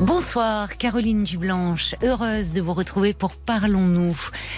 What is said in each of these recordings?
Bonsoir Caroline Dublanche, heureuse de vous retrouver pour Parlons-nous.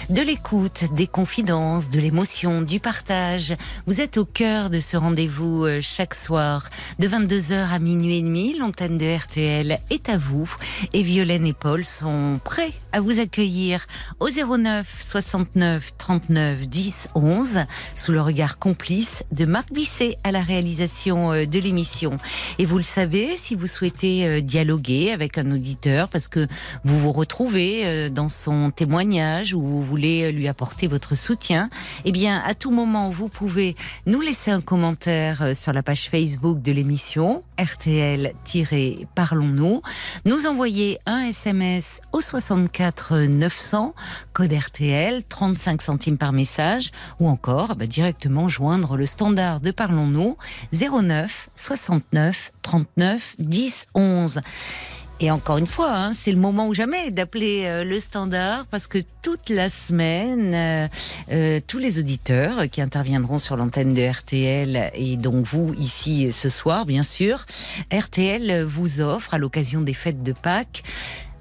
De l'écoute, des confidences, de l'émotion, du partage. Vous êtes au cœur de ce rendez-vous euh, chaque soir. De 22h à minuit et demi, l'antenne de RTL est à vous. Et Violaine et Paul sont prêts à vous accueillir au 09 69 39 10 11 sous le regard complice de Marc Bisset à la réalisation euh, de l'émission. Et vous le savez, si vous souhaitez euh, dialoguer avec un auditeur parce que vous vous retrouvez euh, dans son témoignage ou vous voulez lui apporter votre soutien, eh bien, à tout moment, vous pouvez nous laisser un commentaire sur la page Facebook de l'émission RTL-Parlons-nous, nous envoyer un SMS au 64 900, code RTL, 35 centimes par message, ou encore bah, directement joindre le standard de Parlons-nous 09 69 39 10 11. Et encore une fois, hein, c'est le moment ou jamais d'appeler euh, le standard parce que toute la semaine, euh, euh, tous les auditeurs qui interviendront sur l'antenne de RTL et donc vous ici ce soir, bien sûr, RTL vous offre à l'occasion des fêtes de Pâques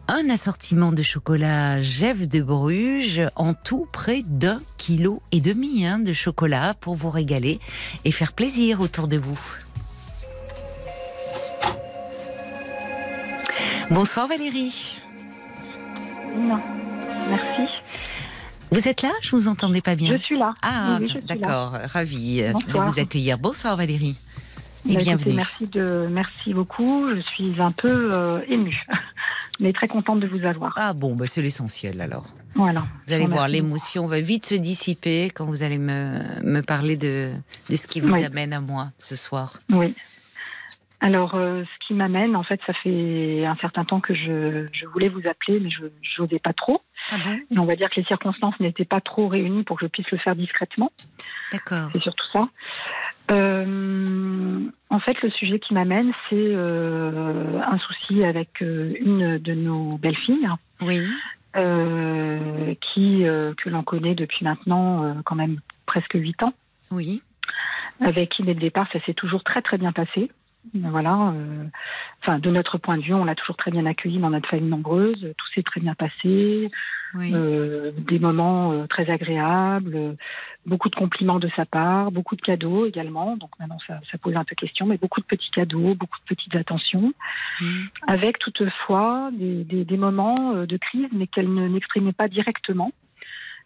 un assortiment de chocolat Jeff de Bruges, en tout près d'un kilo et demi hein, de chocolat pour vous régaler et faire plaisir autour de vous. Bonsoir Valérie. Non, merci. Vous êtes là? Je vous entendais pas bien. Je suis là. Ah, Oui, oui, d'accord. Ravie euh, de Bonsoir. vous accueillir. Bonsoir Valérie. Et Bah, écoutez, bienvenue. merci, de, merci beaucoup. Je suis un peu euh, émue, mais très contente de vous avoir. Ah bon, bah, c'est l'essentiel alors. Voilà. Vous allez voir, l'émotion va vite se dissiper quand vous allez me, me parler de, de ce qui vous Oui. amène à moi ce soir. Oui. Alors, euh, ce qui m'amène, en fait, ça fait un certain temps que je, je voulais vous appeler, mais je n'osais pas trop. Ah bon? Et on va dire que les circonstances n'étaient pas trop réunies pour que je puisse le faire discrètement. D'accord. C'est surtout ça. Euh, en fait, le sujet qui m'amène, c'est euh, un souci avec euh, une de nos belles filles. Oui. euh, qui euh, que l'on connaît depuis maintenant euh, quand même presque huit ans, Oui. avec qui dès le départ ça s'est toujours très très bien passé. Voilà, euh, enfin de notre point de vue, on l'a toujours très bien accueilli dans notre famille nombreuse, tout s'est très bien passé, Oui. euh, des moments euh, très agréables, euh, beaucoup de compliments de sa part, beaucoup de cadeaux également. Donc maintenant ça, ça pose un peu question, mais beaucoup de petits cadeaux, beaucoup de petites attentions avec toutefois des, des- des moments euh, de crise, mais qu'elle ne n'exprimait pas directement.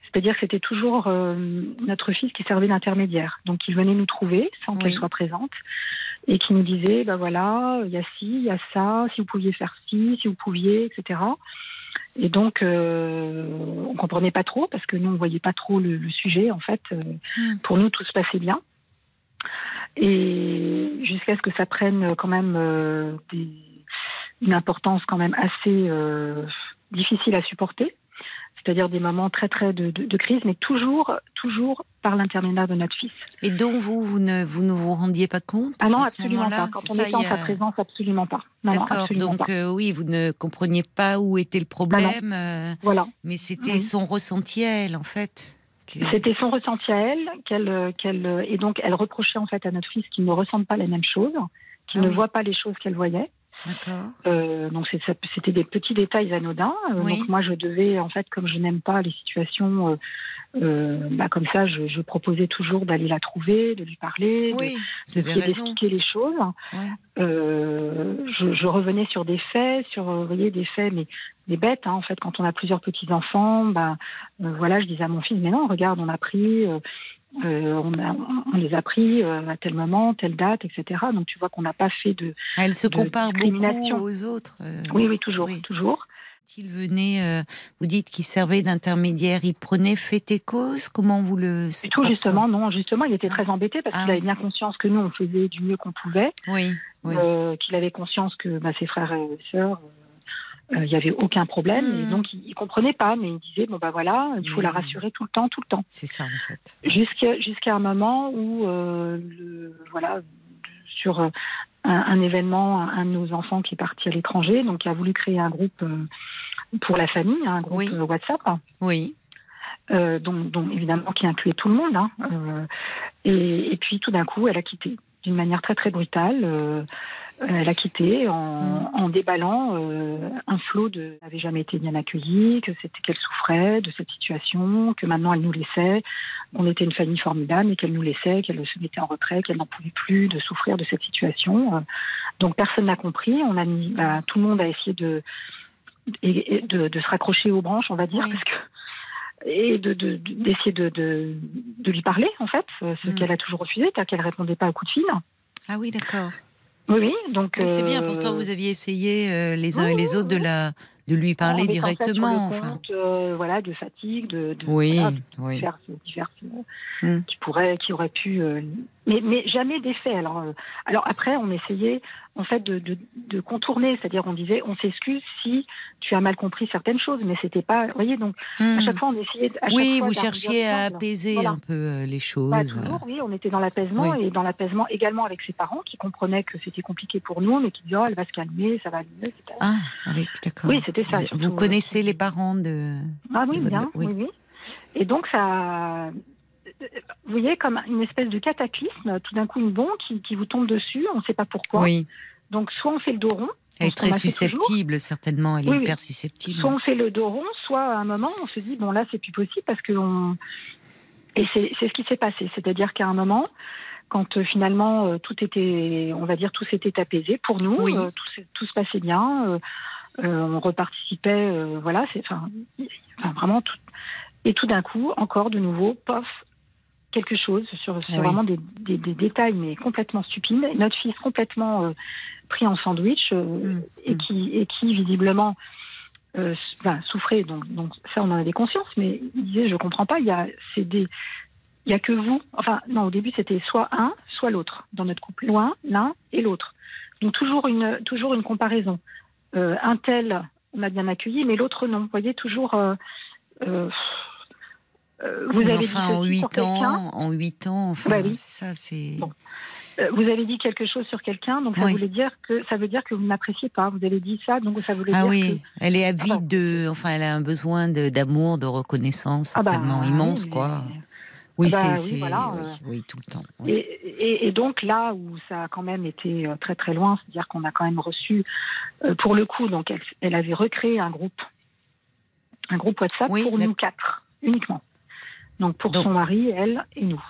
C'est-à-dire que c'était toujours euh, notre fils qui servait d'intermédiaire. Donc il venait nous trouver sans qu'elle Oui. soit présente et qui nous disait, ben voilà, il y a ci, il y a ça, si vous pouviez faire ci, si vous pouviez, etc. Et donc euh, on comprenait pas trop parce que nous on voyait pas trop le, le sujet en fait. Euh, Mm. Pour nous tout se passait bien. Et jusqu'à ce que ça prenne quand même euh, des, une importance quand même assez euh, difficile à supporter, c'est-à-dire des moments très très de, de- de crise, mais toujours toujours par l'intermédiaire de notre fils. Et dont vous, vous ne vous, ne vous rendiez pas compte Ah non, absolument pas. Quand on était en sa présence, absolument pas. D'accord, donc pas. euh, oui, vous ne compreniez pas où était le problème, euh, Voilà. mais c'était Oui. son ressenti à elle, en fait. que- C'était son ressenti à elle, qu'elle, qu'elle, et donc elle reprochait en fait à notre fils qu'il ne ressente pas les mêmes choses, qu'il Ah ne oui. voit pas les choses qu'elle voyait. Euh, donc c'était des petits détails anodins. Euh, Oui. Donc moi je devais en fait comme je n'aime pas les situations euh, bah, comme ça, je, je proposais toujours d'aller la trouver, de lui parler, de- Oui, raison. d'expliquer les choses. Ouais. Euh, je, je revenais sur des faits, sur vous voyez des faits, mais des bêtes. Hein, en fait, quand on a plusieurs petits enfants, ben euh, voilà, je disais à mon fils, mais non, regarde, on a pris. Euh, on, a- on les a pris euh, à tel moment, telle date, etc. Donc tu vois qu'on n'a pas fait de. Ah, Elle se de compare beaucoup discrimination. aux autres. euh, Oui, oui, toujours, Oui. toujours. Il venait, vous dites qu'il servait d'intermédiaire, il prenait fait et cause. Comment vous le Du tout, justement, non, justement, il était très embêté parce Ah qu'il avait oui. bien conscience que nous, on faisait du mieux qu'on pouvait, Oui, oui. qu'il avait conscience que bah, ses frères et sœurs il n'y avait aucun problème. Et donc, il, il comprenait pas, mais il disait bon bah voilà, il faut la Oui. rassurer tout le temps, tout le temps. C'est ça en fait. Jusqu'à jusqu'à un moment où, euh, le- voilà, sur euh, un, un événement, un, de nos enfants qui est parti à l'étranger, donc il a voulu créer un groupe euh, pour la famille, un groupe Oui. euh, WhatsApp, Oui. euh, dont évidemment qui incluait tout le monde. hein, euh, et, et puis tout d'un coup, elle a quitté d'une manière très très brutale. Euh, elle a quitté en, en déballant euh, un flot de n'avait jamais été bien accueillie, que c'était qu'elle souffrait de cette situation, que maintenant elle nous laissait, qu'on était une famille formidable, mais qu'elle nous laissait, qu'elle se mettait en retrait, qu'elle n'en pouvait plus de souffrir de cette situation. Euh, Donc personne n'a compris. On a mis, bah, tout le monde a essayé de et- et de, de se raccrocher aux branches, on va dire, Oui. parce que et de de- de- d'essayer de, de, de lui parler en fait, ce Mm. qu'elle a toujours refusé, c'est-à-dire qu'elle répondait pas au coup de fil. Ah oui, d'accord. Oui, donc c'est bien. euh, Pourtant, vous aviez essayé euh, les uns et les autres de la de lui en parler sur le directement. Enfin. euh, voilà, de fatigue, de, de Oui, voilà, oui. diverses, diverses, euh, Mm. qui pourraient, qui auraient pu, euh, mais, mais jamais d'effet. Alors, alors après, on essayait en fait de, de, de contourner, c'est-à-dire on disait, on s'excuse si tu as mal compris certaines choses, mais c'était pas, vous voyez, donc à Hmm. chaque fois on essayait, à Oui, fois vous cherchiez à apaiser Voilà. un peu les choses. Pas toujours, oui, on était dans l'apaisement Oui. et dans l'apaisement également avec ses parents qui comprenaient que c'était compliqué pour nous, mais qui disaient oh, elle va se calmer, ça va aller mieux. etc. Ah, avec d'accord. Oui, c'était ça, Vous, vous connaissez euh, les parents de. Ah oui, de bien, oui. oui. oui. Et donc ça, vous voyez comme une espèce de cataclysme, tout d'un coup une bombe qui, qui vous tombe dessus, on ne sait pas pourquoi. Oui, Donc soit on fait le dos rond, elle est très susceptible, certainement. Elle est Oui, hyper susceptible. soit on fait le dos rond, soit à un moment on se dit bon là c'est plus possible parce que on... et c'est ce qui s'est passé, c'est-à-dire qu'à un moment quand euh, finalement euh, tout était, on va dire tout s'était apaisé pour nous, Oui. euh, tout, se- tout se passait bien, euh, euh, on reparticipait, euh, voilà, c'est enfin, vraiment tout. Et tout d'un coup, encore de nouveau, pof, quelque chose sur, sur oui. vraiment des, des- des détails mais complètement stupides. Notre fils complètement euh, pris en sandwich euh, Mm, et mm. qui et qui visiblement euh, ben, souffrait. Donc, donc ça, on en avait conscience, mais il disait, je comprends pas. Il y a, c'est des, il y a que vous. Enfin, non, au début, c'était soit un, soit l'autre dans notre couple, loin l'un et l'autre. Donc toujours une, toujours une comparaison. Euh, un tel, on a bien accueilli, mais l'autre non. Vous voyez toujours. euh, euh, euh, vous avez enfin, dit en ceci huit sur quelqu'un. ans, en huit ans, enfin, Bah oui. ça, c'est. Bon. Euh, vous avez dit quelque chose sur quelqu'un, donc ça Oui. voulait dire que ça veut dire que vous n'appréciez pas. Vous avez dit ça, donc ça voulait Ah dire oui, elle est avide Ah de, enfin, elle a un besoin de- d'amour, de reconnaissance Ah bah, certainement immense, oui, quoi. Oui, bah c'est, oui, c'est- voilà, oui, euh, oui, tout le temps. oui. Et, et- et donc là où ça a quand même été euh, très très loin, c'est-à-dire qu'on a quand même reçu, euh, pour le coup, donc elle, elle avait recréé un groupe, un groupe WhatsApp pour nous quatre uniquement. Donc pour Donc- son mari, elle et nous.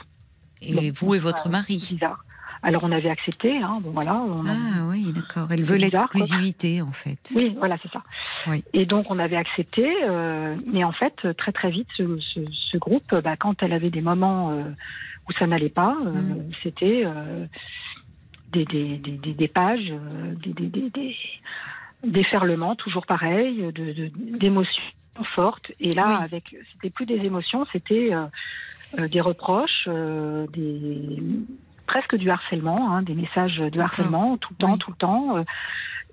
Et vous et votre mari. Bizarre. Alors on avait accepté, hein, bon voilà. On a- Ah oui, d'accord. Elle veut l'exclusivité, en fait. Oui, voilà, c'est ça. Oui. Et donc on avait accepté, euh, mais en fait très très vite ce, ce- ce groupe, bah, quand elle avait des moments euh, où ça n'allait pas, euh, Mm. c'était des, des, des, des- des pages, des, déferlements, toujours pareil, de- de- d'émotions fortes. Et là, Oui. avec, c'était plus des émotions, c'était des reproches, des presque du harcèlement, hein, des messages de harcèlement tout le temps, Oui. tout le temps. euh,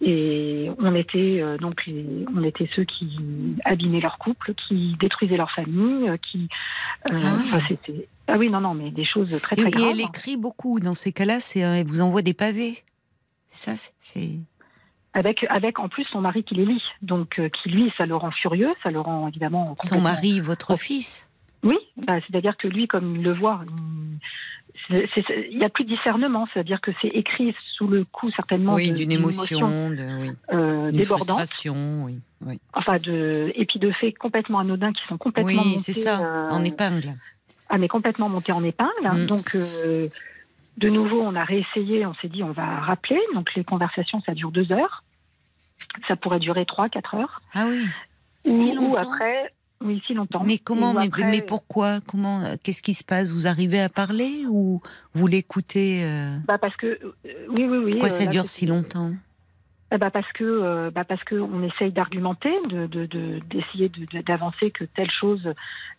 et on était euh, donc les- on était ceux qui abîmaient leur couple, qui détruisaient leur famille, euh, qui euh, Ah c'était ah oui non non mais des choses très Et, très et graves. elle écrit beaucoup. Dans ces cas-là, c'est, elle vous envoie des pavés. Ça, c'est- avec avec en plus son mari qui les lit, donc euh, qui lui ça le rend furieux, ça le rend évidemment Son mari, votre fils. Oui, bah, c'est-à-dire que lui comme il le voit, il- n'y a plus de discernement, c'est-à-dire que c'est écrit sous le coup certainement Oui, d'une émotion, de, oui, euh, d'une débordante. oui, oui. enfin de et puis de faits complètement anodins qui sont complètement Oui, c'est ça, euh, en épingle. ah mais complètement montés en épingle Mm. donc euh, de nouveau on a réessayé on s'est dit on va rappeler donc les conversations ça dure deux heures ça pourrait durer trois quatre heures Ah oui, ou, si ou longtemps. après oui si longtemps. Mais comment mais, après- mais pourquoi Comment euh, Qu'est-ce qui se passe? Vous arrivez à parler ou vous l'écoutez euh, bah parce que euh, oui oui oui Pourquoi euh, ça dure si longtemps? Eh ben, parce que euh, bah parce que on essaye d'argumenter, de d'essayer de, d'avancer que telle chose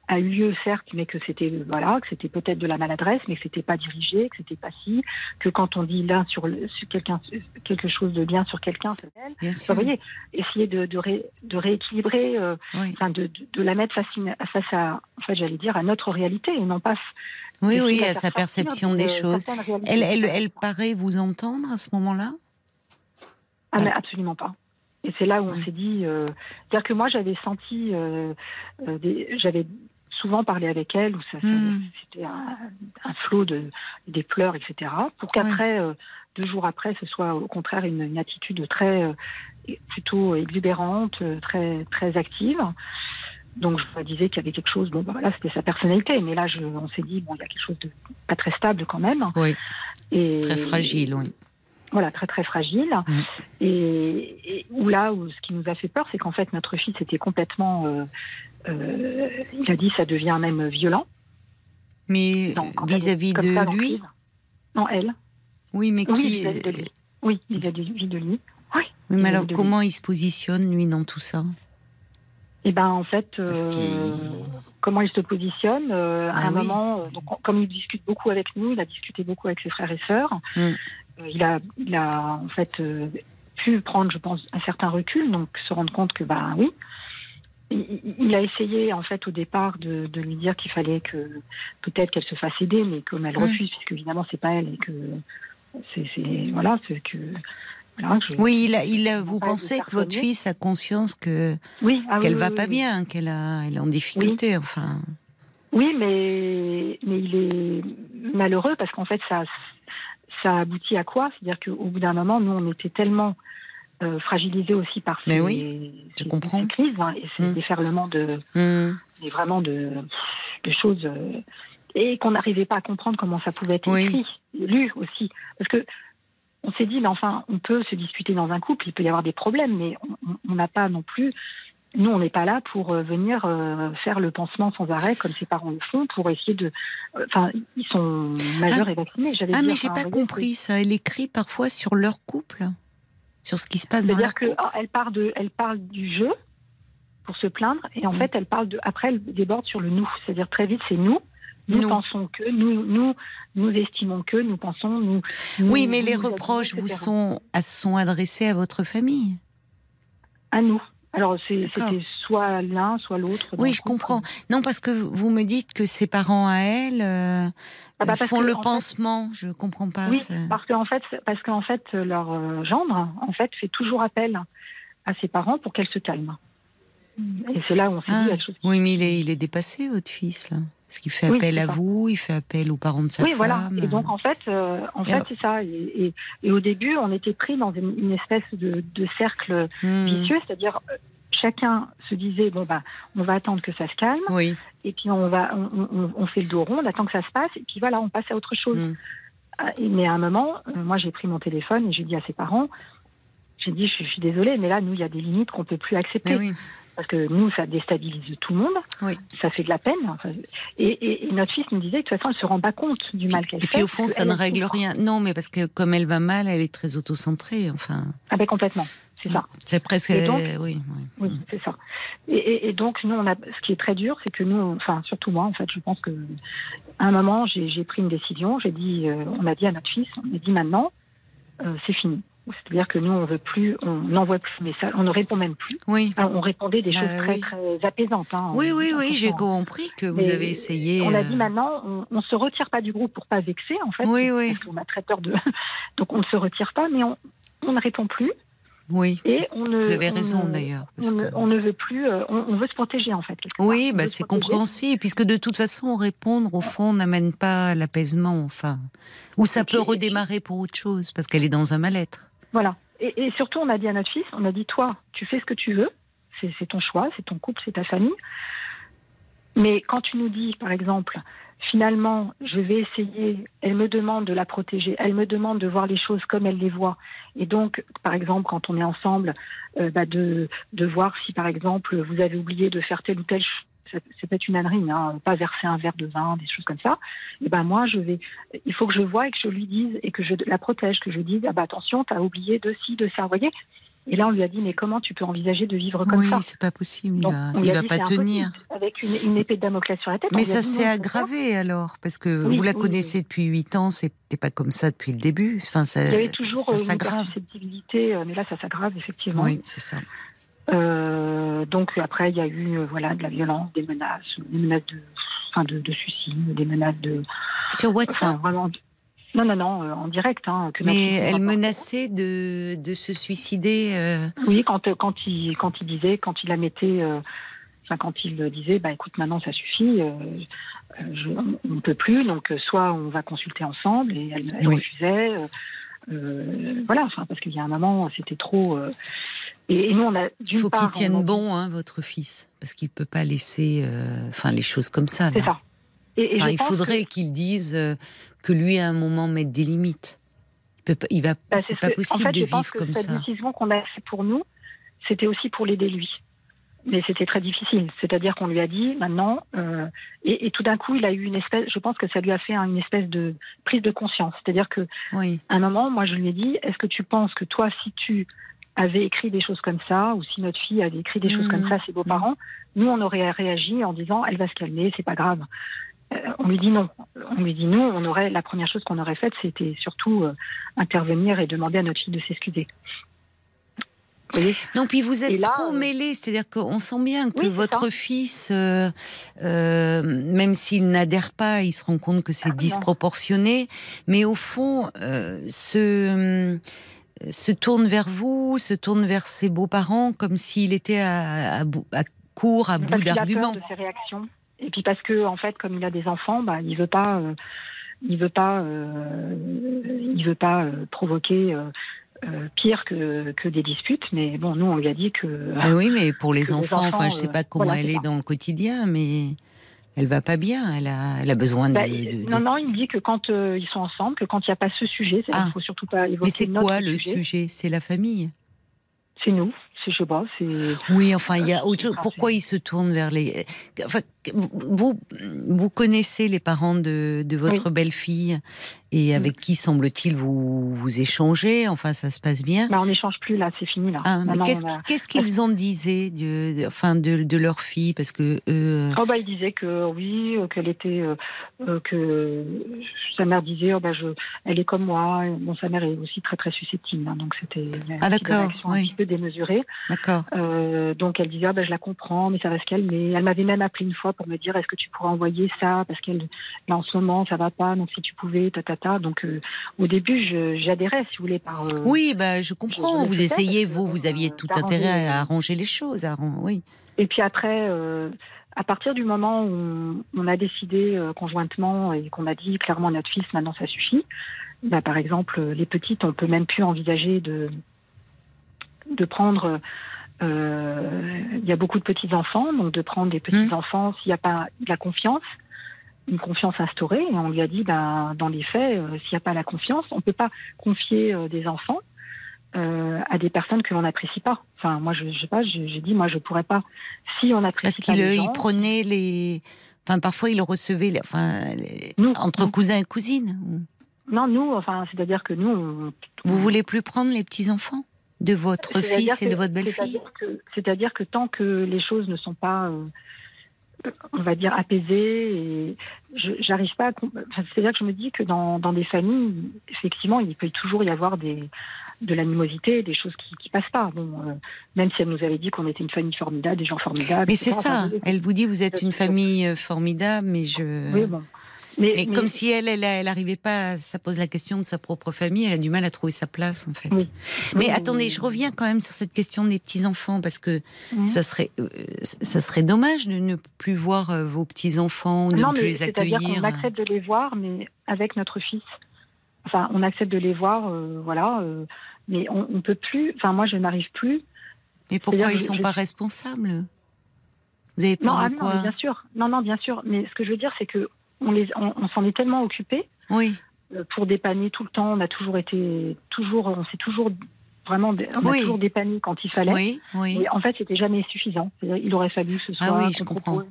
a eu lieu certes, mais que c'était voilà, que c'était peut-être de la maladresse, mais que c'était pas dirigé, que c'était pas si, que quand on dit l'un sur, sur quelqu'un quelque chose de bien sur quelqu'un, c'est elle. vous voyez, essayer de de, de rééquilibrer, euh, de, de, la mettre face, face à, en fait, j'allais dire à notre réalité et non pas. Oui, oui, à sa perception des choses. Elle, elle, elle paraît vous entendre à ce moment-là? Ah, mais absolument pas. Et c'est là où on s'est dit. Euh, c'est-à-dire que moi, j'avais senti. Euh, euh, j'avais souvent parlé avec elle, où ça, hmm. c'était un, flot de, des pleurs, etc. Pour qu'après, deux jours après, ce soit au contraire une, attitude très. plutôt exubérante, très, très active. Donc je me disais qu'il y avait quelque chose, bon bah, voilà, c'était sa personnalité, mais là je, on s'est dit, bon, il y a quelque chose de pas très stable quand même. Oui. Et, très fragile, oui voilà, très très fragile. Mm. Et, où là, où ce qui nous a fait peur, c'est qu'en fait notre fils était complètement, euh, euh, il a dit, ça devient même violent. Mais vis-à-vis de lui Non, elle. Oui, mais qui vis-à-vis de lui. Oui, vis-à-vis de lui. Oui. mais alors comment il se positionne lui dans tout ça? Eh ben en fait, euh, comment il se positionne à ah un moment, donc, comme il discute beaucoup avec nous, il a discuté beaucoup avec ses frères et sœurs. Mm. Euh, il, a, il a en fait euh, pu prendre, je pense, un certain recul, donc se rendre compte que, bah oui, il, a essayé en fait au départ de, lui dire qu'il fallait que peut-être qu'elle se fasse aider, mais comme elle refuse, puisque évidemment c'est pas elle et que c'est voilà, c'est que oui, il, il vous pensez que votre fils a conscience que oui, ah qu'elle va pas bien, qu'elle a, elle est en difficulté, enfin. Oui, mais mais il est malheureux parce qu'en fait ça ça aboutit à quoi? C'est-à-dire qu'au bout d'un moment, nous, on était tellement euh, fragilisés aussi par ces, crises hein, et ces mmh. déferlements de, mmh. vraiment de, choses euh, et qu'on n'arrivait pas à comprendre comment ça pouvait être écrit, lu aussi, parce que on s'est dit, mais enfin, on peut se discuter dans un couple, il peut y avoir des problèmes, mais on n'a pas non plus nous, on n'est pas là pour euh, venir euh, faire le pansement sans arrêt comme ses parents le font pour essayer de. Euh, enfin, ils sont majeurs ah. et vaccinés. Ah, mais j'ai pas compris ça. Elle écrit parfois sur leur couple, sur ce qui se passe dans leur couple. C'est-à-dire qu'elle parle de, elle parle du jeu pour se plaindre, et en fait, elle parle de. Après, elle déborde sur le nous. C'est-à-dire très vite, c'est nous. Nous, pensons que, nous, nous, nous estimons que, nous pensons, nous. oui, mais les reproches vous sont, sont adressés à votre famille. À nous. Alors c'était soit l'un, soit l'autre. Oui, je comprends. Non, parce que vous me dites que ses parents à elle euh, ah bah, font le pansement. Je je comprends pas. Oui, parce qu'en fait, parce qu'en fait, leur euh, gendre, en fait, fait toujours appel à ses parents pour qu'elle se calme. Et c'est là où on s'est dit ah, Oui, mais il est, il est dépassé, votre fils. Là. Parce qu'il fait appel à vous, il fait appel aux parents de sa femme. Oui, voilà. Et donc, en fait, euh, en fait c'est ça. Et, au début, on était pris dans une, espèce de, cercle hmm. vicieux, c'est-à-dire euh, chacun se disait bon bah on va attendre que ça se calme oui. et puis on va on, fait le dos rond on attend que ça se passe et puis voilà on passe à autre chose hmm. ah, mais à un moment euh, moi j'ai pris mon téléphone et j'ai dit à ses parents j'ai dit je, suis désolée mais là nous il y a des limites qu'on peut plus accepter oui parce que nous, ça déstabilise tout le monde, oui. ça fait de la peine. et, notre fils nous disait de toute façon, elle se rend pas compte du mal qu'elle fait. Et puis au fond, ça ne règle rien. Non, mais parce que comme elle va mal, elle est très autocentrée. Enfin. Ah ben complètement. C'est ça. C'est presque. donc, oui, oui. c'est ça. Et, donc nous, on a. Ce qui est très dur, c'est que nous, enfin surtout moi, en fait, je pense que à un moment, j'ai pris une décision. J'ai dit, euh, on a dit à notre fils, on a dit maintenant, euh, c'est fini. C'est-à-dire que nous, on veut plus, on n'envoie plus de messages, on ne répond même plus. Oui. on répondait des bah choses très, très apaisantes. Hein, oui, oui, oui, j'ai compris que vous avez essayé. On a dit euh, maintenant, on ne se retire pas du groupe pour pas vexer, en fait. Oui, oui. Parce qu'on a très peur de. Donc on ne se retire pas, mais on, on ne répond plus. Oui. Et on ne, Vous avez raison d'ailleurs. On, ne veut plus, euh, on, veut se protéger en fait. Oui, bah, c'est compréhensible, puisque de toute façon, répondre au fond n'amène pas l'apaisement, enfin. Ou ça peut redémarrer pour autre chose, parce qu'elle est dans un mal-être. Voilà. Et, surtout, on a dit à notre fils, on a dit, toi, tu fais ce que tu veux, c'est ton choix, c'est ton couple, c'est ta famille. Mais quand tu nous dis, par exemple, finalement, je vais essayer, elle me demande de la protéger, elle me demande de voir les choses comme elle les voit. Et donc, par exemple, quand on est ensemble, euh, bah, de, de voir si, par exemple, vous avez oublié de faire telle ou telle chose c'est peut-être une ânerie, hein, pas verser un verre de vin, des choses comme ça. Et ben moi, je vais, il faut que je vois et que je lui dise et que je la protège, que je dise, ah bah attention, t'as oublié de ci, de ça, vous voyez. Et là, on lui a dit, mais comment tu peux envisager de vivre comme ça? Oui, c'est pas possible. Il va, pas tenir. Avec une, une, épée de Damoclès sur la tête. Mais ça s'est aggravé alors, parce que vous la connaissez depuis 8 ans, c'était pas comme ça depuis le début. Enfin, ça, il y avait toujours ça une susceptibilité, mais là, ça s'aggrave effectivement. Oui, c'est ça. Euh, donc après, il y a eu euh, voilà de la violence, des menaces, des menaces de, enfin, de, de suicide, des menaces de. Sur WhatsApp. vraiment, non, non, non, euh, en direct. Hein, que Mais elle menaçait de, de, se suicider. Euh... Oui, quand, quand, il, quand il disait, quand il la mettait, enfin, quand il disait, bah écoute, maintenant ça suffit, je, on ne peut plus, donc soit on va consulter ensemble, et elle, elle oui. refusait. voilà, enfin, parce qu'il y a un moment, c'était trop. Et, et, nous, on a. Il faut qu'il tienne bon, hein, votre fils, parce qu'il ne peut pas laisser, enfin, les choses comme ça. C'est ça. Et, et enfin, il faudrait qu'il dise que lui, à un moment, mette des limites. Il, peut, il va, bah, c'est pas que, possible en fait, de je vivre pense que comme cette ça. décision qu'on a fait pour nous, c'était aussi pour l'aider lui. Mais c'était très difficile. C'est-à-dire qu'on lui a dit maintenant, euh, et, et, tout d'un coup, il a eu une espèce. Je pense que ça lui a fait une espèce de prise de conscience. C'est-à-dire que, oui. à un moment, moi, je lui ai dit est-ce que tu penses que toi, si tu avais écrit des choses comme ça, ou si notre fille avait écrit des Mmh. choses comme ça à ses beaux-parents, nous, on aurait réagi en disant elle va se calmer, c'est pas grave. Euh, on lui dit non. On lui dit non. On aurait la première chose qu'on aurait faite, c'était surtout euh, intervenir et demander à notre fille de s'excuser. Non, puis vous êtes là, trop euh... mêlés, c'est-à-dire qu'on sent bien que oui, votre ça. fils, euh, euh, même s'il n'adhère pas, il se rend compte que c'est Ah, disproportionné, mais au fond, euh, se, se tourne vers vous, se tourne vers ses beaux-parents, comme s'il était à, à, à court, à bout d'arguments. de ses réactions. Et puis parce que, en fait, comme il a des enfants, bah, il veut pas, euh, il veut pas, euh, il veut pas euh, provoquer euh, pire que, que, des disputes. Mais bon, nous, on lui a dit que. Mais oui, mais pour les, enfants, les enfants, enfin, je sais pas comment voilà, elle est, dans le quotidien, mais elle va pas bien. Elle a, elle a besoin de, bah, de, de, Non, non, il me dit que quand euh, ils sont ensemble, que quand il n'y a pas ce sujet, il ah. faut surtout pas évoquer. Mais c'est quoi le sujet C'est la famille. C'est nous. Je sais pas. Oui, enfin, il y a autre chose. Pourquoi il se tourne vers les. Enfin, vous, vous connaissez les parents de, de votre oui. belle-fille? Et avec qui semble-t-il vous, vous échangez? Enfin, ça se passe bien? Bah, On n'échange plus là, c'est fini là. Ah, Qu'est-ce a... qu qu'ils en disaient de, de, enfin, de, de, leur fille? Parce que eux... oh, bah, Ils disaient que oui, qu'elle était. Euh, que sa mère disait oh, bah, je, elle est comme moi. Bon, sa mère est aussi très très susceptible, hein, donc c'était ah, oui. un petit peu démesurée. D'accord. Euh, donc elle disait ah, bah, je la comprends, mais ça va se calmer. Elle m'avait même appelé une fois pour me dire est-ce que tu pourrais envoyer ça? Parce qu'elle là en ce moment ça va pas donc si tu pouvais ta donc euh, au début j'adhérais si vous voulez par euh, oui bah je comprends. je vous essayez vous vous aviez tout intérêt à arranger les choses à, oui. Et puis après euh, à partir du moment où on a décidé conjointement et qu'on a dit clairement à notre fils maintenant ça suffit bah, par exemple les petites on peut même plus envisager de de prendre euh, il y a beaucoup de petits enfants, donc de prendre des petits mmh. enfants s'il n'y a pas de la confiance, une confiance instaurée. Et on lui a dit, ben, dans les faits, euh, s'il n'y a pas la confiance, on ne peut pas confier euh, des enfants à des personnes que l'on n'apprécie pas. Enfin, moi, je, je sais pas, j'ai dit, moi, je pourrais pas. Si on apprécie Parce qu'il il prenait les. Enfin, parfois, il recevait, les... enfin, les... Nous, entre nous. cousins et cousines. Non, nous, enfin, c'est-à-dire que nous. On... Vous voulez plus prendre les petits enfants de votre fils et de votre belle-fille? C'est-à-dire que, que, tant que les choses ne sont pas, euh, on va dire, apaisées, et j'arrive pas à. Enfin, C'est-à-dire que je me dis que dans, dans, des familles, effectivement, il peut toujours y avoir des, de l'animosité, des choses qui, qui passent pas. Bon, euh, même si elle nous avait dit qu'on était une famille formidable, des gens formidables. Mais c'est ça. Enfin, elle vous dit vous êtes une famille formidable, mais je. Oui, bon. Mais, mais, comme si elle, elle, elle arrivait pas, ça pose la question de sa propre famille, elle a du mal à trouver sa place en fait. Oui. Mais oui, attendez, je reviens quand même sur cette question des petits enfants parce que ça serait, euh, ça serait dommage de ne plus voir euh, vos petits enfants, de non, ne plus les accueillir. C'est-à-dire qu'on accepte de les voir, mais avec notre fils. Enfin, on accepte de les voir, euh, voilà, euh, mais on, on peut plus. Enfin, moi, je n'arrive plus. Mais pourquoi ils sont je... pas responsables? Vous avez peur non, de ah, quoi? non, bien sûr. Non, non, bien sûr. Mais ce que je veux dire, c'est que on, les, on, on s'en est tellement occupé. Oui. Pour dépanner tout le temps, on a toujours été, toujours, on s'est toujours vraiment, des- on Oui. a toujours dépanné quand il fallait. Oui, oui. Et en fait, c'était jamais suffisant. Il aurait fallu ce soit. Ah oui, je comprends.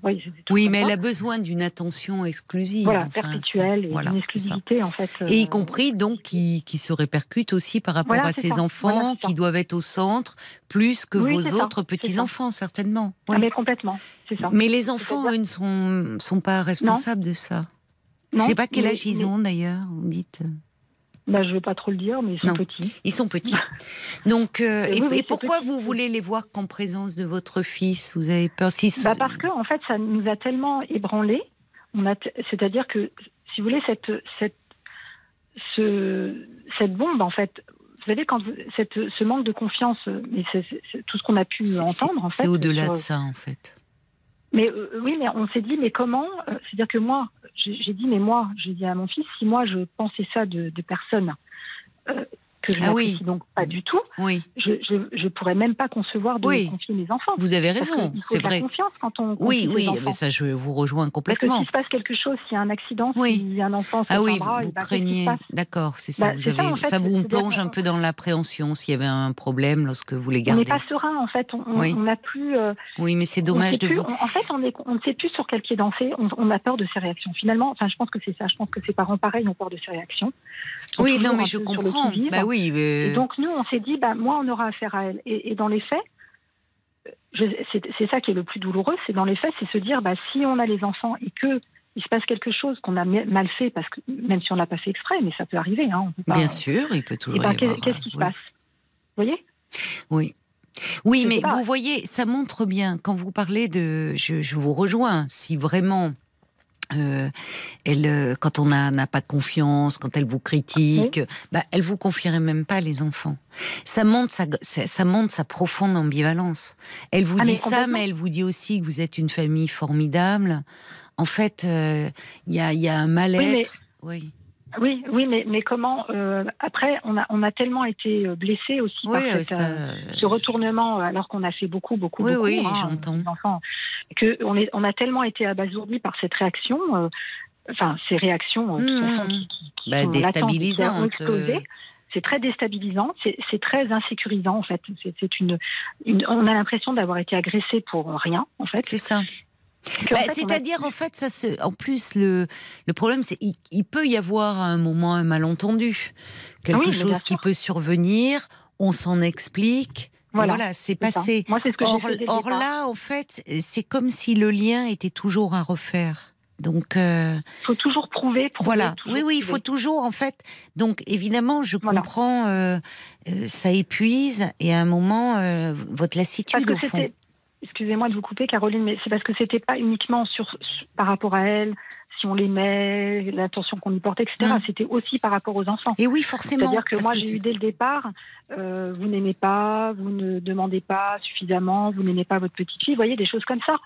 Oui, mais elle a besoin d'une attention exclusive. Voilà, enfin, perpétuelle voilà, une exclusivité, en fait. Et y euh, compris donc qui, qui se répercute aussi par rapport Voilà, à ça. enfants Voilà, qui doivent être au centre plus que vos autres petits ça. enfants certainement. ah, Oui. mais complètement, c'est ça. Mais les enfants, eux, ne sont, sont pas responsables de ça. Je Non, sais pas quel mais- âge ils mais- ont d'ailleurs, vous dites. Bah, je vais pas trop le dire, mais ils sont Non. petits. Ils sont petits. Donc, euh, et, oui, et c'est pourquoi petit, vous voulez les voir qu'en présence de votre fils? Vous avez peur si Bah parce que en fait, ça nous a tellement ébranlés. T- c'est-à-dire que, si vous voulez, cette, cette, ce, cette bombe, en fait, vous savez, quand vous- cette, ce manque de confiance, mais c'est, c'est- c'est tout ce qu'on a pu c'est- entendre, en c'est fait. au-delà sur- de ça en fait. Mais euh, oui, mais on s'est dit, mais comment euh, C'est-à-dire que moi, j'ai, dit, mais moi, j'ai dit à mon fils, si moi je pensais ça de, de personnes euh, que je Ah oui. n'apprécie donc pas du tout, Oui, je, je, je pourrais même pas concevoir de Oui. confier mes enfants. vous avez raison, c'est de la vrai. confiance quand on Oui, oui, enfants. mais ça je vous rejoins Parce que complètement. s'il se passe quelque chose, s'il y a un accident, Oui. si un enfant Ah oui, plaindra, vous, eh ben, craignez. D'accord, c'est ça. Bah, vous avez, ça, en fait, ça vous plonge un peu dans l'appréhension s'il y avait un problème lorsque vous les On n'est gardez. pas serein, en fait. On Oui. n'a plus. euh, Oui, mais c'est dommage de plus- vous. on- en fait, on, est, on ne sait plus sur quel pied danser. On, on a peur de ses réactions. Finalement, enfin, je pense que c'est ça. Je pense que ses parents, pareil, ont peur de ses réactions. Oui, non, mais je comprends. Bah oui. euh, Et donc, nous, on s'est dit, bah, moi, on aura affaire à elle. Et, et dans les faits, c'est ça qui est le plus douloureux, c'est dans les faits, c'est se dire, bah, si on a les enfants et que il se passe quelque chose qu'on a mal fait, parce que même si on l'a pas fait exprès, mais ça peut arriver, hein, on peut pas- Bien sûr, il peut toujours. ben, qu'est-ce qui se oui. passe? Vous voyez? Oui. Oui, mais pas. vous voyez, ça montre bien, quand vous parlez de. Je, je vous rejoins, si vraiment. Euh, elle, euh, quand on n'a pas confiance, quand elle vous critique, bah, elle vous confierait même pas les enfants. Ça montre sa, ça, montre sa profonde ambivalence. Elle vous Ah, mais dit ça, mais elle vous dit aussi que vous êtes une famille formidable. En fait, euh, il y, a, il y a un mal-être. Oui, Oui, oui, mais, mais comment euh, Après, on a, on a tellement été euh, blessés aussi oui, par euh, cette, ça, euh, ce retournement, euh, alors qu'on a fait beaucoup, beaucoup, Oui, beaucoup, oui, hein, j'entends. les enfants, que on, est, on a tellement été abasourdis par cette réaction, euh, enfin ces réactions, euh, de toute Mmh, façon, qui, qui, qui Bah, sont déstabilisantes, euh. C'est très déstabilisant, c'est c'est très insécurisant en fait. C'est c'est une, une, on a l'impression d'avoir été agressé pour rien en fait. c'est ça. Bah, a- C'est-à-dire, en fait, ça se. En plus, le, le problème, c'est il, il peut y avoir à un moment un malentendu, quelque Oui, chose qui peut survenir. On s'en explique. Voilà, Voilà, c'est passé. Moi, ce que Or, or là, en fait, c'est comme si le lien était toujours à refaire. Donc euh, Il faut toujours prouver. prouver voilà, toujours oui, oui, il faut toujours en fait. Donc évidemment, je Voilà. comprends, euh, euh, ça épuise et à un moment, euh, votre lassitude au fond. Excusez-moi de vous couper, Caroline, mais c'est parce que c'était pas uniquement sur, sur- par rapport à elle, si on l'aimait, l'intention qu'on y portait, etc. Mm. C'était aussi par rapport aux enfants. Et oui, forcément. C'est-à-dire que moi, que j'ai eu dès le départ, euh, vous n'aimez pas, vous ne demandez pas suffisamment, vous n'aimez pas votre petite fille, vous voyez, des choses comme ça.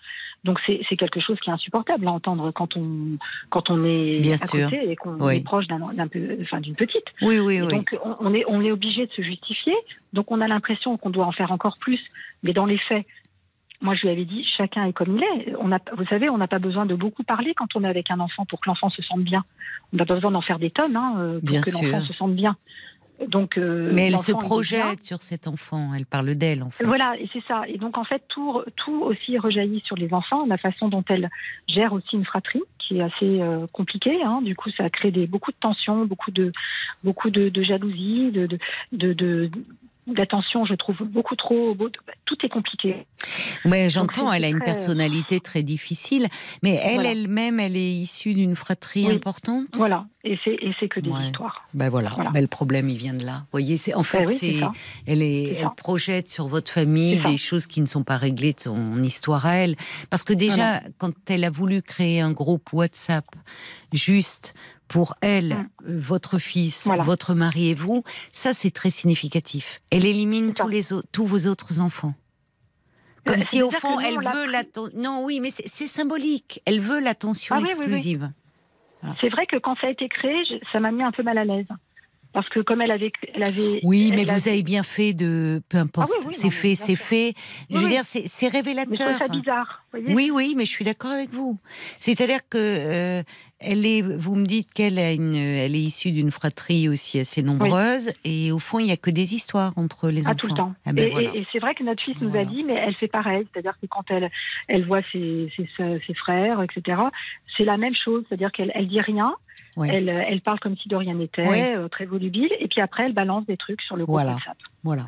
Donc c'est quelque chose qui est insupportable à entendre quand on, quand on est Bien à sûr. côté et qu'on Oui. est proche d'un, enfin, d'une petite. Oui, oui, Et oui. Donc on, on est, on est obligé de se justifier. Donc on a l'impression qu'on doit en faire encore plus. Mais dans les faits, moi je lui avais dit, chacun est comme il est. On a, vous savez, on n'a pas besoin de beaucoup parler quand on est avec un enfant pour que l'enfant se sente bien. On n'a pas besoin d'en faire des tonnes hein, euh, pour Bien que l'enfant se sente bien. Donc, euh, Mais elle se projette sur cet enfant, elle parle d'elle en fait. Voilà, et c'est ça. Et donc, en fait, tout, tout aussi rejaillit sur les enfants, la façon dont elle gère aussi une fratrie, qui est assez euh, compliquée. hein. Du coup, ça crée des, beaucoup de tensions, beaucoup de, beaucoup de, de jalousie, de, de, de- d'attention, je trouve beaucoup trop. beau- Tout est compliqué. Ouais, j'entends, elle a une très- personnalité très difficile, mais elle Voilà. elle-même, elle est issue d'une fratrie Oui. importante. Voilà. Et c'est, et c'est que des Ouais. histoires. Ben voilà, Voilà. ben le problème il vient de là. Vous voyez, c'est en fait Ben oui, c'est elle est, projette sur votre famille des choses qui ne sont pas réglées de son histoire à elle. Parce que déjà, quand elle a voulu créer un groupe WhatsApp juste pour elle, Mm. euh, votre fils, Voilà. votre mari et vous, ça c'est très significatif. Elle élimine tous les au- tous vos autres enfants. Comme Euh, si au fond elle veut l'attention. Non, oui, mais c'est symbolique. Elle veut l'attention Ah oui, oui, oui. exclusive. C'est vrai que quand ça a été créé, ça m'a mis un peu mal à l'aise. Parce que comme elle avait. Elle avait Oui, mais vous avez bien fait de. Peu importe, Ah oui, oui, c'est fait, c'est fait. Je veux dire, c'est c'est Mais je révélateur. trouve ça bizarre. voyez Oui, oui, mais je suis d'accord avec vous. C'est-à-dire que euh, elle est, vous me dites qu'elle a une, elle est issue d'une fratrie aussi assez nombreuse, et au fond, il n'y a que des histoires entre les Ah, enfants. tout le temps. Ah ben et voilà. et- et c'est vrai que notre fils nous Voilà. a dit, mais elle fait pareil. C'est-à-dire que quand elle, elle voit ses, ses, ses frères, etc., c'est la même chose. C'est-à-dire qu'elle elle dit rien, Elle, elle parle comme si de rien n'était, euh, très volubile, et puis après, elle balance des trucs sur le groupe Voilà. WhatsApp. Voilà.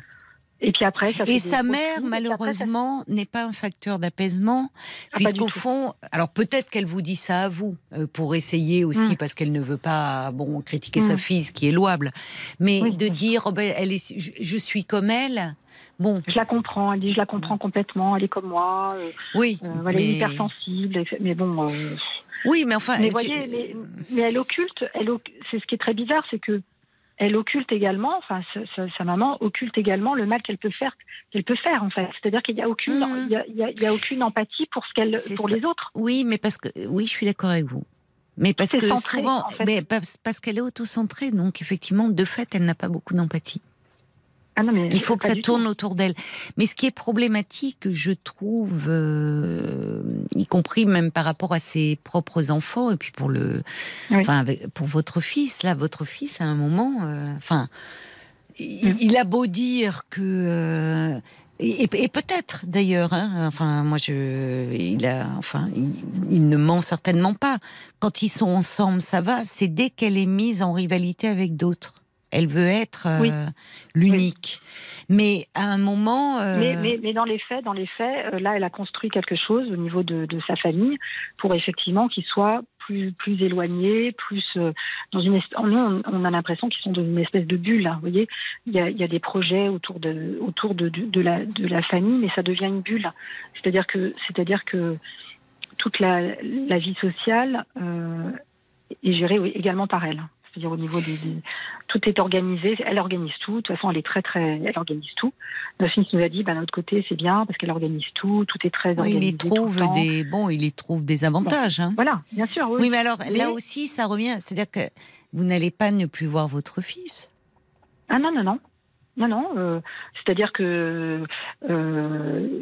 Et puis après, ça Et sa mère, ça- malheureusement, n'est pas un facteur d'apaisement, Ah, puisqu'au tout. fond, alors peut-être qu'elle vous dit ça à vous, euh, pour essayer aussi, Mm. parce qu'elle ne veut pas, bon, critiquer sa Mm. fille, ce qui est louable, mais Oui. de dire, oh ben, elle est, je, je suis comme elle. Bon, Je la comprends, elle dit je la comprends complètement, elle est comme moi, euh, oui, euh, elle est mais, hypersensible, etc. mais bon, euh, oui, mais enfin, mais tu- voyez, mais, mais elle occulte, elle, c'est ce qui est très bizarre, c'est que elle occulte également, enfin sa, sa- sa maman occulte également le mal qu'elle peut faire, qu'elle peut faire en fait. C'est-à-dire qu'il n'y a aucune, Mhm. il y a, il y a- il y a aucune empathie pour ce qu'elle, pour ça. les autres. oui, mais parce que, oui, je suis d'accord avec vous. Mais parce que centré, souvent, en fait. mais parce, parce qu'elle est autocentrée, donc effectivement, de fait, elle n'a pas beaucoup d'empathie. Ah non, mais Il faut que ça tourne tout. autour d'elle. Mais ce qui est problématique, je trouve, euh, y compris même par rapport à ses propres enfants, et puis pour le, Oui. enfin, avec- pour votre fils, là, votre fils, à un moment, euh, enfin, il, il a beau dire que. euh, et, et- et peut-être d'ailleurs, hein, enfin moi je, il a, enfin, il, il ne ment certainement pas. Quand ils sont ensemble, ça va. C'est dès qu'elle est mise en rivalité avec d'autres, elle veut être euh, Oui. l'unique. Mais à un moment, euh, Mais, mais, mais dans les faits, dans les faits, euh, là, elle a construit quelque chose au niveau de, de sa famille pour effectivement qu'ils soient plus, plus éloignés, plus euh, dans une. Nous, on, on a l'impression qu'ils sont dans une espèce de bulle. hein, vous voyez, il y a, il y a des projets autour de, autour de, de, de la, de la famille, mais ça devient une bulle. C'est-à-dire que, c'est-à-dire que toute la, la vie sociale est gérée oui, également par elle. C'est-à-dire au niveau des, des- tout est organisé, elle organise tout. De toute façon, elle est très très, elle organise tout. Notre fils nous a dit, bah, d'un autre côté, c'est bien parce qu'elle organise tout, tout est très oui, il y tout le trouve temps. des, bon, il y trouve des avantages. hein. Voilà, bien sûr, oui. Oui, mais alors Mais- là aussi, ça revient. C'est-à-dire que vous n'allez pas ne plus voir votre fils? Ah non, non, non. Non, non. euh, C'est-à-dire que euh,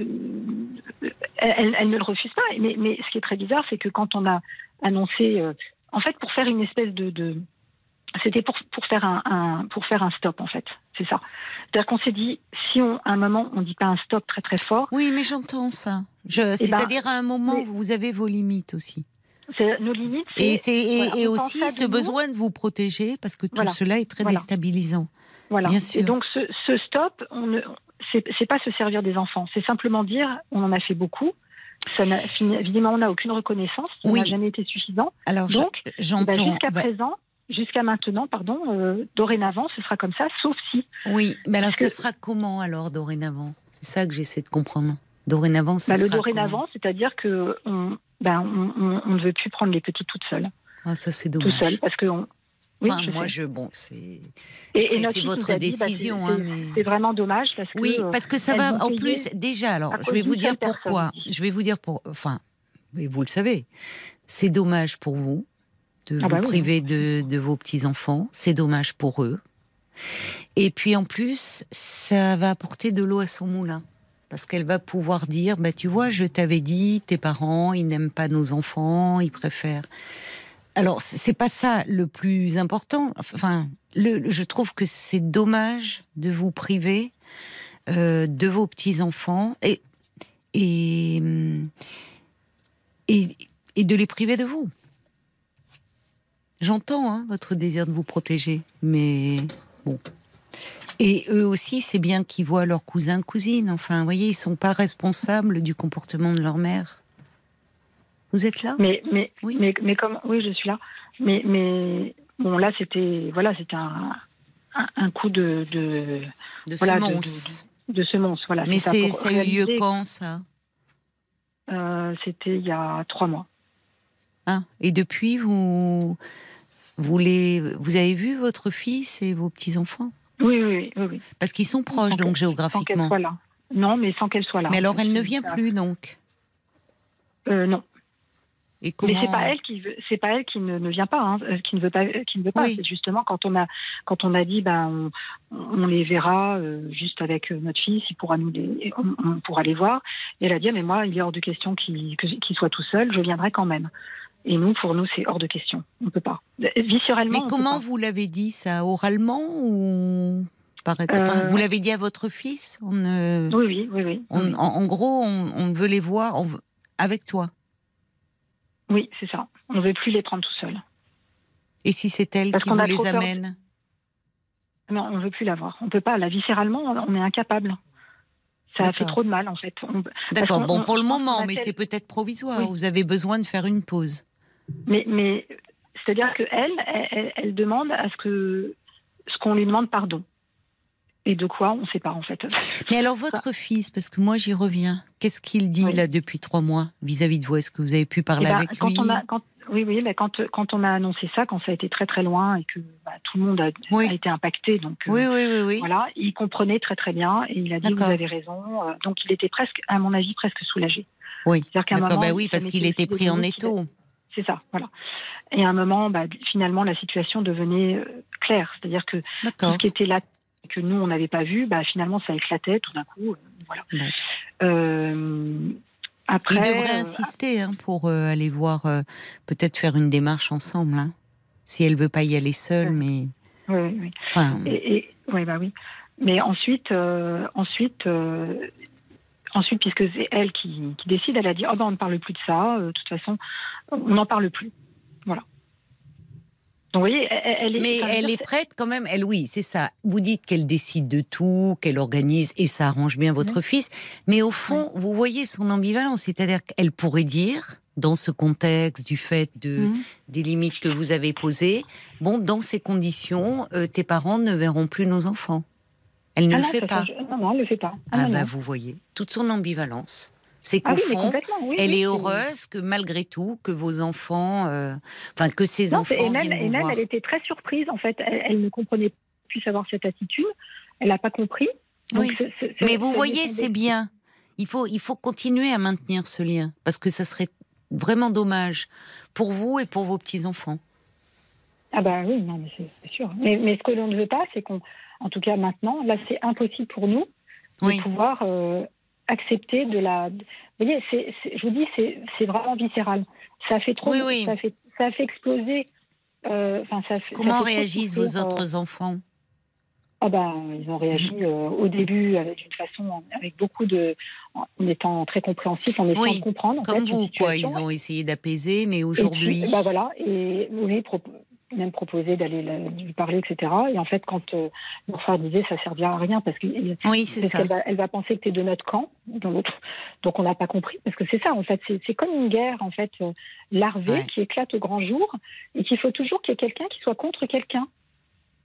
elle, elle ne le refuse pas. Mais, mais ce qui est très bizarre, c'est que quand on a annoncé, euh, en fait, pour faire une espèce de, de- c'était pour, pour faire un, un- pour faire un stop, en fait. C'est ça. C'est-à-dire qu'on s'est dit, si on, à un moment, on dit pas un stop très très fort, Oui, mais j'entends ça. Je- Eh ben, C'est-à-dire à un moment, mais- vous avez vos limites aussi. nos limites. Et, et, voilà, et aussi ce nous. besoin de vous protéger, parce que tout Voilà. cela est très Voilà. déstabilisant. Voilà. Bien sûr. Et donc ce, ce stop, on ne, c'est, pas se servir des enfants, c'est simplement dire on en a fait beaucoup. Ça évidemment, on n'a aucune reconnaissance, ça Oui. n'a jamais été suffisant. Alors, Donc, Eh ben, j'entends. jusqu'à bah, présent, jusqu'à maintenant, pardon, euh, dorénavant, ce sera comme ça, sauf si. oui, mais alors, ce sera comment alors dorénavant? C'est ça que j'essaie de comprendre. Dorénavant, ce Bah, le sera dorénavant, c'est-à-dire que on, ben, on, on- on ne veut plus prendre les petites toutes seules, Ah, ça, c'est tout dommage. seules, parce que on- oui, Enfin, je moi, sais. je, bon, c'est. Et, c'est votre bah, c'est- décision, c'est, hein, mais- c'est vraiment dommage parce que. Oui, euh, parce que ça va en plus déjà. Alors, je vais vous dire personne pourquoi. Je vais vous dire pour. Enfin, vous le savez, c'est dommage pour vous de Ah vous bah oui. priver de, de vos petits enfants. C'est dommage pour eux. Et puis en plus, ça va apporter de l'eau à son moulin. Parce qu'elle va pouvoir dire, bah, tu vois, je t'avais dit, tes parents, ils n'aiment pas nos enfants, ils préfèrent. Alors, c'est pas ça le plus important. Enfin, le, je trouve que c'est dommage de vous priver euh, de vos petits enfants et et, hum, et et de les priver de vous. J'entends hein, votre désir de vous protéger, mais bon. Et eux aussi, c'est bien qu'ils voient leurs cousins, cousines. Enfin, vous voyez, ils sont pas responsables du comportement de leur mère. Vous êtes là? Mais, mais, Oui. mais, mais comme, oui, je suis là. Mais, mais bon, là, c'était, voilà, c'était un, un, un coup de, de, De voilà, de- semonce. Voilà, Mais c'est, ça a eu lieu quand, ça? Euh, C'était il y a trois mois. Hein Et depuis, vous, vous, les, vous avez vu votre fils et vos petits-enfants? Oui, oui, oui. oui. Parce qu'ils sont proches, Sans donc qu'elle- Sans qu'elle géographiquement. soit là. Non, mais sans qu'elle soit là. Mais alors, elle ne vient plus, donc? Euh, non. Et comment Mais c'est pas elle qui veut, c'est pas elle qui ne, ne vient pas, hein, euh, qui ne veut pas, euh, qui ne veut pas. Oui. C'est justement quand on a, quand on a dit, ben, on, on les verra euh, juste avec notre fils, il pourra nous les, on, on pourra les voir. Et elle a dit, ah, mais moi, il est hors de question qu'il que- qu'il soit tout seul, je viendrai quand même. Et nous, pour nous, c'est hors de question. On peut pas. Viscéralement. Mais comment vous l'avez dit ça oralement ou euh, Vous l'avez dit à votre fils Oui, oui, oui, oui. En, gros, on, veut les voir avec toi. Oui, c'est ça. On ne veut plus les prendre tout seuls. Et si c'est elle qui vous les amène? Non, on ne veut plus la voir. On ne peut pas. La viscéralement, on est incapable. Ça a fait trop de mal, en fait. D'accord, bon, pour le moment, mais c'est peut-être provisoire. Vous avez besoin de faire une pause. Mais, mais c'est-à-dire qu'elle, elle, elle, demande à ce que ce qu'on lui demande pardon. Et de quoi On ne sait pas, en fait. Mais alors, votre fils, parce que moi, j'y reviens, qu'est-ce qu'il dit, là, depuis trois mois, vis-à-vis de vous? Est-ce que vous avez pu parler eh ben, avec quand lui? on a, Oui, oui, mais quand, quand on a annoncé ça, quand ça a été très, très loin et que bah, tout le monde a, été impacté, donc oui, oui, voilà, il comprenait très, très bien et il a dit Vous avez raison. Euh, donc, il était presque, à mon avis, presque soulagé. Oui, d'accord, bah oui, parce qu'il était pris en étau. C'est ça, voilà. Et à un moment, bah, finalement, la situation devenait euh, claire. C'est-à-dire que tout ce qui était là que nous, on n'avait pas vu, bah, finalement, ça éclatait tout d'un coup. Euh, voilà. Euh, après, Il devrait insister hein, pour aller voir, peut-être faire une démarche ensemble. Hein, si elle veut pas y aller seule, mais. Oui, oui. Enfin... Et, oui, bah oui. Mais ensuite, ensuite, ensuite, puisque c'est elle qui, décide, elle a dit oh ben on ne parle plus de ça. de toute façon, on n'en parle plus. Voilà. Donc, vous voyez, elle, est, Mais elle est prête quand même, elle, oui, c'est ça. Vous dites qu'elle décide de tout, qu'elle organise et ça arrange bien votre fils. Mais au fond, vous voyez son ambivalence. C'est-à-dire qu'elle pourrait dire, dans ce contexte du fait de, mhm. des limites que vous avez posées, bon, dans ces conditions, euh, tes parents ne verront plus nos enfants. Elle ne ah le fait pas. Non, non, elle ne le fait pas. Ah, ah bah, vous voyez, toute son ambivalence. C'est ah qu'au fond, elle est heureuse que malgré tout, que vos enfants, euh, enfin que ses enfants. Et même, et même elle était très surprise en fait. Elle, ne comprenait plus avoir cette attitude. Elle n'a pas compris. Mais vous voyez, c'est bien. Il faut, il faut continuer à maintenir ce lien parce que ça serait vraiment dommage pour vous et pour vos petits enfants. Ah bah oui, non, mais c'est sûr. Mais, mais, ce que l'on ne veut pas, c'est qu'on, en tout cas maintenant, là, c'est impossible pour nous de pouvoir euh, accepter de la. Vous voyez, je vous dis, c'est vraiment viscéral. Ça fait trop. Ça, fait, ça fait exploser. Euh, ça Comment réagissent vos autres enfants? Ah ben, ils ont réagi euh, au début avec une façon, avec beaucoup de, en étant très compréhensifs, en essayant de comprendre. Comme vous, quoi. Ils ont essayé d'apaiser, mais aujourd'hui. Bah voilà. Et oui, même proposé d'aller lui parler, etc. Et en fait, quand euh, mon frère disait ça servira à rien parce que oui, c'est qu'elle va, elle va penser que tu es de notre camp, dans l'autre. Donc on n'a pas compris parce que c'est ça en fait, c'est comme une guerre en fait euh, larvée qui éclate au grand jour et qu'il faut toujours qu'il y ait quelqu'un qui soit contre quelqu'un.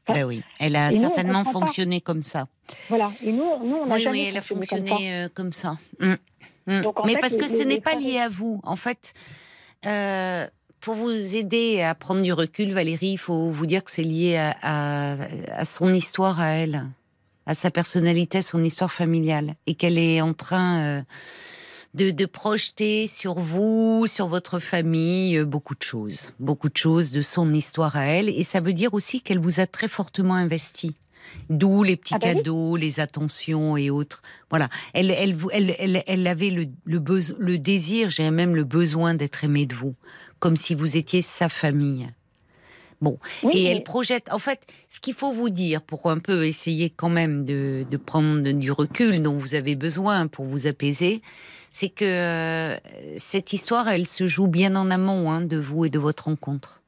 ben oui, elle a certainement fonctionné comme ça. Voilà, et nous, nous on a oui, oui, elle a fonctionné comme ça. Euh, hum, hum. Mais parce que ce n'est pas lié à vous. En fait, euh, pour vous aider à prendre du recul, Valérie, il faut vous dire que c'est lié à, son histoire à elle, à sa personnalité, son histoire familiale, et qu'elle est en train euh, de, projeter sur vous, sur votre famille, euh, beaucoup de choses, beaucoup de choses de son histoire à elle, et ça veut dire aussi qu'elle vous a très fortement investi. D'où les petits ah bah cadeaux, les attentions et autres. Voilà. Elle, elle, elle, elle, avait le, le, le désir, j'ai même le besoin d'être aimée de vous comme si vous étiez sa famille. Bon, et elle projette. En fait, ce qu'il faut vous dire pour un peu essayer quand même de, prendre du recul dont vous avez besoin pour vous apaiser, c'est que euh, cette histoire, elle se joue bien en amont hein, de vous et de votre rencontre.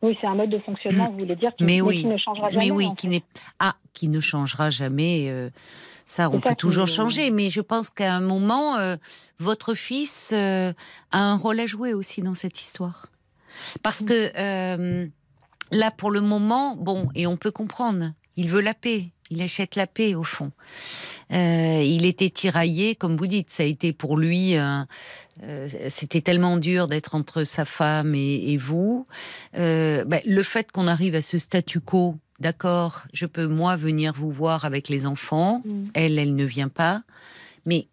Oui, c'est un mode de fonctionnement, vous voulez dire, qui, mais oui, qui ne changera jamais. Mais oui, qui n'est ah, qui ne changera jamais. Euh, ça, on peut toujours changer, mais je pense qu'à un moment, euh, votre fils euh, a un rôle à jouer aussi dans cette histoire. Parce que euh, là, pour le moment, bon, et on peut comprendre, il veut la paix, il achète la paix au fond. il était tiraillé, comme vous dites, ça a été pour lui, c'était tellement dur d'être entre sa femme et, vous. Ben, le fait qu'on arrive à ce statu quo d'accord, je peux moi venir vous voir avec les enfants. Mm. Elle, elle ne vient pas. Mais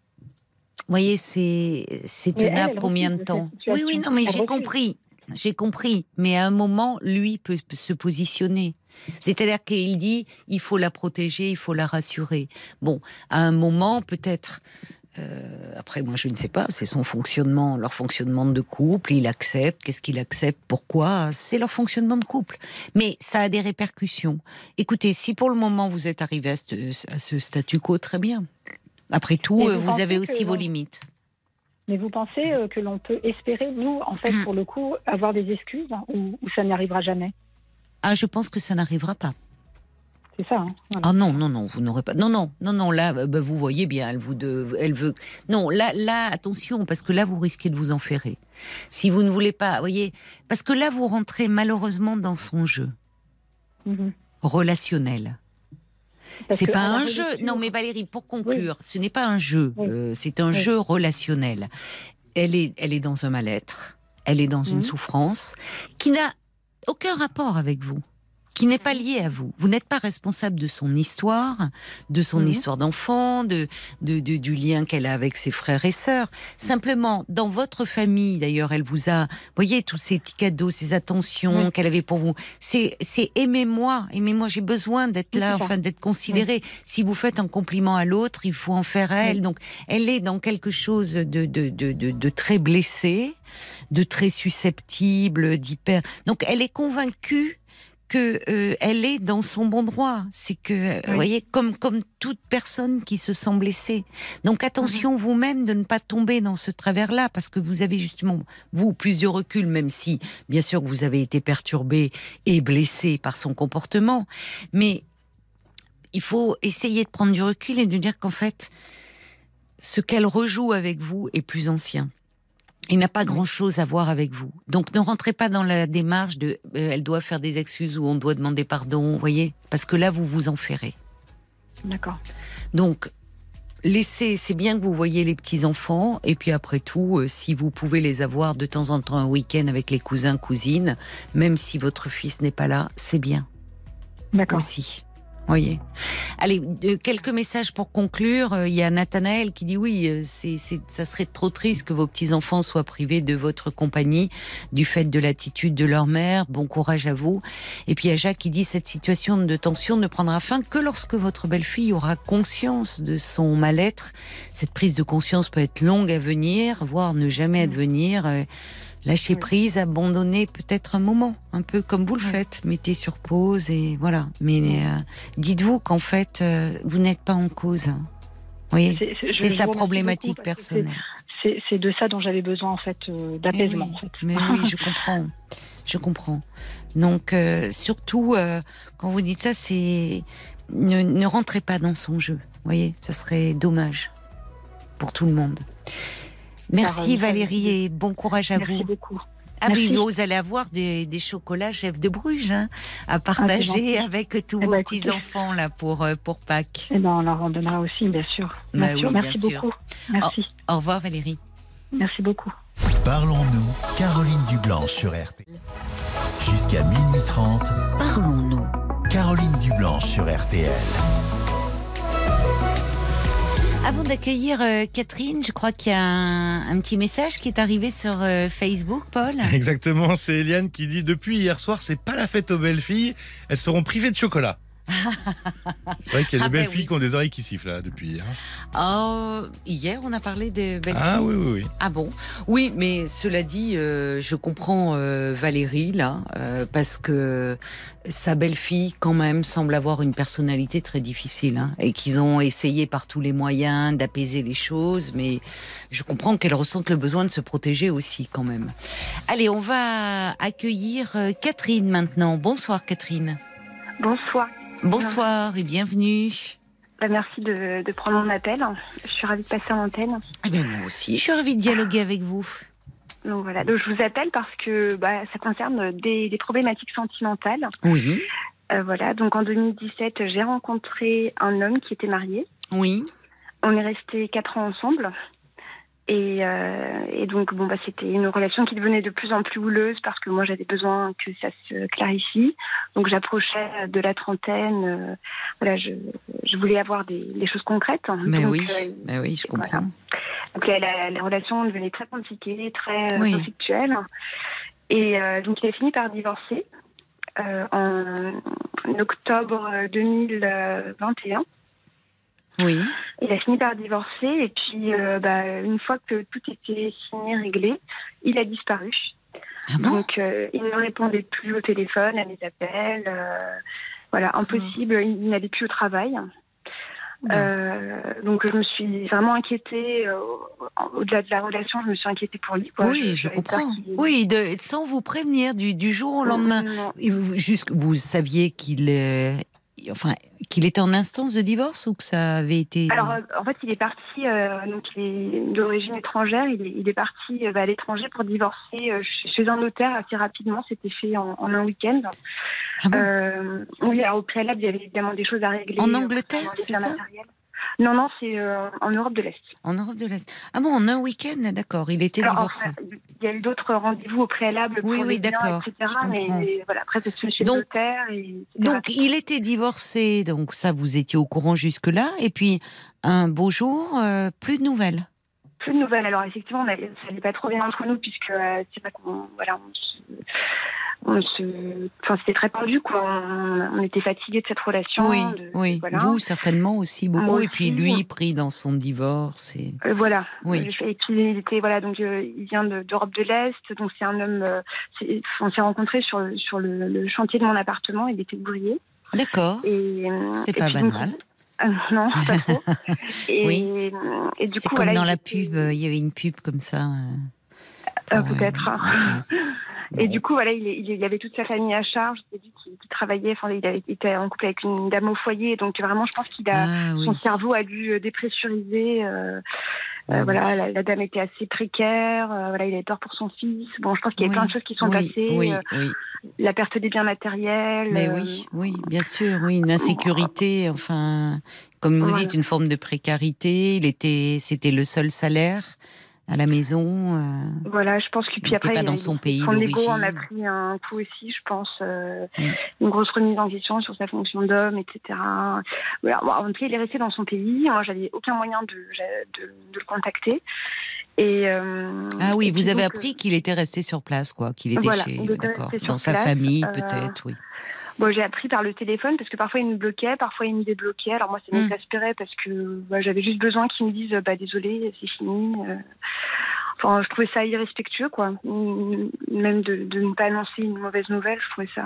vous voyez, c'est c'est tenable combien de temps? Oui, oui, non, mais j'ai compris, j'ai compris. Mais à un moment, lui peut se positionner. C'est-à-dire qu'il dit, il faut la protéger, il faut la rassurer. Bon, à un moment, peut-être Euh, après, moi, je ne sais pas. C'est son fonctionnement, leur fonctionnement de couple. Il accepte. Qu'est-ce qu'il accepte? Pourquoi? C'est leur fonctionnement de couple. Mais ça a des répercussions. Écoutez, si pour le moment vous êtes arrivé à ce, statu quo, très bien. Après tout, vous, vous avez aussi vos limites. Mais vous pensez euh, que l'on peut espérer, nous, en fait, hmm. pour le coup, avoir des excuses hein, ou, ça n'arrivera jamais? Ah, je pense que ça n'arrivera pas. C'est ça. Hein, ah non, non, non, vous n'aurez pas. Non, non, non, non. Là, euh, bah, vous voyez bien, elle vous, elle veut. Non, là, là, attention, parce que là, vous risquez de vous enferrer. Si vous ne voulez pas, voyez, parce que là, vous rentrez malheureusement dans son jeu mhm. relationnel. C'est pas un jeu. Non, mais Valérie, pour conclure, ce n'est pas un jeu. Euh, c'est un jeu relationnel. Elle est, elle est dans un mal-être. Elle est dans une mhm. souffrance qui n'a aucun rapport avec vous qui n'est pas lié à vous. Vous n'êtes pas responsable de son histoire, de son mhm. histoire d'enfant, de, de, du lien qu'elle a avec ses frères et sœurs. Simplement, dans votre famille, d'ailleurs, elle vous a, voyez, tous ces petits cadeaux, ces attentions qu'elle avait pour vous. C'est, c'est aimez-moi, aimez-moi, j'ai besoin d'être là, enfin, d'être considérée. Si vous faites un compliment à l'autre, il faut en faire à elle. Donc, elle est dans quelque chose de, de, de, de, de très blessé, de très susceptible, d'hyper. Donc, elle est convaincue que euh, elle est dans son bon droit. C'est que, vous voyez, comme comme toute personne qui se sent blessée. Donc attention vous-même de ne pas tomber dans ce travers-là, parce que vous avez justement vous plus de recul, même si bien sûr vous avez été perturbé et blessé par son comportement, mais il faut essayer de prendre du recul et de dire qu'en fait, ce qu'elle rejoue avec vous est plus ancien il n'a pas grand-chose à voir avec vous. Donc ne rentrez pas dans la démarche de euh, elle doit faire des excuses ou on doit demander pardon, vous voyez Parce que là, vous vous en ferez. D'accord. Donc, laissez, c'est bien que vous voyez les petits-enfants, et puis après tout, euh, si vous pouvez les avoir de temps en temps un week-end avec les cousins, cousines, même si votre fils n'est pas là, c'est bien. D'accord. Aussi voyez. Allez, quelques messages pour conclure. Euh, il y a Nathanaël qui dit oui, euh, c'est, ça serait trop triste que vos petits-enfants soient privés de votre compagnie du fait de l'attitude de leur mère. Bon courage à vous. Et puis il y a Jacques qui dit cette situation de tension ne prendra fin que lorsque votre belle-fille aura conscience de son mal-être. Cette prise de conscience peut être longue à venir, voire ne jamais advenir. Lâcher prise, abandonner peut-être un moment, un peu comme vous le faites, mettez sur pause et voilà. Mais euh, dites-vous qu'en fait, euh, vous n'êtes pas en cause. Hein. Oui, c'est sa problématique personnelle. C'est de ça dont j'avais besoin en fait, euh, d'apaisement. Mais, oui, je comprends, je comprends. Donc surtout quand vous dites ça, c'est ne, ne rentrez pas dans son jeu. Vous voyez, ça serait dommage pour tout le monde. Merci Valérie et bon courage à vous. Merci beaucoup. Ah oui, vous allez avoir des, chocolats chef de Bruges hein, à ah, partager avec tous eh vos ben, petits enfants là pour euh, pour Pâques. Eh ben, on leur en donnera aussi, bien sûr. Bah Merci beaucoup. Merci. Au, revoir Valérie. Merci beaucoup. Parlons-nous, Caroline Dublanche sur RTL. Jusqu'à minuit 30. Parlons-nous. Caroline Dublanche sur RTL. Avant d'accueillir euh, Catherine, je crois qu'il y a un, petit message qui est arrivé sur euh, Facebook, Paul. Exactement, c'est Eliane qui dit depuis hier soir, c'est pas la fête aux belles filles, elles seront privées de chocolat. C'est vrai qu'il y a des ah belles ben filles qui ont des oreilles qui sifflent là, depuis hier. Oh, hier, on a parlé des belles ah, filles. Ah oui, oui, oui. Ah bon? Oui, mais cela dit, euh, je comprends euh, Valérie là, euh, parce que sa belle-fille, quand même, semble avoir une personnalité très difficile hein, et qu'ils ont essayé par tous les moyens d'apaiser les choses, mais je comprends qu'elle ressente le besoin de se protéger aussi, quand même. Allez, on va accueillir Catherine maintenant. Bonsoir, Catherine. Bonsoir. Bonsoir et bienvenue. Bah, merci de, prendre mon appel. Je suis ravie de passer en antenne. Eh bien, moi aussi, je suis ravie de dialoguer avec vous. Donc voilà, donc je vous appelle parce que bah, ça concerne des, problématiques sentimentales. Oui. Euh, voilà, donc en 2017, j'ai rencontré un homme qui était marié. Oui. On est resté quatre ans ensemble. Et, euh, et, donc, bon, bah, c'était une relation qui devenait de plus en plus houleuse parce que moi, j'avais besoin que ça se clarifie. Donc, j'approchais de la trentaine. Euh, voilà, je, je, voulais avoir des, des, choses concrètes. Mais oui, euh, mais oui, je comprends. Donc, la, la, la, relation devenait très compliquée, très euh, conflictuelle. Et donc, il a fini par divorcer en octobre 2021. Oui. Il a fini par divorcer et puis bah, une fois que tout était signé, réglé, il a disparu. Ah bon? Donc il ne répondait plus au téléphone, à mes appels. voilà, impossible. Il n'allait plus au travail. Euh, donc je me suis vraiment inquiétée, euh, au-delà de la relation, je me suis inquiétée pour lui. Quoi. Oui, je, comprends. Oui, de, sans vous prévenir du, du jour au lendemain. Vous, juste, vous saviez qu'il enfin, qu'il était en instance de divorce ou que ça avait été. Alors, euh, en fait, il est parti, euh, donc il est d'origine étrangère, il est, parti euh, bah, à l'étranger pour divorcer chez un notaire assez rapidement. C'était fait en, un week-end. Ah oui, alors au préalable, il y avait évidemment des choses à régler. En Angleterre, c'est ça? Non, non, c'est euh, en Europe de l'Est. En Europe de l'Est. Ah bon, en un week-end, d'accord. Il était divorcé. il y a eu d'autres rendez-vous au préalable oui, pour oui, d'accord. etc. Mais, voilà, après, c'est chez le notaire. donc, il était divorcé, donc ça, vous étiez au courant jusque-là. Et puis, un beau jour, euh, plus de nouvelles plus de nouvelles. Alors effectivement, ça n'allait pas trop bien entre nous puisque euh, c'est pas qu'on voilà, on on se, enfin, c'était très tendu, quoi. On, était fatigué de cette relation. Oui, oui. Vous certainement aussi beaucoup, et puis lui pris dans son divorce. Et... Euh, voilà. Oui. Et puis il était voilà, donc euh, il vient d'Europe de, l'Est, donc c'est un homme. Euh, on s'est rencontrés sur sur le, chantier de mon appartement. Il était ouvrier. D'accord. Et c'est pas banal. non, pas trop. et, oui. Et du coup, comme dans la pub, il y avait une pub comme ça. Peut-être. Et du coup, voilà, il, il, avait toute sa famille à charge. C'est lui qui, travaillait. Enfin, il avait été en couple avec une dame au foyer. Donc vraiment, je pense qu'il a ah son cerveau a dû euh, dépressuriser. Euh, euh, voilà, la, dame était assez précaire. voilà, il avait peur pour son fils. Bon, je pense qu'il y a plein de choses qui sont passées. la perte des biens matériels. Mais oui, oui, bien sûr, oui, une insécurité. Enfin, comme vous dites, une forme de précarité. Il était, c'était le seul salaire à la maison. Euh, voilà, je pense que puis après, pas dans son pays son en a pris un coup aussi, je pense, euh, mm. une grosse remise en question sur sa fonction d'homme, etc. Voilà. en tout cas, il est resté dans son pays. Moi, j'avais aucun moyen de, de, le contacter. Et, euh, ah oui, vous avez appris qu'il était resté sur place, quoi, qu'il était chez, dans sa famille, peut-être, oui. Bon, j'ai appris par le téléphone parce que parfois il me bloquait, parfois il me débloquait. Alors moi, ça m'exaspérait parce que bah, j'avais juste besoin qu'ils me disent bah désolé, c'est fini. Euh. Enfin, je trouvais ça irrespectueux, quoi. Même de, de, ne pas annoncer une mauvaise nouvelle, je trouvais ça.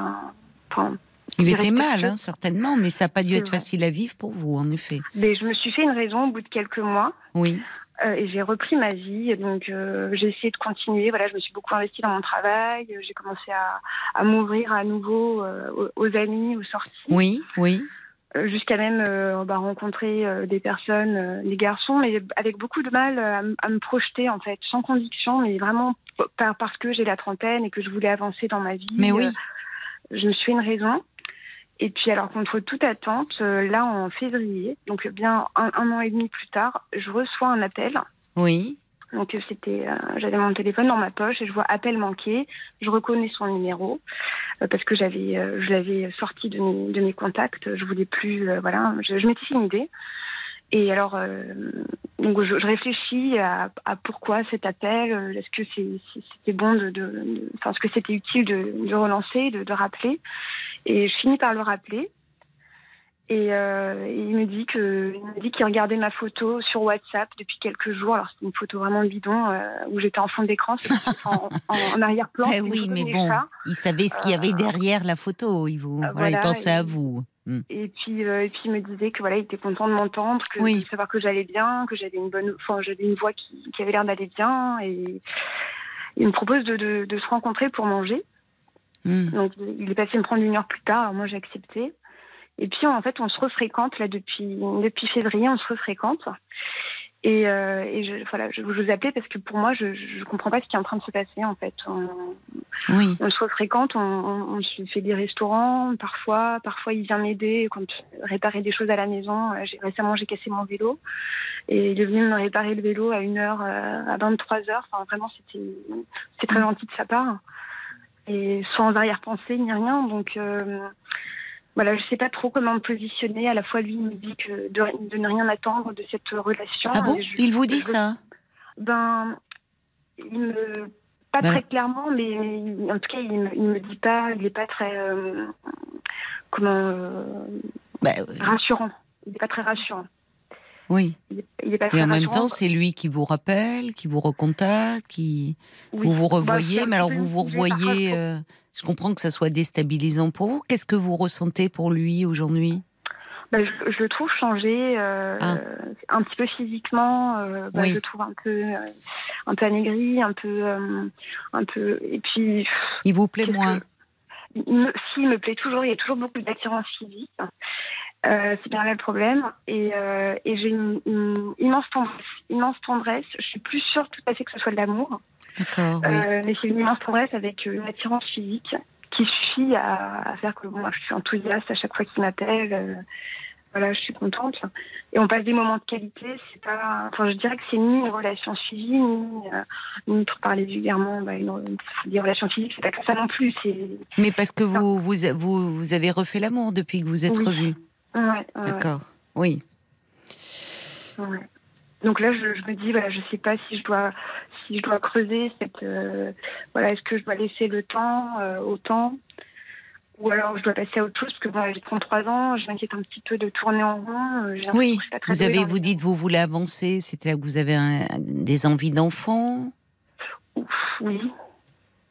Enfin, il était mal, hein, certainement, mais ça n'a pas dû être facile à vivre pour vous, en effet. Mais je me suis fait une raison au bout de quelques mois. Oui. Euh, et j'ai repris ma vie. Donc, euh, j'ai essayé de continuer. Voilà, je me suis beaucoup investie dans mon travail. J'ai commencé à, à m'ouvrir à nouveau euh, aux, amis, aux sorties. Oui, oui. Jusqu'à même bah, rencontrer des personnes, des garçons, mais avec beaucoup de mal à, me projeter, en fait, sans conviction, mais vraiment parce que j'ai la trentaine et que je voulais avancer dans ma vie. Mais oui. je me suis une raison. Et puis alors contre toute attente, euh, là en février, donc bien un, an et demi plus tard, je reçois un appel. Oui. Donc c'était, euh, j'avais mon téléphone dans ma poche et je vois appel manqué. Je reconnais son numéro euh, parce que j'avais, je l'avais sorti de mes, de mes contacts. Je voulais plus, voilà, je, je m'étais fait une idée. Et alors, donc je, réfléchis à, pourquoi cet appel. Est-ce que c'était bon de, de, enfin, est-ce que c'était utile de, de relancer, de, rappeler? Et je finis par le rappeler. Et, euh, il me dit que il dit qu'il regardait ma photo sur WhatsApp depuis quelques jours. Alors c'est une photo vraiment bidon euh, où j'étais en fond d'écran, en, en, arrière-plan. Eh oui, mais bon, il savait ce qu'il y avait euh, derrière la photo. Il, vous, il pensait à vous. Hmm. Et puis, et puis il me disait que voilà, il était content de m'entendre, que de savoir que j'allais bien, que j'avais une bonne, enfin j'avais une voix qui, qui avait l'air d'aller bien. Et il me propose de, de, de se rencontrer pour manger. Hmm. Donc, il est passé me prendre une heure plus tard. Moi, j'ai accepté. Et puis, en fait, on se refréquente là depuis depuis février. On se refréquente. Et, euh, et je, voilà, je, vous appelais parce que pour moi, je ne comprends pas ce qui est en train de se passer en fait. On, oui. on se fréquente, on, on, se fait des restaurants parfois, parfois il vient m'aider quand réparer des choses à la maison. Euh, récemment, j'ai cassé mon vélo et il est venu me réparer le vélo à une heure, euh, à 23 heures. Enfin, vraiment, c'était très gentil de sa part et sans arrière-pensée ni rien. Donc euh, voilà, je sais pas trop comment me positionner. À la fois, lui, il me dit que de, ne rien attendre de cette relation. Ah bon Il vous dit ça Ben, il me pas ben. très clairement, mais en tout cas, il, me, me dit pas. Il est pas très euh, comment euh, ben, rassurant. Il est pas très rassurant. Oui. Il est pas Et en même temps, c'est lui qui vous rappelle, qui vous recontacte, qui Oui. vous vous Bah, revoyez. mais alors vous vous revoyez. euh, je comprends que ça soit déstabilisant pour vous. Qu'est-ce que vous ressentez pour lui aujourd'hui? Bah, je, je le trouve changé euh, Ah. un petit peu physiquement. euh, bah, Oui. Je le trouve un peu, euh, un peu amaigri, un peu, un peu. Et puis, Il vous plaît moins il me, si, il me plaît toujours. Il y a toujours beaucoup d'attirance physique. Euh, c'est bien là le problème. Et, euh, et j'ai une, une immense tendresse. Immense tendresse. Je suis plus sûre tout à fait que ce soit de l'amour. D'accord. Oui. Euh, mais c'est une immense tendresse avec une attirance physique qui suffit à, à faire que bon, moi, je suis enthousiaste à chaque fois qu'il m'appelle. euh, voilà, je suis contente. Et on passe des moments de qualité. C'est pas, enfin, je dirais que c'est ni une relation suivie, ni, euh, ni pour parler vulgairement, bah, une, des relations physiques. C'est pas que ça non plus. C'est Mais parce que vous, vous, vous, vous avez refait l'amour depuis que vous êtes Oui. revus. ouais, ouais, D'accord. Oui. Donc là, je, je me dis, voilà, je sais pas si je dois, si je dois creuser cette, euh, voilà, est-ce que je dois laisser le temps euh, au temps? Ou alors je dois passer à autre chose parce que bon, j'ai 33 ans, je m'inquiète un petit peu de tourner en rond. euh, Oui. Vous avez, vous dites, vous voulez avancer. C'était là que vous avez un- des envies d'enfant. Ouf, oui.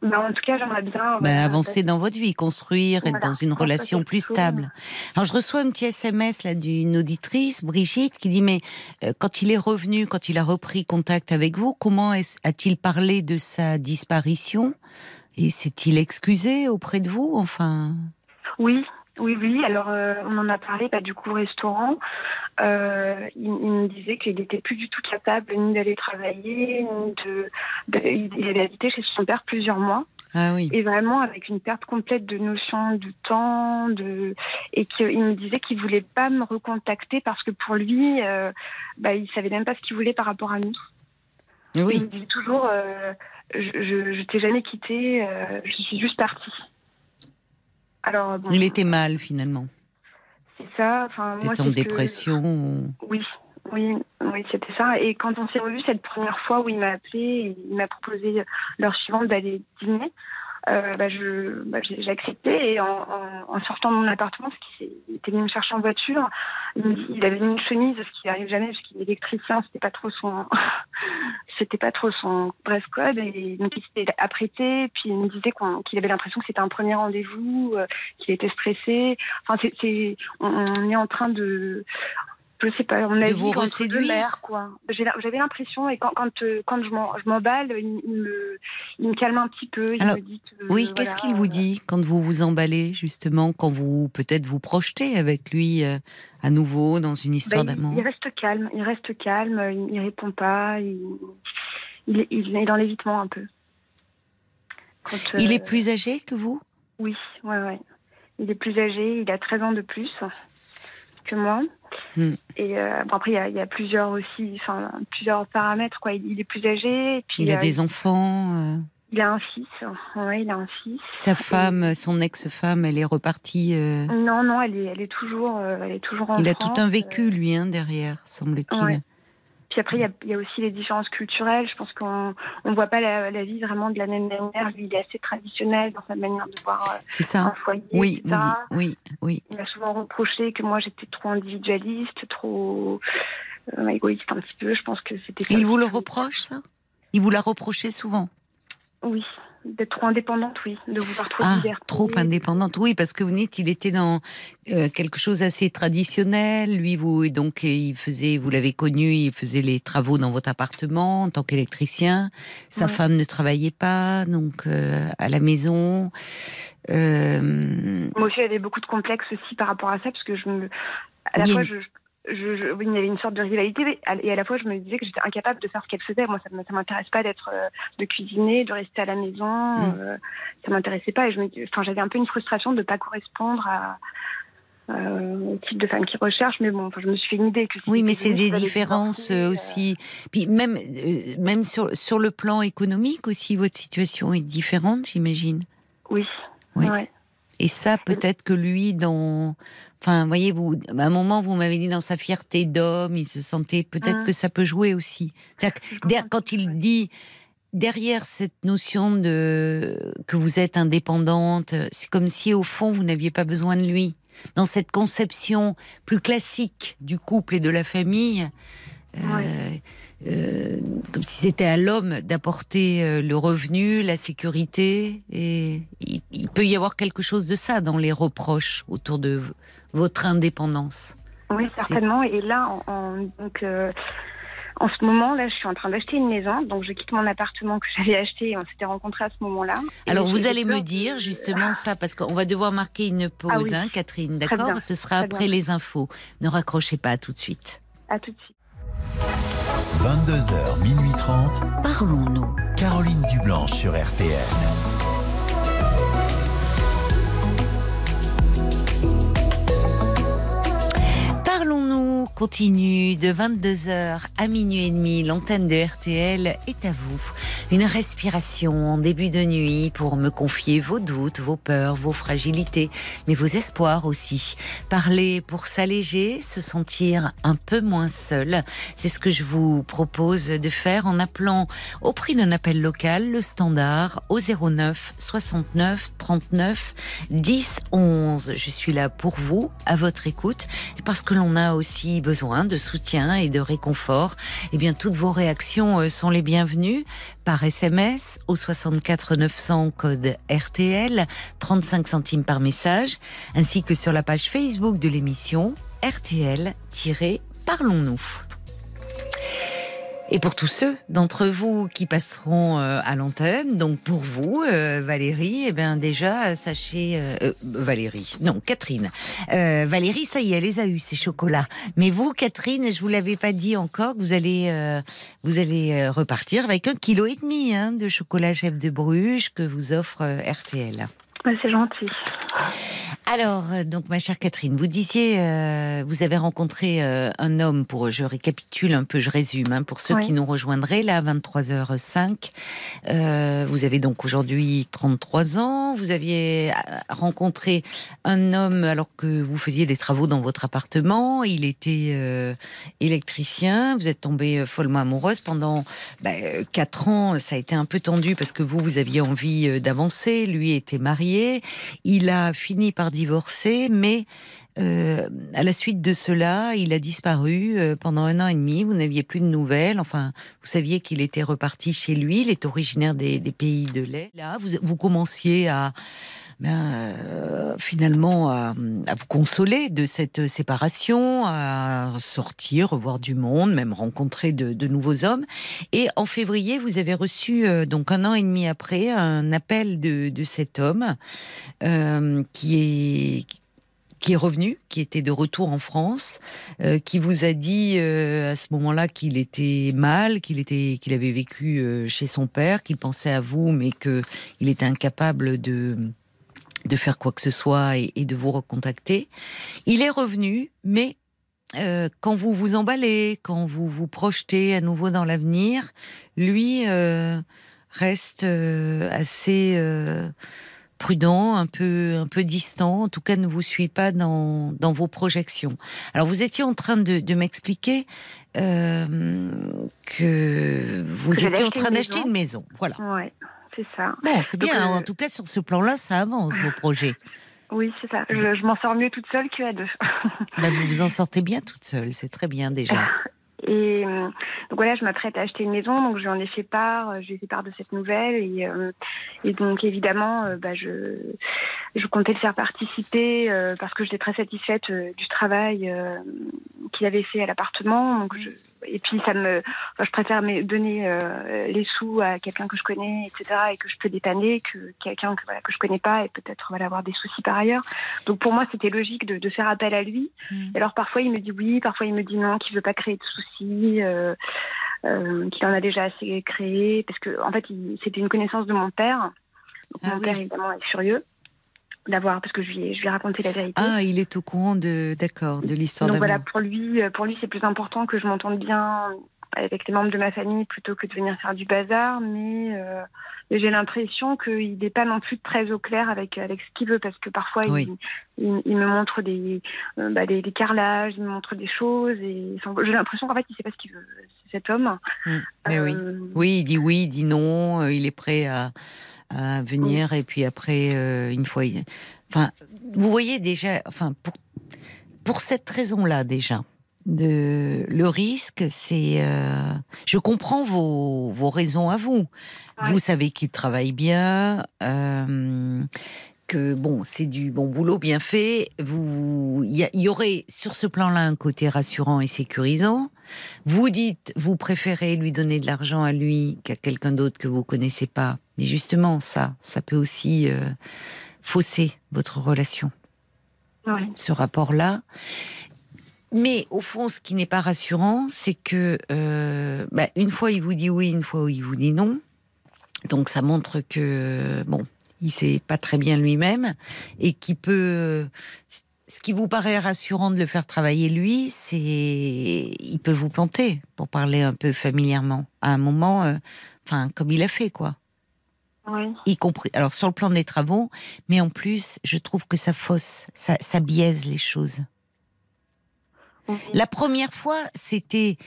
Bah, en tout cas, j'aimerais bien. Voilà, avancer dans votre vie, construire, être Voilà, dans une relation plus chose. stable. Alors je reçois un petit SMS là d'une auditrice, Brigitte, qui dit mais euh, quand il est revenu, quand il a repris contact avec vous, comment a-t-il parlé de sa disparition? Et s'est-il excusé auprès de vous Enfin, Oui, oui, oui. Alors, euh, on en a parlé bah, du coup au restaurant. Euh, il, il me disait qu'il n'était plus du tout capable ni d'aller travailler, ni de, de- Il il avait habité chez son père plusieurs mois. ah oui, Et vraiment avec une perte complète de notion du temps. De... Et qu'il me disait qu'il voulait pas me recontacter parce que pour lui, euh, bah, il savait même pas ce qu'il voulait par rapport à nous. Il oui. me dit toujours euh, Je, je, je t'ai jamais quitté, je suis juste partie. Alors, bon, Il était mal finalement. c'est ça. Enfin, moi, en que- dépression. Oui, oui, oui, c'était ça. Et quand on s'est revu cette première fois où il m'a appelé, il m'a proposé l'heure suivante d'aller dîner. Euh, bah, je, bah, j'ai accepté et en, en- en sortant de mon appartement, parce qu'il était venu me chercher en voiture, il, avait mis une chemise, ce qui n'arrive jamais, parce qu'il est électricien, c'était pas trop son, c'était pas trop son dress code, et donc il s'était apprêté, puis il me disait qu'on- qu'il avait l'impression que c'était un premier rendez-vous, euh, qu'il était stressé. Enfin, c'est, on est en train de, je sais pas, on a De vous entre deux mers, quoi. J'avais l'impression, et quand, quand, euh, quand je m'emballe, il, il me, il me calme un petit peu. Il Alors, me dit que, Oui, qu'est-ce voilà, qu'il vous euh, dit quand vous vous emballez justement, quand vous peut-être vous projetez avec lui euh, à nouveau dans une histoire il, d'amour? il reste calme, il reste calme, il, il répond pas, il, il, est- dans l'évitement un peu. Quand, Il euh, est plus âgé que vous? Oui, ouais, ouais. Il est plus âgé, il a 13 ans de plus que moi. Hmm. Et euh, bon, après, il y, a, il y a plusieurs aussi, enfin, plusieurs paramètres, quoi. Il, il est plus âgé, et puis Il a euh, des enfants euh, il a un fils. Ouais, il a un fils. Sa femme, son ex-femme, elle est repartie. euh, Non, non, elle est, elle est toujours, euh, elle est toujours en il a tout un vécu, lui, hein, derrière, semble-t-il. Ouais. Puis après, il y a, il y a aussi les différences culturelles. Je pense qu'on ne voit pas la, la vie vraiment de la même manière. Lui, il est assez traditionnel dans sa manière de voir euh, C'est un ça foyer. Oui, oui, oui, oui. Il m'a souvent reproché que moi, j'étais trop individualiste, trop euh, égoïste un petit peu. Je pense que c'était... ça Il vous le reproche, ça? Il vous l'a reproché souvent? Oui, d'être trop indépendante, oui. De vouloir trop Ah, liberté. trop indépendante. Oui, parce que vous dites, il était dans euh, quelque chose assez traditionnel. Lui, vous, et donc, il faisait, vous l'avez connu, il faisait les travaux dans votre appartement en tant qu'électricien. Sa Ouais. femme ne travaillait pas, donc euh, à la maison. Euh, Moi aussi, j'avais beaucoup de complexes aussi par rapport à ça, parce que je me... À la fois, je, je, je- oui, il y avait une sorte de rivalité, mais à- et à la fois, je me disais que j'étais incapable de faire ce qu'elle faisait. Moi, ça ne m'intéresse pas d'être, euh, de cuisiner, de rester à la maison. Mm. euh, ça m'intéressait pas. Et je me, enfin, j'avais un peu une frustration de ne pas correspondre à, euh, au type de femme qu'ils recherchent. Mais bon, enfin, je me suis fait une idée que. oui, mais c'est des différences euh, euh, aussi. Puis même, euh, même sur, sur le plan économique aussi, votre situation est différente, j'imagine. Oui. Oui. Ouais. Et ça, peut-être que lui, dans, enfin, voyez, vous, à un moment, vous m'avez dit dans sa fierté d'homme, il se sentait, peut-être Mm. que ça peut jouer aussi. Que quand il dit derrière cette notion de que vous êtes indépendante, c'est comme si au fond vous n'aviez pas besoin de lui. dans cette conception plus classique du couple et de la famille. Euh, euh, comme si c'était à l'homme d'apporter euh, le revenu, la sécurité. Et il, peut y avoir quelque chose de ça dans les reproches autour de votre indépendance. Oui, certainement. Et là, en, donc, en ce moment, là, je suis en train d'acheter une maison, donc je quitte mon appartement que j'avais acheté et on s'était rencontrés à ce moment-là. Alors, vous allez me dire justement ça, parce qu'on va devoir marquer une pause, ah hein, Catherine, d'accord? Ce sera après les infos. Ne raccrochez pas tout de suite. À tout de suite. 22h, minuit 30. Parlons-nous. Caroline Dublanche sur RTN. Parlons-nous continue de 22h à minuit et demi. L'antenne de RTL est à vous. Une respiration en début de nuit pour me confier vos doutes, vos peurs, vos fragilités, mais vos espoirs aussi. Parler pour s'alléger, se sentir un peu moins seul. C'est ce que je vous propose de faire en appelant au prix d'un appel local le standard au 09 69 39 10 11. Je suis là pour vous, à votre écoute, parce que l'on a aussi besoin de soutien et de réconfort, eh bien toutes vos réactions euh, sont les bienvenues par SMS au 64 900 code RTL, 35 centimes par message, ainsi que sur la page Facebook de l'émission RTL-Parlons-nous. Et pour tous ceux d'entre vous qui passeront euh, à l'antenne, donc pour vous, euh, Valérie, eh bien déjà, sachez, euh, Valérie, non, Catherine, Valérie, ça y est, elle les a eu ces chocolats. Mais vous, Catherine, je vous l'avais pas dit encore, vous allez, vous allez repartir avec un kilo et demi hein, de chocolat chef de Bruges que vous offre RTL. C'est gentil. Alors, euh, donc, ma chère Catherine, vous disiez, euh, vous avez rencontré euh, un homme, pour, je récapitule un peu, je résume, hein, pour ceux qui nous rejoindraient, là, à 23h05. vous avez donc aujourd'hui 33 ans. Vous aviez rencontré un homme alors que vous faisiez des travaux dans votre appartement. Il était électricien. Vous êtes tombée follement amoureuse. Pendant bah, 4 ans, ça a été un peu tendu parce que vous, vous aviez envie d'avancer. Lui était marié. Il a fini par divorcé, mais euh, à la suite de cela, il a disparu euh, pendant un an et demi. Vous n'aviez plus de nouvelles. Enfin, vous saviez qu'il était reparti chez lui. Il est originaire des, pays de l'Est. Là, vous, vous commenciez à ben, euh, finalement à, vous consoler de cette séparation, à sortir, revoir du monde, même rencontrer de, nouveaux hommes. Et en février, vous avez reçu, donc un an et demi après, un appel de, cet homme qui est revenu, qui était de retour en France, euh, qui vous a dit euh, à ce moment-là qu'il était mal, qu'il était, qu'il avait vécu euh, chez son père, qu'il pensait à vous, mais que il était incapable de de faire quoi que ce soit et, de vous recontacter. Il est revenu, mais quand vous vous emballez, quand vous vous projetez à nouveau dans l'avenir, lui reste assez prudent, un peu, un peu distant, en tout cas ne vous suit pas dans, dans vos projections. Alors vous étiez en train de, de m'expliquer euh, que vous étiez en train d'acheter une maison. Voilà. Ouais, c'est ça. Bon, c'est bien. Euh, en tout cas, sur ce plan-là, ça avance vos projets. Oui, c'est ça. Je, m'en sors mieux toute seule qu'à deux. Ben, vous vous en sortez bien toute seule, c'est très bien déjà. Et euh, donc voilà, je m'apprête à acheter une maison, donc je lui en ai fait part, euh, je lui ai fait part de cette nouvelle, et, euh, et donc évidemment, bah, je, je comptais le faire participer parce que j'étais très satisfaite du travail qu'il avait fait à l'appartement. Donc je, et puis ça me, enfin, je préfère me donner les sous à quelqu'un que je connais, etc., et que je peux dépanner, que quelqu'un que voilà que je connais pas et peut-être voilà avoir des soucis par ailleurs. Donc pour moi, c'était logique de, de, faire appel à lui. Mmh. alors parfois il me dit oui, parfois il me dit non, qu'il veut pas créer de soucis euh, euh, qu'il en a déjà assez créé, parce que en fait, c'était une connaissance de mon père. Ah mon père évidemment est furieux d'avoir parce que je lui, ai, je lui ai raconté la vérité. Ah, il est au courant de d'accord de l'histoire. Donc voilà, pour lui, pour lui, c'est plus important que je m'entende bien avec les membres de ma famille plutôt que de venir faire du bazar, mais euh, j'ai l'impression qu'il n'est pas non plus très au clair avec, avec ce qu'il veut, parce que parfois il, il, me montre des, euh, bah, des, carrelages, il me montre des choses, et j'ai l'impression qu'en fait il ne sait pas ce qu'il veut, cet homme. Mmh. Mais oui. Euh, oui, il dit oui, il dit non, il est prêt à, à venir, et puis après, une fois, Enfin, vous voyez déjà, enfin, pour, pour cette raison-là déjà, de, le risque, c'est. Euh, je comprends vos, vos raisons à vous. Vous savez qu'il travaille bien, euh, que bon, c'est du bon boulot bien fait. Vous, il y, aurait sur ce plan-là un côté rassurant et sécurisant. Vous dites, vous préférez lui donner de l'argent à lui qu'à quelqu'un d'autre que vous connaissez pas. Mais justement, ça, ça peut aussi euh, fausser votre relation. Ce rapport-là. Mais au fond, ce qui n'est pas rassurant, c'est que euh, bah, une fois il vous dit oui, une fois il vous dit non. Donc ça montre que bon, il sait pas très bien lui-même et qui peut. Ce qui vous paraît rassurant de le faire travailler lui, c'est il peut vous planter pour parler un peu familièrement à un moment, euh, enfin comme il a fait quoi. Oui. Y compris, alors sur le plan des travaux, mais en plus, je trouve que ça fausse, ça, ça biaise les choses. La première fois, c'était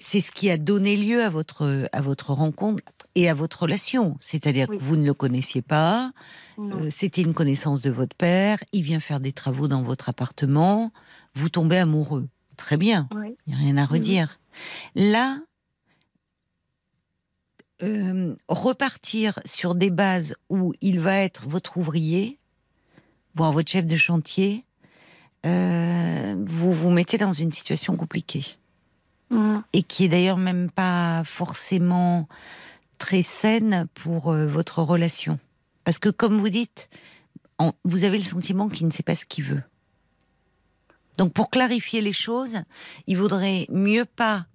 c'est ce qui a donné lieu à votre à votre rencontre et à votre relation. C'est-à-dire que vous ne le connaissiez pas, euh, c'était une connaissance de votre père, il vient faire des travaux dans votre appartement, vous tombez amoureux. Très bien, il n'y a rien à redire. Là, euh, repartir sur des bases où il va être votre ouvrier, voire votre chef de chantier, euh, vous vous mettez dans une situation compliquée. Mm. Et qui est d'ailleurs même pas forcément très saine pour euh, votre relation. Parce que comme vous dites, vous avez le sentiment qu'il ne sait pas ce qu'il veut. Donc pour clarifier les choses, il vaudrait mieux pas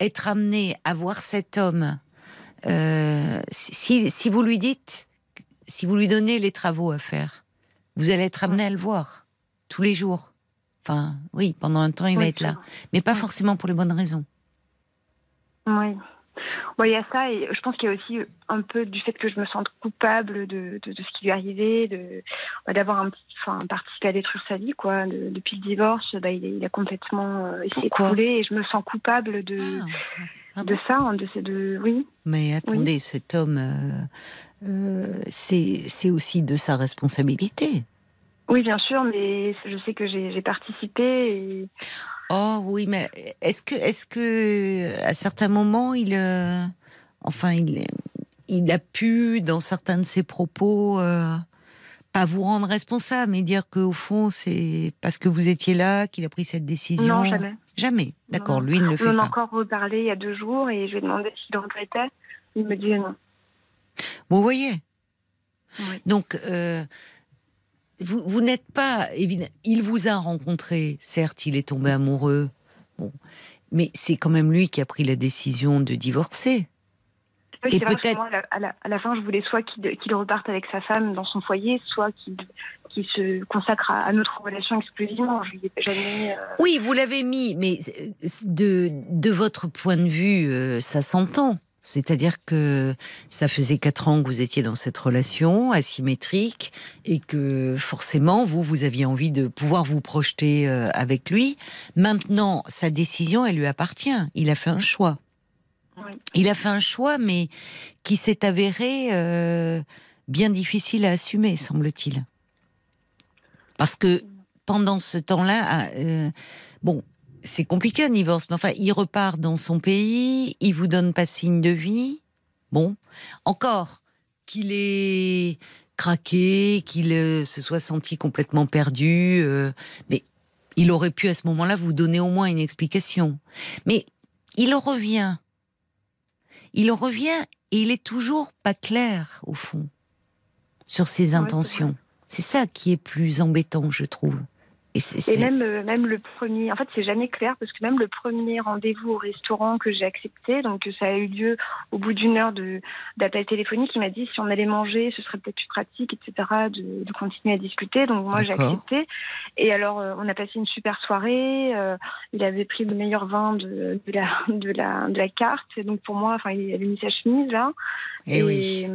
être amené à voir cet homme. Euh, si, si, vous lui dites, si vous lui donnez les travaux à faire, vous allez être amené à le voir tous les jours. Enfin, oui, pendant un temps, il va être là. Mais pas forcément pour les bonnes raisons. Oui. il y a ça, et je pense qu'il y a aussi un peu du fait que je me sente coupable de, de, ce qui lui est arrivé, bah, d'avoir un enfin, participé à détruire sa vie, quoi. depuis le divorce, bah, il, a complètement euh, et je me sens coupable de, ah, ah de ça, hein, de, de, oui. Mais attendez, cet homme, euh, euh, c'est, aussi de sa responsabilité. Oui, bien sûr, mais je sais que j'ai participé. Oh oui, mais est-ce que, est-ce que, à certains moments, il, euh, enfin, il, il a pu, dans certains de ses propos, pas vous rendre responsable, mais dire qu'au fond, c'est parce que vous étiez là qu'il a pris cette décision. Non, jamais. Jamais. D'accord, lui, il ne le fait pas. On a encore reparlé il y a deux jours et je lui ai demandé s'il regrettait. Il me dit non. Vous voyez. Oui. Donc. Euh, vous, n'êtes pas évidemment. Il vous a rencontré, certes, il est tombé amoureux, bon, mais c'est quand même lui qui a pris la décision de divorcer. Et peut-être à, la, fin, je voulais soit qu'il reparte avec sa femme dans son foyer, soit qu'il se consacre à, notre relation exclusivement. Euh, oui, vous l'avez mis, mais de, de votre point de vue, euh, ça s'entend. C'est-à-dire que ça faisait quatre ans que vous étiez dans cette relation asymétrique et que forcément, vous, vous aviez envie de pouvoir vous projeter euh, avec lui. Maintenant, sa décision, elle lui appartient. Il a fait un choix. Il a fait un choix, mais qui s'est avéré euh, bien difficile à assumer, semble-t-il. Parce que pendant ce temps-là, euh, bon, c'est compliqué un divorce, mais enfin, il repart dans son pays, il vous donne pas signe de vie. Bon, encore qu'il ait craqué, qu'il euh, se soit senti complètement perdu, mais il aurait pu à ce moment-là vous donner au moins une explication. Mais il revient. Il revient et il est toujours pas clair, au fond, sur ses intentions. C'est ça qui est plus embêtant, je trouve. Et, même, euh, même le premier, en fait, c'est jamais clair parce que même le premier rendez-vous au restaurant que j'ai accepté, donc ça a eu lieu au bout d'une heure d'appel téléphonique, il m'a dit si on allait manger, ce serait peut-être plus pratique, etc., de, de, continuer à discuter. Donc moi, j'ai accepté. Et alors, euh, on a passé une super soirée. Euh, il avait pris le meilleur vin de, de, la, de, la, de la carte. Et donc pour moi, enfin, il avait mis sa chemise là. Eh et, oui.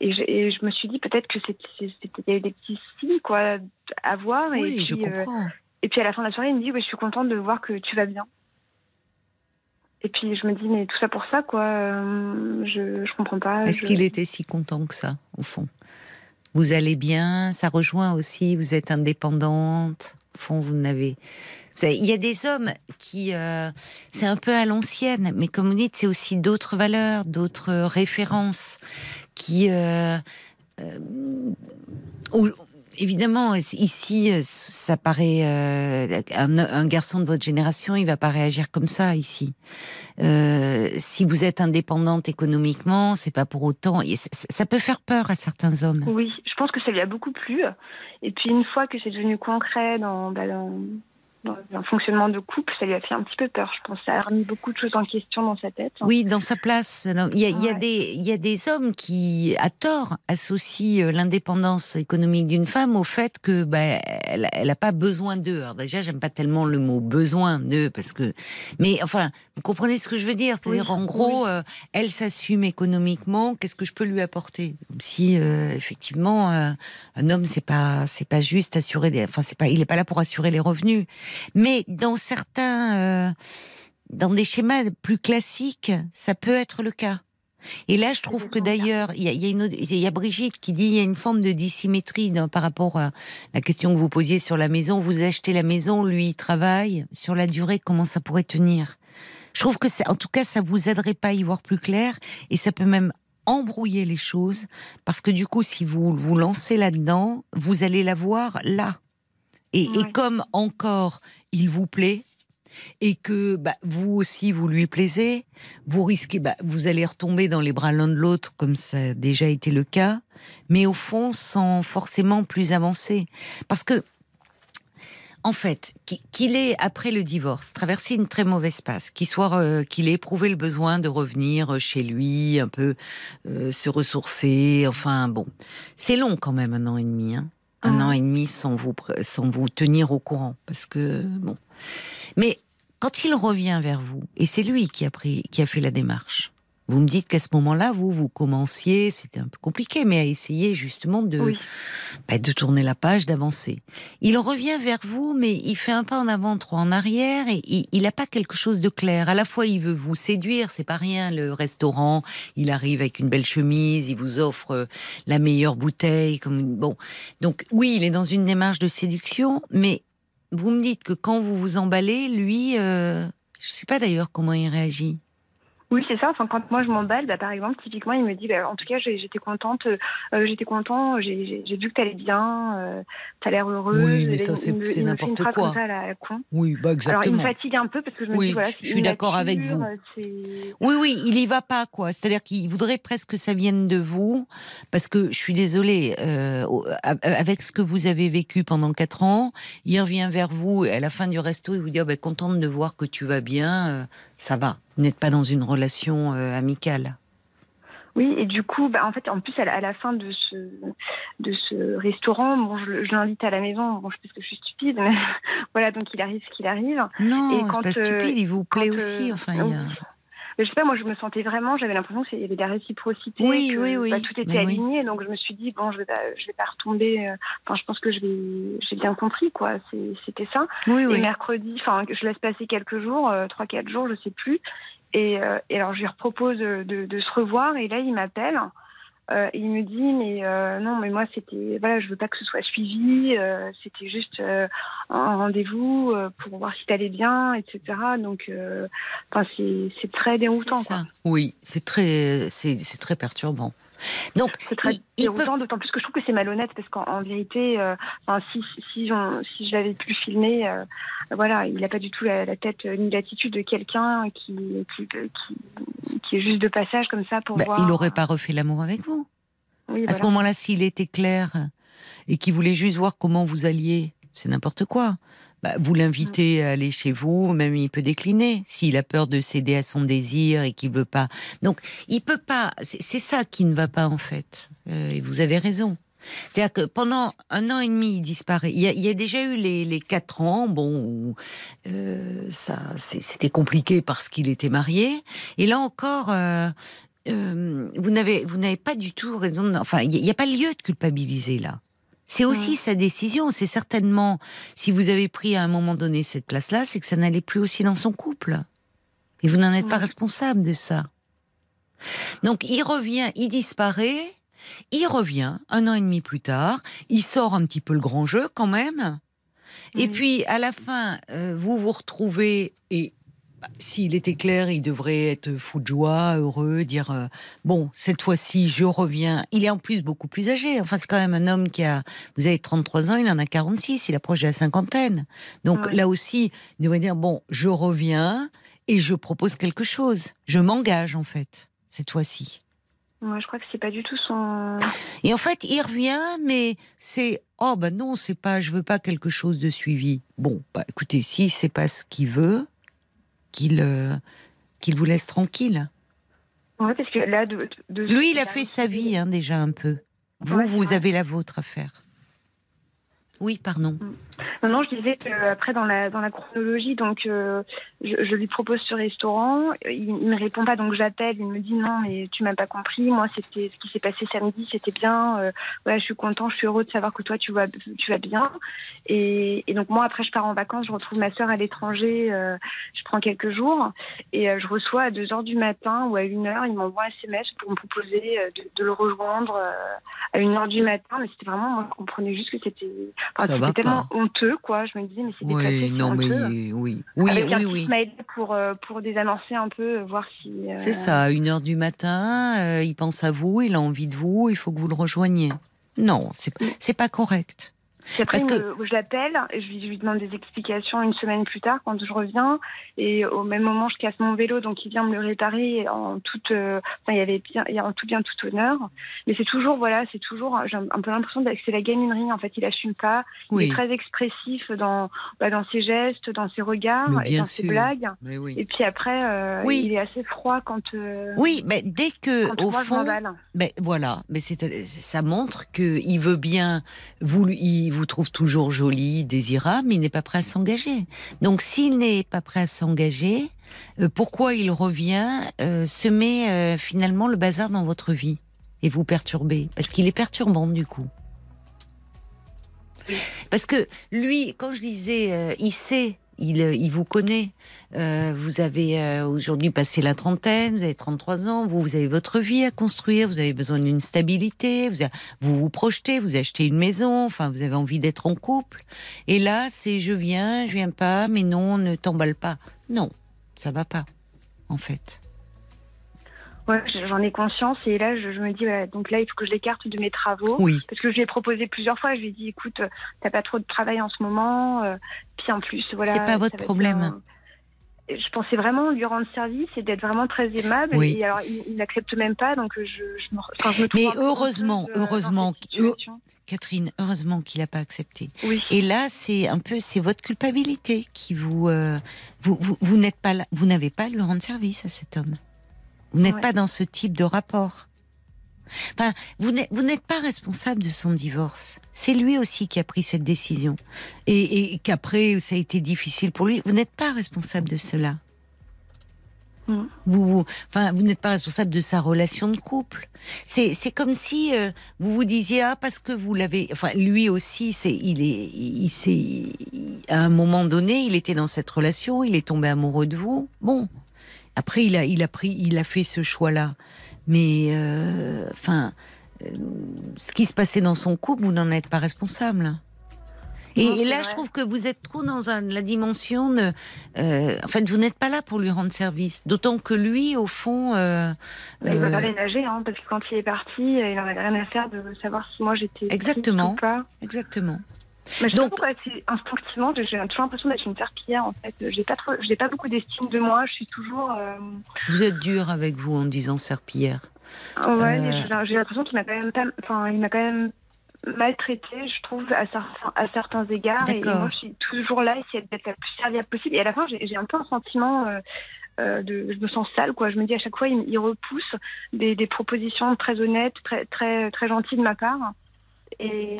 et, je, et, je, me suis dit peut-être que c'était des petits signes quoi à voir. Oui, et puis, je comprends. et puis à la fin de la soirée, il me dit Je suis contente de voir que tu vas bien. Et puis je me dis Mais tout ça pour ça, quoi. Euh, je, je comprends pas. Est-ce qu'il était si content que ça, au fond? Vous allez bien, ça rejoint aussi, vous êtes indépendante. Au fond, vous n'avez. Il y a des hommes qui, euh, c'est un peu à l'ancienne, mais comme vous dites, c'est aussi d'autres valeurs, d'autres références qui, euh, euh, évidemment, ici, ça paraît un, garçon de votre génération, il va pas réagir comme ça ici. si vous êtes indépendante économiquement, c'est pas pour autant. Ça, peut faire peur à certains hommes. Oui, je pense que ça lui a beaucoup plu. Et puis une fois que c'est devenu concret dans, bah, dans dans un fonctionnement de couple, ça lui a fait un petit peu peur. Je pense ça a remis beaucoup de choses en question dans sa tête. Oui, dans sa place. Il y a, il y a des, il y a des hommes qui, à tort, associent euh, l'indépendance économique d'une femme au fait que elle n'a pas besoin d'eux. Alors déjà, j'aime pas tellement le mot besoin d'eux parce que, mais enfin, vous comprenez ce que je veux dire? C'est-à-dire, en gros, euh, elle s'assume économiquement. Qu'est-ce que je peux lui apporter? Si euh, effectivement, un homme, c'est pas, c'est pas juste assurer des, enfin, c'est pas, il est pas là pour assurer les revenus. Mais dans certains, euh, dans des schémas plus classiques, ça peut être le cas. Et là, je trouve que d'ailleurs, il y a, y, y a, Brigitte qui dit il y a une forme de dissymétrie par rapport à la question que vous posiez sur la maison. Vous achetez la maison, lui il travaille. Sur la durée, comment ça pourrait tenir? Je trouve que, en tout cas, ça vous aiderait pas à y voir plus clair et ça peut même embrouiller les choses parce que du coup, si vous vous lancez là-dedans, vous allez la voir là. Et, comme encore il vous plaît, et que bah, vous aussi vous lui plaisez, vous risquez, bah, vous allez retomber dans les bras l'un de l'autre comme ça a déjà été le cas, mais au fond sans forcément plus avancer. Parce que, en fait, qu'il ait après le divorce traversé une très mauvaise passe, qu'il soit, euh, qu'il ait éprouvé le besoin de revenir chez lui, un peu euh, se ressourcer, enfin bon, c'est long quand même un an et demi. Hein un an et demi sans vous, sans vous tenir au courant. Parce que, bon. Mais quand il revient vers vous, et c'est lui qui a, pris, qui a fait la démarche, vous me dites qu'à ce moment-là, vous, vous commenciez, c'était un peu compliqué, mais à essayer justement de, bah, de tourner la page, d'avancer. Il revient vers vous, mais il fait un pas en avant, trois en arrière, et il n'a pas quelque chose de clair. À la fois, il veut vous séduire, c'est pas rien, le restaurant, il arrive avec une belle chemise, il vous offre euh, la meilleure bouteille, comme bon. Donc, oui, il est dans une démarche de séduction, mais vous me dites que quand vous vous emballez, lui, euh, je sais pas d'ailleurs comment il réagit. Oui, c'est ça. Enfin, quand moi je m'emballe, bah, par exemple, typiquement, il me dit, bah, en tout cas, j'étais contente, euh, j'étais content, j'ai vu que t'allais bien, euh, t'as l'air heureuse. Oui, mais ça, c'est n'importe quoi. Ça, la con. Oui, bah exactement. Alors, il me fatigue un peu parce que je me dis, voilà, je suis d'accord avec vous. Euh, oui, oui, il y va pas, quoi. C'est-à-dire qu'il voudrait presque que ça vienne de vous, parce que je suis désolée, euh, avec ce que vous avez vécu pendant quatre ans, il revient vers vous et à la fin du resto, il vous dit, oh, bah, contente de voir que tu vas bien, ça va. Vous n'êtes pas dans une relation euh, amicale. Oui, et du coup, bah, en fait, en plus, à la, fin de ce, de ce restaurant, bon, je, l'invite à la maison. Bon, je pense que je suis stupide, mais voilà, donc il arrive ce qu'il arrive. Non, c'est pas stupide, il vous plaît aussi. Euh, enfin, je sais pas, moi je me sentais vraiment, j'avais l'impression qu'il y avait de la réciprocité, oui, que, oui, oui. Bah, tout était aligné, donc je me suis dit bon, je vais pas, je vais pas retomber. Euh, enfin, je pense que je vais, j'ai bien compris quoi. C'était ça. Oui, et mercredi, enfin, je laisse passer quelques jours, euh, trois quatre jours, je sais plus. Et, euh, et alors je lui propose de, de, se revoir, et là il m'appelle. Euh, il me dit mais euh, non mais moi c'était voilà je veux pas que ce soit suivi euh, c'était juste un rendez-vous pour voir si t'allais bien etc donc enfin c'est très déroutant ça. oui c'est très c'est très perturbant donc, c'est très déroutant, d'autant plus que je trouve que c'est malhonnête parce qu'en vérité, si, si, si, je l'avais pu filmer, voilà, il n'a pas du tout la, tête ni l'attitude de quelqu'un qui, qui, qui, est juste de passage comme ça pour bah, voir. Il n'aurait pas refait l'amour avec vous. à ce moment-là, s'il était clair et qu'il voulait juste voir comment vous alliez, c'est n'importe quoi. Bah, vous l'invitez à aller chez vous, même il peut décliner s'il a peur de céder à son désir et qu'il veut pas. Donc, il peut pas. C'est ça qui ne va pas en fait. Euh, et vous avez raison. C'est-à-dire que pendant un an et demi, il disparaît. Il y a, déjà eu les, quatre ans, bon, euh, ça, c'était compliqué parce qu'il était marié. Et là encore, euh, vous n'avez, pas du tout raison. Enfin, il n'y a, pas lieu de culpabiliser là. C'est aussi sa décision. C'est certainement, si vous avez pris à un moment donné cette place-là, c'est que ça n'allait plus aussi dans son couple. Et vous n'en êtes pas responsable de ça. Donc il revient, il disparaît. Il revient un an et demi plus tard. Il sort un petit peu le grand jeu quand même. Et puis à la fin, euh, vous vous retrouvez et s'il était clair, il devrait être fou de joie, heureux, dire euh, bon cette fois-ci je reviens. Il est en plus beaucoup plus âgé. Enfin c'est quand même un homme qui a, vous avez 33 ans, il en a 46, il approche de la cinquantaine. Donc Ouais. là aussi, il devrait dire bon je reviens et je propose quelque chose. Je m'engage en fait cette fois-ci. Moi, je crois que c'est pas du tout son. Et en fait, il revient, mais c'est oh bah non, c'est pas, je veux pas quelque chose de suivi. Bon, bah écoutez, si c'est pas ce qu'il veut, qu'il euh, qu'il vous laisse tranquille. Ouais, parce que là, de, de- de- Lui, il a fait sa vie hein, déjà un peu. Vous, Ouais, vous avez la vôtre à faire. Oui, pardon. Non, non, je disais que après dans la dans la chronologie, donc euh, je, je lui propose ce restaurant, il, il me répond pas, donc j'appelle, il me dit non, mais tu m'as pas compris. Moi, c'était ce qui s'est passé samedi, c'était bien. Euh, voilà, je suis content, je suis heureux de savoir que toi tu vas tu vas bien. Et, et donc moi après je pars en vacances, je retrouve ma sœur à l'étranger, euh, je prends quelques jours et euh, je reçois à 2 heures du matin ou à 1 heure, il m'envoie un SMS pour me proposer euh, de, de le rejoindre euh, à 1 heure du matin, mais c'était vraiment moi je comprenais juste que c'était enfin, tellement pas. honteux quoi. Je me disais mais c'est Oui, non, mais honteux. oui, oui, Avec oui, oui. Pour euh, pour désamorcer un peu, euh, voir si. euh, C'est ça. Une heure du matin, il pense à vous, il a envie de vous, il faut que vous le rejoigniez. Non, c'est pas correct. Puis après, Parce me- je l'appelle, je lui, je lui demande des explications une semaine plus tard quand je reviens. Et au même moment, je casse mon vélo, donc il vient me le réparer en toute, euh, enfin, il y avait bien, il y a en tout bien tout honneur. Mais c'est toujours, voilà, c'est toujours, j'ai un peu l'impression que c'est la gaminerie. En fait, il assume pas. Il est très expressif dans, bah, dans ses gestes, dans ses regards Mais et dans ses blagues. mais oui. Et puis après, euh, Oui. il est assez froid quand. euh, Oui, mais dès que au fond. Ben voilà, mais c'est ça montre que il veut bien il vous trouve toujours joli, désirable, mais il n'est pas prêt à s'engager. Donc s'il n'est pas prêt à s'engager, euh, pourquoi il revient euh, semer euh, finalement le bazar dans votre vie et vous perturber? Parce qu'il est perturbant du coup. Parce que lui, quand je disais, euh, il sait, il, euh, il vous connaît. Euh, vous avez euh, aujourd'hui passé la trentaine, vous avez 33 ans, vous, vous avez votre vie à construire, vous avez besoin d'une stabilité, vous, vous vous projetez, vous achetez une maison, enfin vous avez envie d'être en couple. Et là, c'est je viens, je viens pas, mais non, ne t'emballe pas. Non, ça va pas, en fait. Ouais, j'en ai conscience et là je, je me dis ouais, donc là il faut que je l'écarte de mes travaux Oui, parce que je lui ai proposé plusieurs fois je lui ai dit écoute euh, t'as pas trop de travail en ce moment euh, puis en plus voilà C'est pas votre problème. un- je pensais vraiment lui rendre service et d'être vraiment très aimable Oui. et alors il, n'accepte même pas donc je, je me, enfin, je me trouve Mais heureusement, euh, heureusement. Catherine, heureusement qu'il n'a pas accepté. oui Et là, c'est un peu, c'est votre culpabilité qui vous, euh, vous, vous, vous n'êtes pas là, vous n'avez pas à lui rendre service à cet homme. Vous n'êtes Ouais. pas dans ce type de rapport. Enfin, vous n'êtes, pas responsable de son divorce. C'est lui aussi qui a pris cette décision. Et, et qu'après, ça a été difficile pour lui. Vous n'êtes pas responsable de cela. Vous, vous- enfin, vous n'êtes pas responsable de sa relation de couple. C'est, comme si euh, vous vous disiez ah parce que vous l'avez. Enfin, lui aussi, c'est, il est, il- à un moment donné, il était dans cette relation, il est tombé amoureux de vous. Bon, après, il a, il a pris, il a fait ce choix-là. Mais, euh, enfin, euh, ce qui se passait dans son couple, vous n'en êtes pas responsable. Et, Non, et c'est là, je trouve que vous êtes trop dans un- la dimension de. euh, en fait, vous n'êtes pas là pour lui rendre service. D'autant que lui, au fond. euh, Mais il m'a pas ménagé hein, parce que quand il est parti il en avait rien à faire de savoir si moi j'étais Exactement. ou pas exactement. Mais je Donc- c'est instinctivement, j'ai toujours l'impression d'être une serpillière en fait. J'ai pas trop, j'ai pas beaucoup d'estime de moi. Je suis toujours. euh, Vous êtes dur avec vous en disant serpillière. Ouais, Euh. j'ai- l'impression qu'il m'a quand même enfin, il m'a quand même maltraité, je trouve, à certains, à certains égards. Et D'accord. moi, je suis toujours là, essayer d'être la plus serviable possible. Et à la fin, j'ai j'ai un peu un sentiment euh, euh, de, je me sens sale, quoi. Je me dis à chaque fois, il, il repousse des, des propositions très honnêtes, très, très, très gentilles de ma part. Et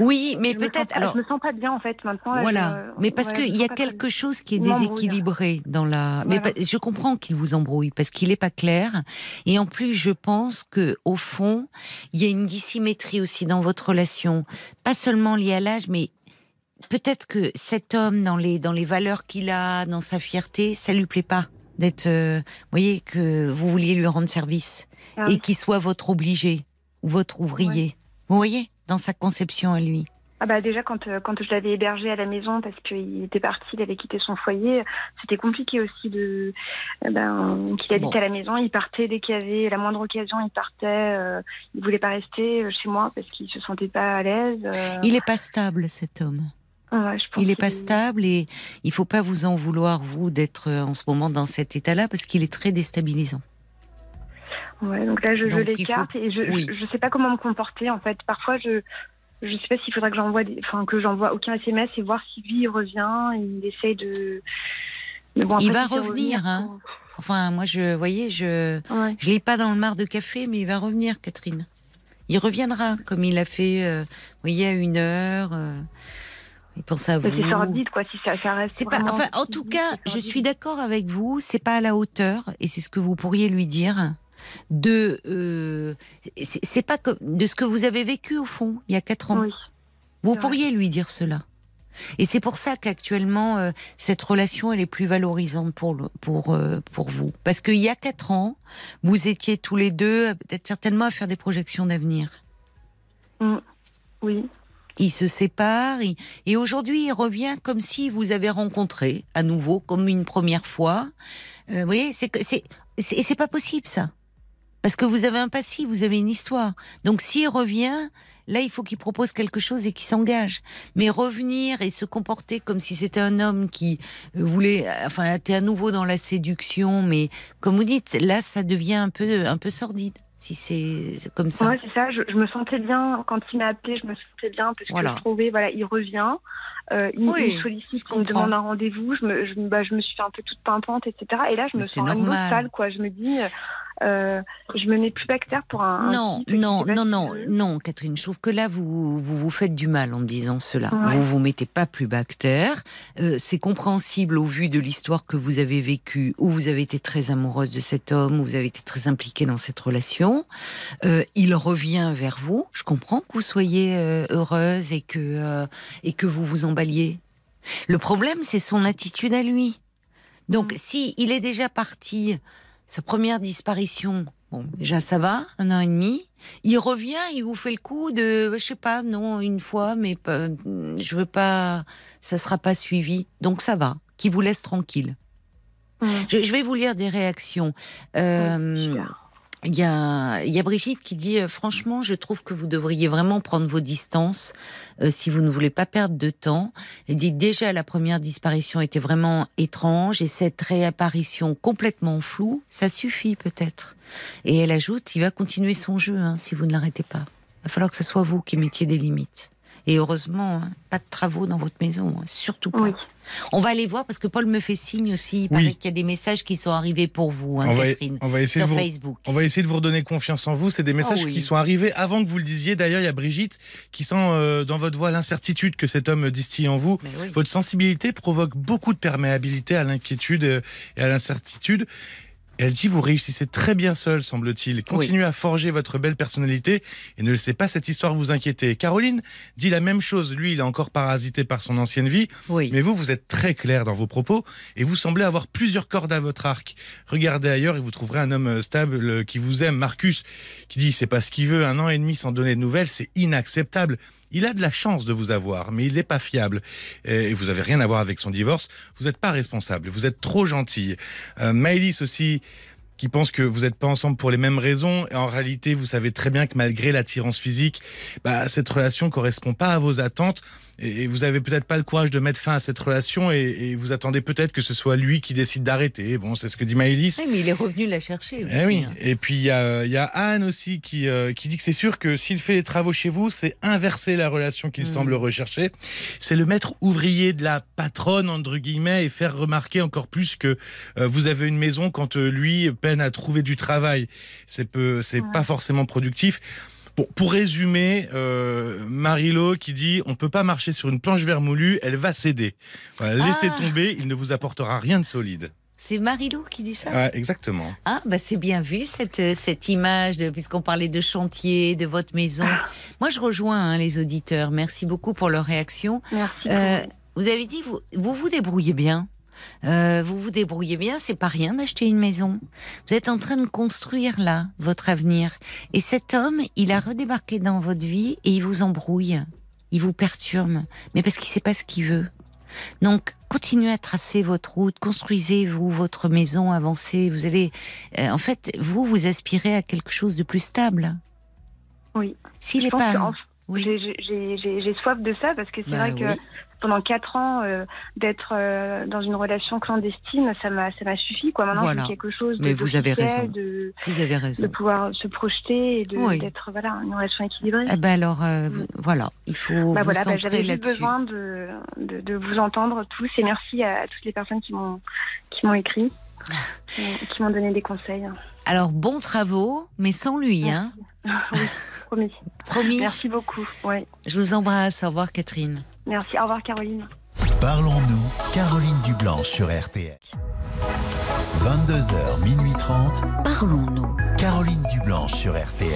Oui, mais peut-être. Alors, je me sens pas bien en fait maintenant. là, Voilà, je- mais parce ouais, qu'il y a quelque chose qui est déséquilibré dans la. Mais Voilà. je comprends qu'il vous embrouille parce qu'il n'est pas clair. Et en plus, je pense que au fond, il y a une dissymétrie aussi dans votre relation, pas seulement liée à l'âge, mais peut-être que cet homme, dans les dans les valeurs qu'il a, dans sa fierté, ça lui plaît pas d'être. euh, vous voyez que vous vouliez lui rendre service Ah et qu'il soit votre obligé. votre ouvrier. Vous voyez, dans sa conception à lui? Ah bah déjà quand euh, quand je l'avais hébergé à la maison parce qu'il était parti, il avait quitté son foyer, c'était compliqué aussi de euh, ben, qu'il habite à la maison, il partait dès qu'il y avait la moindre occasion, il partait, euh, il voulait pas rester euh, chez moi parce qu'il se sentait pas à l'aise. euh. Il est pas stable, cet homme. Ouais, je pense Il est pas stable et il faut pas vous en vouloir, vous, d'être en ce moment dans cet état-là parce qu'il est très déstabilisant. Ouais, donc là je, Donc, faut- et je, oui. je sais pas comment me comporter en fait. Parfois je je sais pas s'il faudrait que j'envoie des... enfin que j'envoie aucun SMS et voir si lui il revient, il essaye de Mais bon, Il va revenir, hein. Enfin, moi, je, voyez, je, Ouais. je l'ai pas dans le mar de café, mais il va revenir, Catherine. Il reviendra, comme il a fait, euh, vous voyez, à une heure. euh, il pense à vous. C'est sordide quoi si ça, ça reste. Pas, enfin, en tout cas, je suis d'accord avec vous. C'est pas à la hauteur, et c'est ce que vous pourriez lui dire. De, euh, c'est pas de ce que vous avez vécu au fond il y a quatre ans. Oui. Vous vrai. pourriez lui dire cela. Et c'est pour ça qu'actuellement, euh, cette relation, elle est plus valorisante pour, le- pour, euh, pour vous. Parce qu'il y a quatre ans, vous étiez tous les deux, peut-être certainement, à faire des projections d'avenir. Oui. Il se sépare, il- et aujourd'hui, il revient comme si vous avez rencontré à nouveau, comme une première fois. Vous voyez, c'est c'est c'est pas possible ça, parce que vous avez un passé, vous avez une histoire. Donc s'il revient, là, il faut qu'il propose quelque chose et qu'il s'engage. Mais revenir et se comporter comme si c'était un homme qui euh, voulait, euh, enfin, était à nouveau dans la séduction, mais comme vous dites, là, ça devient un peu un peu sordide. Si c'est comme ça. Ouais, c'est ça. Je, je me sentais bien quand il m'a appelé. Je me sentais bien parce Voilà. que je trouvais, voilà, il revient, euh, il, Oui, il me sollicite, il me demande un rendez-vous. Je me, je, bah, je me suis fait un peu toute pimpante, etc. Et là, je me Mais sens nouveau normal. sale, quoi. Je me dis, euh, je me mets plus bactère pour un. Non, non, non, non, non, Catherine. Je trouve que là, vous vous, vous faites du mal en disant cela. Ouais. Vous vous mettez pas plus bactère. Euh, c'est compréhensible au vu de l'histoire que vous avez vécue, où vous avez été très amoureuse de cet homme, où vous avez été très impliquée dans cette relation. Euh, il revient vers vous. Je comprends que vous soyez heureuse et que et que vous vous emballiez. Le problème, c'est son attitude à lui. Donc, Mm. si il est déjà parti, sa première disparition, bon, déjà ça va, un an et demi. Il revient, il vous fait le coup de, je sais pas, non, une fois, mais pas, je veux pas, ça sera pas suivi. Donc ça va, qui vous laisse tranquille. Mm. Je, je vais vous lire des réactions. Euh. Il y a, y a Brigitte qui dit euh, franchement, je trouve que vous devriez vraiment prendre vos distances euh, si vous ne voulez pas perdre de temps. Elle dit déjà la première disparition était vraiment étrange et cette réapparition complètement floue, ça suffit peut-être. Et elle ajoute, il va continuer son jeu hein, si vous ne l'arrêtez pas. Il va falloir que ce soit vous qui mettiez des limites. Et heureusement, hein, pas de travaux dans votre maison, hein, surtout pas. Oui. On va aller voir parce que Paul me fait signe aussi. Il Oui. paraît qu'il y a des messages qui sont arrivés pour vous, hein, on, va, Catherine, on va essayer sur de vous, Facebook. On va essayer de vous redonner confiance en vous. C'est des messages Oh oui. qui sont arrivés avant que vous le disiez. D'ailleurs, il y a Brigitte qui sent euh, dans votre voix l'incertitude que cet homme distille en vous. Oui. Votre sensibilité provoque beaucoup de perméabilité à l'inquiétude euh, et à l'incertitude. Elle dit vous réussissez très bien seul, semble-t-il. Continuez à forger votre belle personnalité et ne laissez pas cette histoire vous inquiéter. Caroline dit la même chose. Lui, il est encore parasité par son ancienne vie. Oui. Mais vous, vous êtes très clair dans vos propos et vous semblez avoir plusieurs cordes à votre arc. Regardez ailleurs et vous trouverez un homme stable qui vous aime. Marcus, qui dit c'est pas ce qu'il veut, un an et demi sans donner de nouvelles, c'est inacceptable. Il a de la chance de vous avoir, mais il n'est pas fiable. Et vous avez rien à voir avec son divorce. Vous n'êtes pas responsable. Vous êtes trop gentille. Euh, Maëlys aussi qui pense que vous n'êtes pas ensemble pour les mêmes raisons. Et en réalité, vous savez très bien que malgré l'attirance physique, bah, cette relation correspond pas à vos attentes. Et et vous avez peut-être pas le courage de mettre fin à cette relation et, et vous attendez peut-être que ce soit lui qui décide d'arrêter. Bon, c'est ce que dit Maëlys. Oui, mais il est revenu la chercher. Aussi, Eh oui. hein. Et puis il y a, il y a Anne aussi qui, euh, qui dit que c'est sûr que s'il fait les travaux chez vous, c'est inverser la relation qu'il Mm. semble rechercher. C'est le maître ouvrier de la patronne entre guillemets et faire remarquer encore plus que euh, vous avez une maison quand euh, lui peine à trouver du travail. C'est peu, c'est Ouais. pas forcément productif. Bon, pour résumer, euh, Marilo qui dit on peut pas marcher sur une planche vermoulue, elle va céder. Voilà, laissez Ah. tomber, il ne vous apportera rien de solide. C'est Marilou qui dit ça? Ouais, exactement. Ah, bah c'est bien vu cette, euh, cette image, de, puisqu'on parlait de chantier, de votre maison. Moi, je rejoins hein, les auditeurs. Merci beaucoup pour leur réaction. Merci. Euh, vous avez dit, vous, vous vous débrouillez bien. Euh, vous vous débrouillez bien, c'est pas rien d'acheter une maison. Vous êtes en train de construire là votre avenir. Et cet homme, il a redébarqué dans votre vie et il vous embrouille, il vous perturbe, mais parce qu'il sait pas ce qu'il veut. Donc, continuez à tracer votre route, construisez-vous votre maison, avancez. Vous allez, euh, en fait, vous vous aspirez à quelque chose de plus stable. Oui. S'il est pas, oui. j'ai- soif de ça parce que c'est Bah vrai que oui. Pendant quatre ans euh, d'être euh, dans une relation clandestine, ça m'a ça m'a suffi quoi. Maintenant, Voilà. veux quelque chose de Mais vous avez raison. de, vous avez de raison. pouvoir se projeter et de- Oui. d'être voilà une relation équilibrée. Eh ben alors, euh, Mm. voilà, il faut Bah vous voilà, bah, centrer j'avais juste là-dessus. besoin de, de, de vous entendre tous et merci à, toutes les personnes qui m'ont qui m'ont écrit, qui m'ont- donné des conseils. Alors, bons travaux, mais sans lui, hein. oui, promis. Promis. Merci beaucoup. Ouais. Je vous embrasse. Au revoir, Catherine. Merci. Au revoir Caroline. Parlons-nous, Caroline Dublanche sur RTL. 22h, minuit 30, Parlons-nous. Caroline Dublanche sur RTL.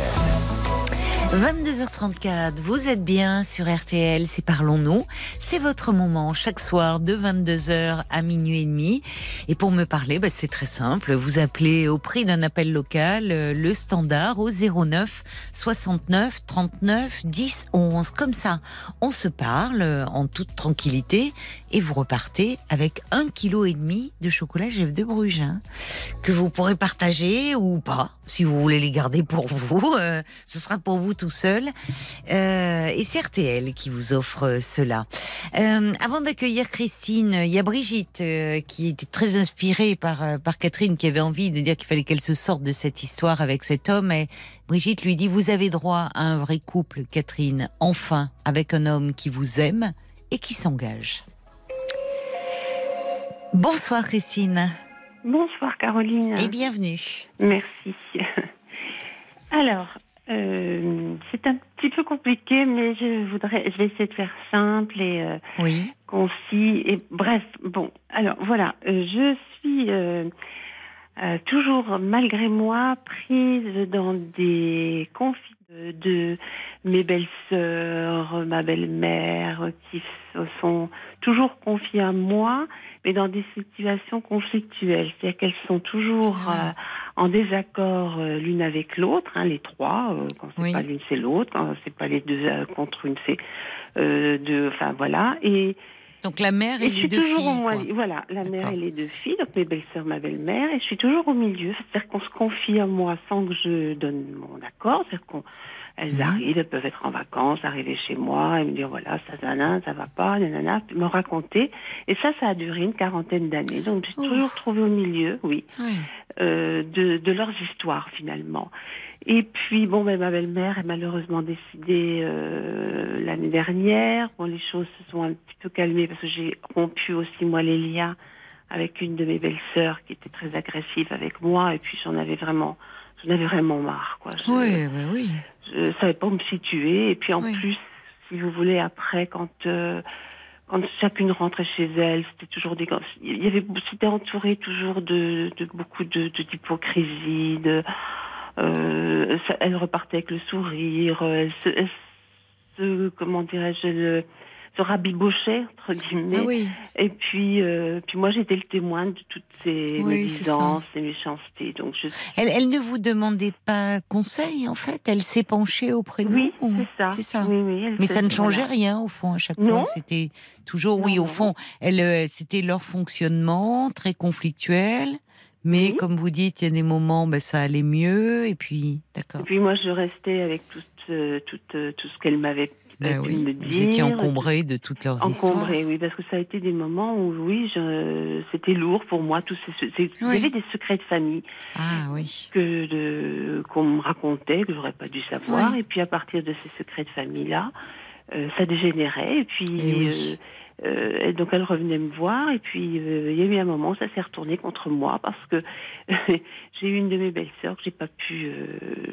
22h34, vous êtes bien sur RTL, c'est Parlons-nous. C'est votre moment chaque soir de 22h à minuit et demi. Et pour me parler, bah, c'est très simple. Vous appelez au prix d'un appel local euh, le standard au 09 69 39 10 11. Comme ça, on se parle euh, en toute tranquillité et vous repartez avec un kilo et demi de chocolat Jeff de Bruges hein, que vous pourrez partager ou pas si vous voulez les garder pour vous. euh, ce sera pour vous tout seul. Euh, et c'est RTL qui vous offre cela. Euh, avant d'accueillir Christine, il y a Brigitte euh, qui était très inspirée par, par Catherine, qui avait envie de dire qu'il fallait qu'elle se sorte de cette histoire avec cet homme. Et Brigitte lui dit, vous avez droit à un vrai couple, Catherine, enfin, avec un homme qui vous aime et qui s'engage. Bonsoir Christine Bonsoir Caroline. et bienvenue. Merci. Alors, euh, c'est un petit peu compliqué, mais je voudrais, je vais essayer de faire simple et euh, Oui. concis. Et bref, bon, alors voilà, euh, je suis euh, toujours, malgré moi, prise dans des conflits de mes belles-sœurs, ma belle-mère, qui se sont toujours confiées à moi, mais dans des situations conflictuelles. C'est-à-dire qu'elles sont toujours Ah. euh, en désaccord euh, l'une avec l'autre, hein, les trois, euh, quand c'est Oui. pas l'une c'est l'autre, quand c'est pas les deux contre une c'est euh, deux, enfin voilà. Et Donc la mère et, les deux filles. au voilà, la mère et les deux filles, donc mes belles-sœurs, ma belle-mère, et je suis toujours au milieu, c'est-à-dire qu'on se confie à moi sans que je donne mon accord, c'est-à-dire qu'on elles Mhm. arrivent, elles peuvent être en vacances, arriver chez moi et me dire voilà, ça, ça, ça, ça va pas, nanana, puis me raconter. Et ça, ça a duré une quarantaine d'années. Donc, j'ai toujours trouvé au milieu, oui, Oui. euh, de, de leurs histoires finalement. Et puis, bon, ben, ma belle-mère est malheureusement décédée euh, l'année dernière. Bon, les choses se sont un petit peu calmées parce que j'ai rompu aussi, moi, les liens avec une de mes belles-sœurs qui était très agressive avec moi. Et puis, j'en avais vraiment, j'en avais vraiment marre, quoi. Je, Oui, bah oui. je savais pas où me situer. Et puis, en Oui. plus, si vous voulez, après, quand... euh, quand chacune rentrait chez elle, c'était toujours des. Il y avait, c'était entouré toujours de, de beaucoup de, de d'hypocrisie, de. Euh, ça- elle repartait avec le sourire, elle se, elle se- comment dirais-je, le- se rabibochait entre guillemets. Ah oui. Et puis, euh, puis moi j'étais le témoin de toutes ces Oui, médisances, ces méchancetés. Donc je Elle, elle ne vous demandait pas conseil, en fait? Elle s'est penchée auprès de oui, vous ou- c'est ça. C'est ça. Oui, oui, elle Mais ça ne changeait voilà. rien, au fond, à chaque Non. fois. C'était toujours, oui, Non, au non. fond, elle, euh, c'était leur fonctionnement, très conflictuel. Mais Oui. comme vous dites, il y a des moments, ben, ça allait mieux. Et puis, d'accord. Et puis moi je restais avec tout, euh, tout, euh, tout ce qu'elle m'avait Ben oui, me vous dire. étiez encombré de toutes leurs histoires. Encombré, oui, parce que ça a été des moments où, oui, c'était lourd pour moi. Tous ces, ces- il y avait des secrets de famille Ah oui. que de, qu'on me racontait, que j'aurais pas dû savoir. Oui. Et puis à partir de ces secrets de famille-là, euh, ça dégénérait. Et puis, oui. Euh, et donc elle revenait me voir. Et puis euh, il y a eu un moment où ça s'est retourné contre moi parce que j'ai eu une de mes belles-sœurs que j'ai pas pu, euh,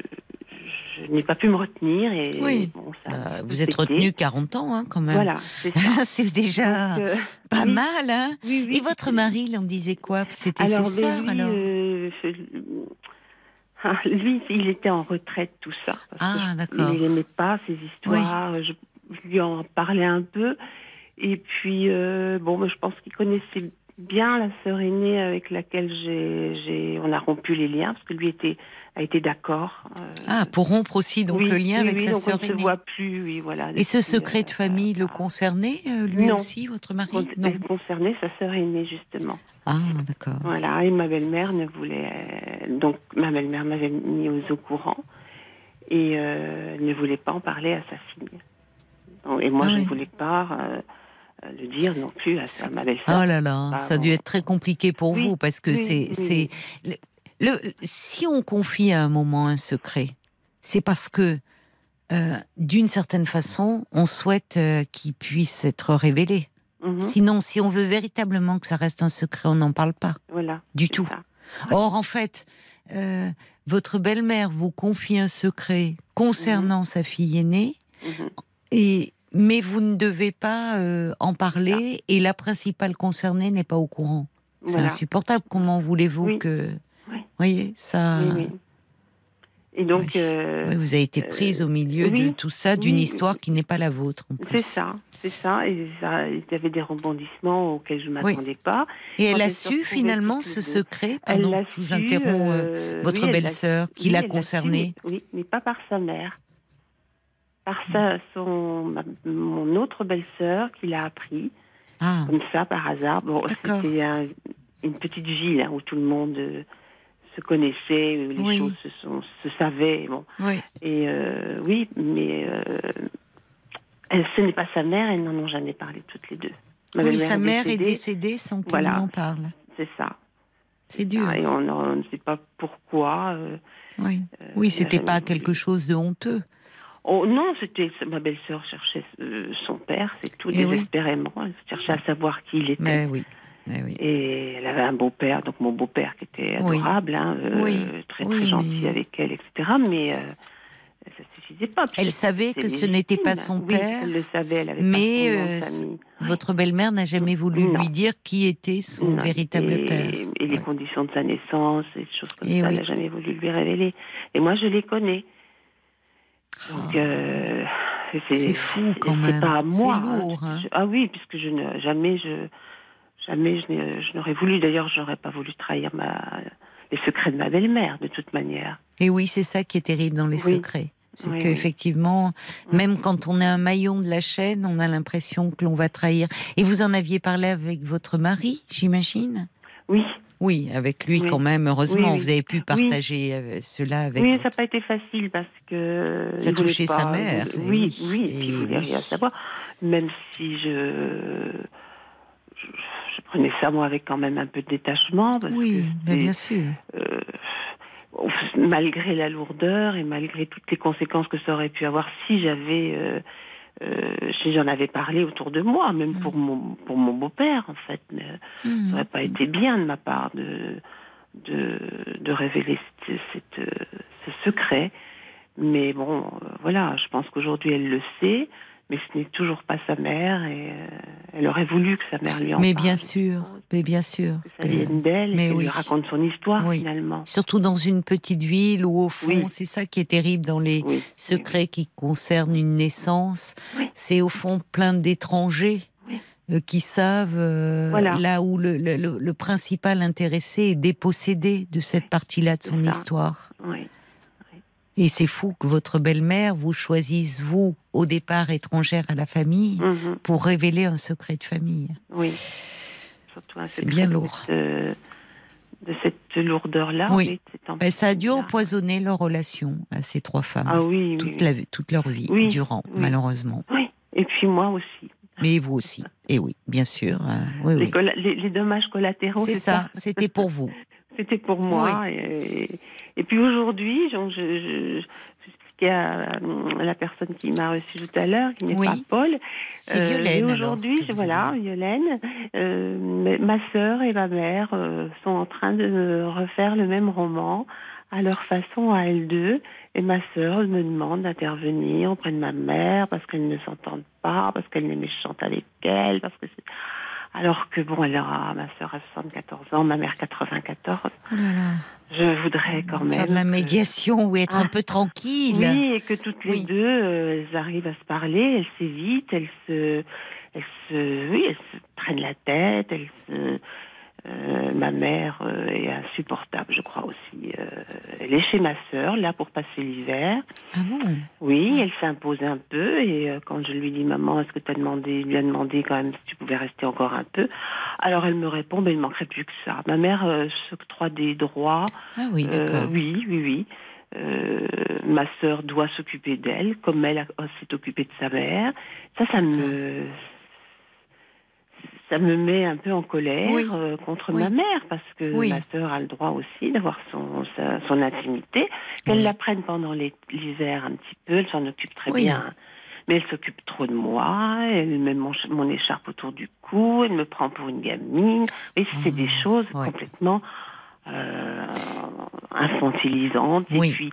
je n'ai pas pu me retenir. Et Oui. bon, ça Bah, vous êtes retenu 40 ans, hein, quand même. Voilà, c'est déjà Donc, pas oui. mal, hein oui, oui, Et votre mari, il en disait quoi? C'était ses ben, sœurs, alors? ah, lui, il était en retraite, tout ça. parce Ah, d'accord. Il n'aimait pas ces histoires. Je, je lui en parlais un peu. Et puis, euh, bon, mais je pense qu'il connaissait bien la sœur aînée avec laquelle j'ai, on a rompu les liens parce que lui était, a été d'accord. euh, Ah, pour rompre aussi donc oui, le lien oui, avec oui, sa donc sœur on ne se aînée. voit plus, oui, voilà. Et ce secret de euh, famille le concernait, lui Non. aussi, votre mari con- Non. concernait sa sœur aînée justement. Ah, d'accord. Voilà, et ma belle-mère ne voulait. donc, ma belle-mère m'avait mis aux au courant et ne voulait pas en parler à sa fille. Et moi, Ah je ne voulais pas le dire non plus à, sa, à ma belle-sœur. Oh là là, Ah, ça a dû être très compliqué pour Oui, vous parce que oui, c'est oui, le, le- si on confie à un moment un secret, c'est parce que euh, d'une certaine façon, on souhaite euh, qu'il puisse être révélé. Mhm, Sinon, si on veut véritablement que ça reste un secret, on n'en parle pas voilà. du tout. ça. Or, en fait, euh, votre belle-mère vous confie un secret concernant sa fille aînée, Mhm. et mais vous ne devez pas euh, en parler, et la principale concernée n'est pas au courant. C'est Voilà. insupportable. Comment voulez-vous Oui. que, Oui. voyez, ça, Oui. Et donc, euh, vous avez été prise au milieu de tout ça, d'une histoire qui n'est pas la vôtre. c'est ça, c'est ça. Et ça, il y avait des rebondissements auxquels je ne m'attendais pas. Et elle a su finalement ce secret. Pardon, je vous interromps. euh, euh, votre belle-sœur, qui l'a su, concernée? mais- Oui, mais pas par sa mère. Par sa, son, ma- mon autre belle-sœur qui l'a appris, Ah, comme ça, par hasard. Bon, c'était un- une petite ville hein, où tout le monde euh, se connaissait, où les Oui. choses se, sont, se savaient. Bon. oui. Et euh, oui, mais euh, elle, ce n'est pas sa mère, elles n'en ont jamais parlé toutes les deux. Ma Oui, sa mère est décédée, sans Voilà. en parle. C'est ça. C'est dur. Ah, et on, ne sait pas pourquoi. euh, Oui, oui c'était pas quelque chose de honteux. Oh non, c'était ma belle-sœur cherchait euh, son père, c'est tout Eh oui. désespérément. Elle cherchait à savoir qui il était. Mais oui, mais oui. Et elle avait un beau-père, donc mon beau-père qui était Oui. adorable, hein, euh, Oui. très Oui, très gentil mais- avec elle, etc. Mais euh, ça suffisait pas. Elle savait que ce n'était pas son Oui, père, elle le savait, elle avait mais, euh. Votre belle-mère n'a jamais voulu Non. lui dire qui était son Non, véritable et, père. Et les conditions de sa naissance, et des choses comme Et ça, oui. elle n'a jamais voulu lui révéler. Et moi, je les connais. Donc, euh. C'est fou, quand même. pas à C'est moi. lourd, hein. Je- ah oui, puisque je ne, jamais je, jamais je, n'aurais voulu. D'ailleurs, je n'aurais pas voulu trahir ma, les secrets de ma belle-mère, de toute manière. Et oui, c'est ça qui est terrible dans les Oui. secrets. C'est Oui, qu'effectivement, Mm. même quand on est un maillon de la chaîne, on a l'impression que l'on va trahir. Et vous en aviez parlé avec votre mari, j'imagine? Oui, Oui, avec lui Oui. quand même, heureusement, Oui, oui. vous avez pu partager euh, cela avec oui, votre- ça n'a pas été facile parce que Ça touchait sa mère, et Oui, oui, oui, et et puis voulait oui. rien savoir. Même si je, je, je prenais ça moi avec quand même un peu de détachement. Parce Oui, que mais c'est- bien sûr. euh, malgré la lourdeur et malgré toutes les conséquences que ça aurait pu avoir si j'avais, euh, euh, si j'en avais parlé autour de moi, même Mm. pour mon pour mon beau-père en fait, mais ça Hmm. n'aurait pas été bien de ma part de de, de révéler cette, cette, euh, ce secret. Mais bon, euh, voilà, je pense qu'aujourd'hui elle le sait, mais ce n'est toujours pas sa mère et euh, elle aurait voulu que sa mère lui en Mais parle. bien sûr, mais bien sûr. Que ça vienne d'elle et qu'elle oui. lui raconte son histoire Oui. finalement. Surtout dans une petite ville où, au fond, Oui. c'est ça qui est terrible dans les secrets qui concernent une naissance. C'est au fond plein d'étrangers euh, qui savent euh, Voilà. là où le, le- principal intéressé est dépossédé de cette partie-là de son histoire. Oui. Et c'est fou que votre belle-mère vous choisisse, vous, au départ étrangère à la famille, Mhm. pour révéler un secret de famille. Oui. Surtout un C'est bien lourd. de cette lourdeur-là. Oui. de cette Ben, ça a dû empoisonner leur relation à ces trois femmes. Ah oui, toute, oui. la, toute leur vie, Oui, durant, oui. malheureusement. Oui. Et puis moi aussi. Mais vous aussi. Et oui, bien sûr. euh, oui, Les, oui. colla- les- les dommages collatéraux. C'est ça, c'était pour vous. C'était pour moi. Et, et puis aujourd'hui, je, je, j'expliquais à, la personne qui m'a reçu tout à l'heure, qui n'est Oui. pas Paul. C'est euh, Violaine. et alors, aujourd'hui, voilà, Violaine, euh, ma sœur et ma mère euh, sont en train de refaire le même roman à leur façon à elles deux. Et ma sœur me demande d'intervenir auprès de ma mère parce qu'elles ne s'entendent pas, parce qu'elle est méchante avec elle, parce que c'est... Alors que bon, elle aura, ma sœur a 74 ans, ma mère 94. Oh là là. Je voudrais quand même. Faire de la médiation ou être un Ah. peu tranquille. Oui, et que toutes les Oui. deux, euh, elles arrivent à se parler, elles s'évitent, elles se, elles se, oui, elles se prennent la tête, elles se, Euh, ma mère euh, est insupportable, je crois aussi. Euh, elle est chez ma sœur, là, pour passer l'hiver. Ah bon? Oui, elle s'impose un peu. Et quand je lui dis, maman, est-ce que tu as demandé, lui a demandé quand même si tu pouvais rester encore un peu? Alors elle me répond, ben, il ne manquerait plus que ça. Ma mère s'octroie des droits. Ah oui, d'accord. oui, oui, oui. Euh, ma sœur doit s'occuper d'elle, comme elle s'est occupée de sa mère. Ça, ça me, ça me met un peu en colère Oui. euh, contre Oui. ma mère, parce que Oui. ma sœur a le droit aussi d'avoir son, sa- son intimité. Qu'elle la prenne pendant l'hiver un petit peu, elle s'en occupe très bien. Mais elle s'occupe trop de moi, elle met mon, ch- mon écharpe autour du cou, elle me prend pour une gamine. Oui, c'est des choses complètement euh, infantilisantes et puis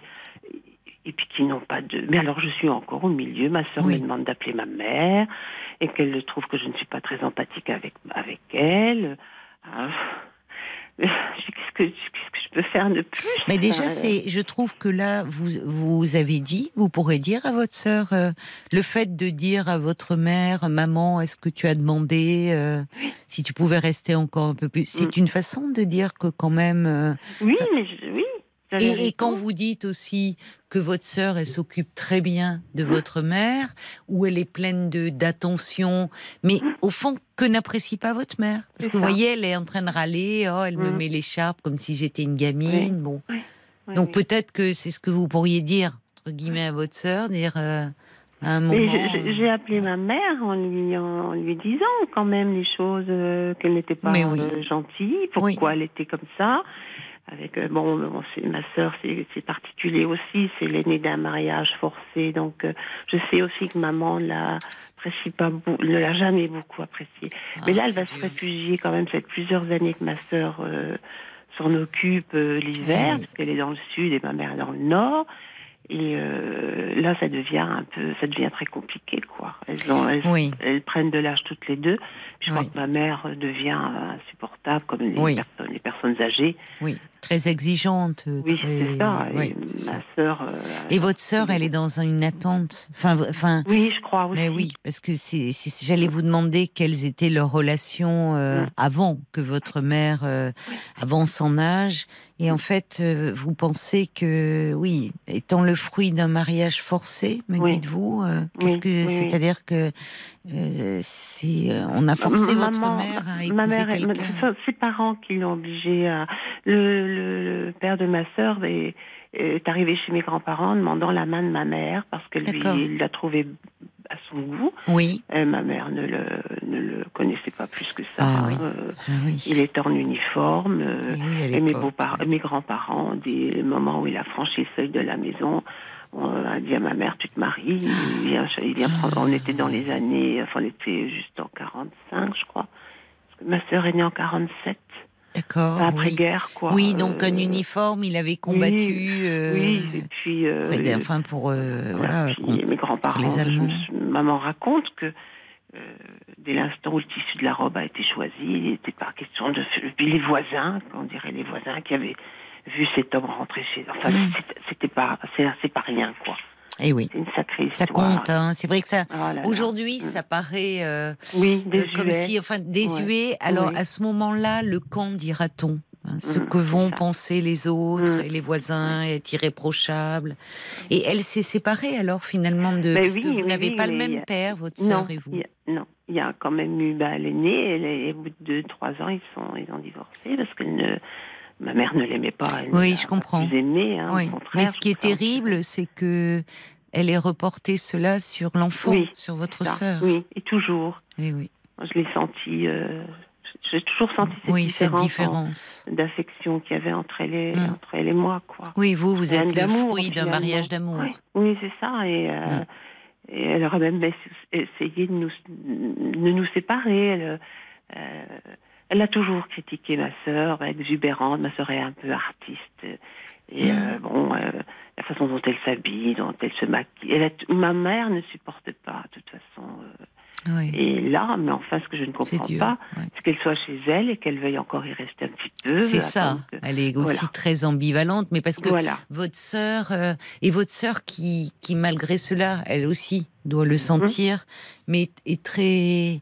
et puis qui n'ont pas de. Mais alors je suis encore au milieu. Ma sœur Oui. me demande d'appeler ma mère et qu'elle trouve que je ne suis pas très empathique avec avec elle. Ah, Qu'est-ce que je peux faire de plus Mais déjà, Euh, c'est, je trouve que là, vous, vous avez dit, vous pourrez dire à votre sœur, euh, le fait de dire à votre mère, maman, est-ce que tu as demandé euh, si tu pouvais rester encore un peu plus C'est Mm. une façon de dire que quand même. euh, Oui, ça- mais je- Et, quand vous dites aussi que votre sœur, elle s'occupe très bien de votre mère, ou elle est pleine de d'attention, mais au fond, que n'apprécie pas votre mère? Parce que vous voyez, elle est en train de râler, oh, elle me Mm. met l'écharpe comme si j'étais une gamine. Bon, Oui, donc peut-être que c'est ce que vous pourriez dire entre guillemets à votre sœur, dire euh, à un moment. Je- j'ai appelé ma mère en lui, en lui disant quand même les choses, euh, qu'elle n'était pas euh, gentille, pourquoi elle était comme ça. Avec euh, bon, ma sœur, c'est particulier aussi, c'est l'aînée d'un mariage forcé, donc euh, je sais aussi que maman pas, ne l'a jamais beaucoup apprécié. Mais Ah, là, elle va se réfugier quand même. Ça fait plusieurs années que ma sœur euh, s'en occupe euh, l'hiver, Oui. parce qu'elle est dans le sud et ma mère est dans le nord. Et là, ça devient un peu, ça devient très compliqué, quoi. Elles, ont, elles, Oui. elles prennent de l'âge toutes les deux. Je crois Oui. que ma mère devient insupportable, comme les, personnes, les personnes âgées. Oui, très exigeante. Oui, très... c'est ça. Et ma sœur. euh, votre sœur, elle est dans une attente. Enfin, enfin. Oui, je crois aussi. Mais oui, parce que c'est, c'est- j'allais vous demander quelles étaient leurs relations euh, Mm. avant que votre mère euh, avance en âge. Et en fait, euh, vous pensez que, oui, étant le fruit d'un mariage forcé, me Oui. dites-vous, qu'est-ce que, c'est-à-dire que euh, on a forcé votre mère à épouser ma mère, quelqu'un? ses parents qui l'ont obligée à. Le, le- le père de ma sœur est, est arrivé chez mes grands-parents en demandant la main de ma mère parce que lui il l'a trouvé à son goût. Oui, Et ma mère ne le, ne le connaissait pas plus que ça. Ah oui. Euh, ah oui. il était en uniforme. euh, Et oui, à et mes, grands-parents, dès le moment où il a franchi le seuil de la maison, on a dit à ma mère, tu te maries. Il vient, il vient prendre- on était dans les années, enfin, on était juste en 45, je crois. Parce que ma sœur est née en 47, D'accord. après-guerre, quoi. Oui, donc Euh, un uniforme, il avait combattu. euh, Oui, et puis. euh, enfin, pour. euh, voilà. puis contre- mes grands-parents, les Allemands. maman raconte que dès l'instant où le tissu de la robe a été choisi, il n'était pas question de. Puis les voisins, on dirait les voisins qui avaient vu cet homme rentrer chez. Enfin, Mm. c'était- pas, c'est pas rien, quoi. Eh oui, C'est une sacrée ça compte. Hein. C'est vrai que ça. Oh. Aujourd'hui, Mm. ça paraît euh, Oui, euh, désuet. comme si, enfin, désuet. Alors Oui. à ce moment-là, le camp dira-t-on hein, ce Mm, que vont penser les autres Mm. et les voisins est irréprochable. Et elle s'est séparée alors finalement de. Ben parce oui, que vous n'avez pas le même père, votre sœur et vous. il y a- non, il y a quand même eu bah, l'aîné, elle est- au bout de deux, trois ans, ils sont, ils ont divorcé parce que ne, ma mère ne l'aimait pas. Elle Oui, je comprends. Plus aimé, hein, au Oui. contraire, Mais ce qui est terrible, c'est que elle ait reporté cela sur l'enfant, Oui, sur votre sœur. Oui, et toujours. Oui, oui. Moi, Je l'ai senti. euh, j'ai toujours senti cette Oui, différence, différence. en- d'affection qu'il y avait entre elle et Mm. entre elle et moi, quoi. Oui, vous, vous Et êtes le fruit d'un mariage d'amour. Oui, oui, c'est ça. Et, euh, Mm. et elle aurait même ess- essayé de nous, de nous séparer. Elle, euh, elle a toujours critiqué ma sœur, exubérante. Ma sœur est un peu artiste. Et Mm. euh, bon, euh, la façon dont elle s'habille, dont elle se maquille. Elle a- ma mère ne supporte pas, de toute façon. euh, Oui. et là, mais enfin, ce que je ne comprends dur. pas, ouais. c'est qu'elle soit chez elle et qu'elle veuille encore y rester un petit peu. C'est ça. que- Elle est aussi Voilà. très ambivalente, mais parce que Voilà. votre sœur euh, et votre sœur qui, qui malgré cela, elle aussi doit le Mhm. sentir, mais est très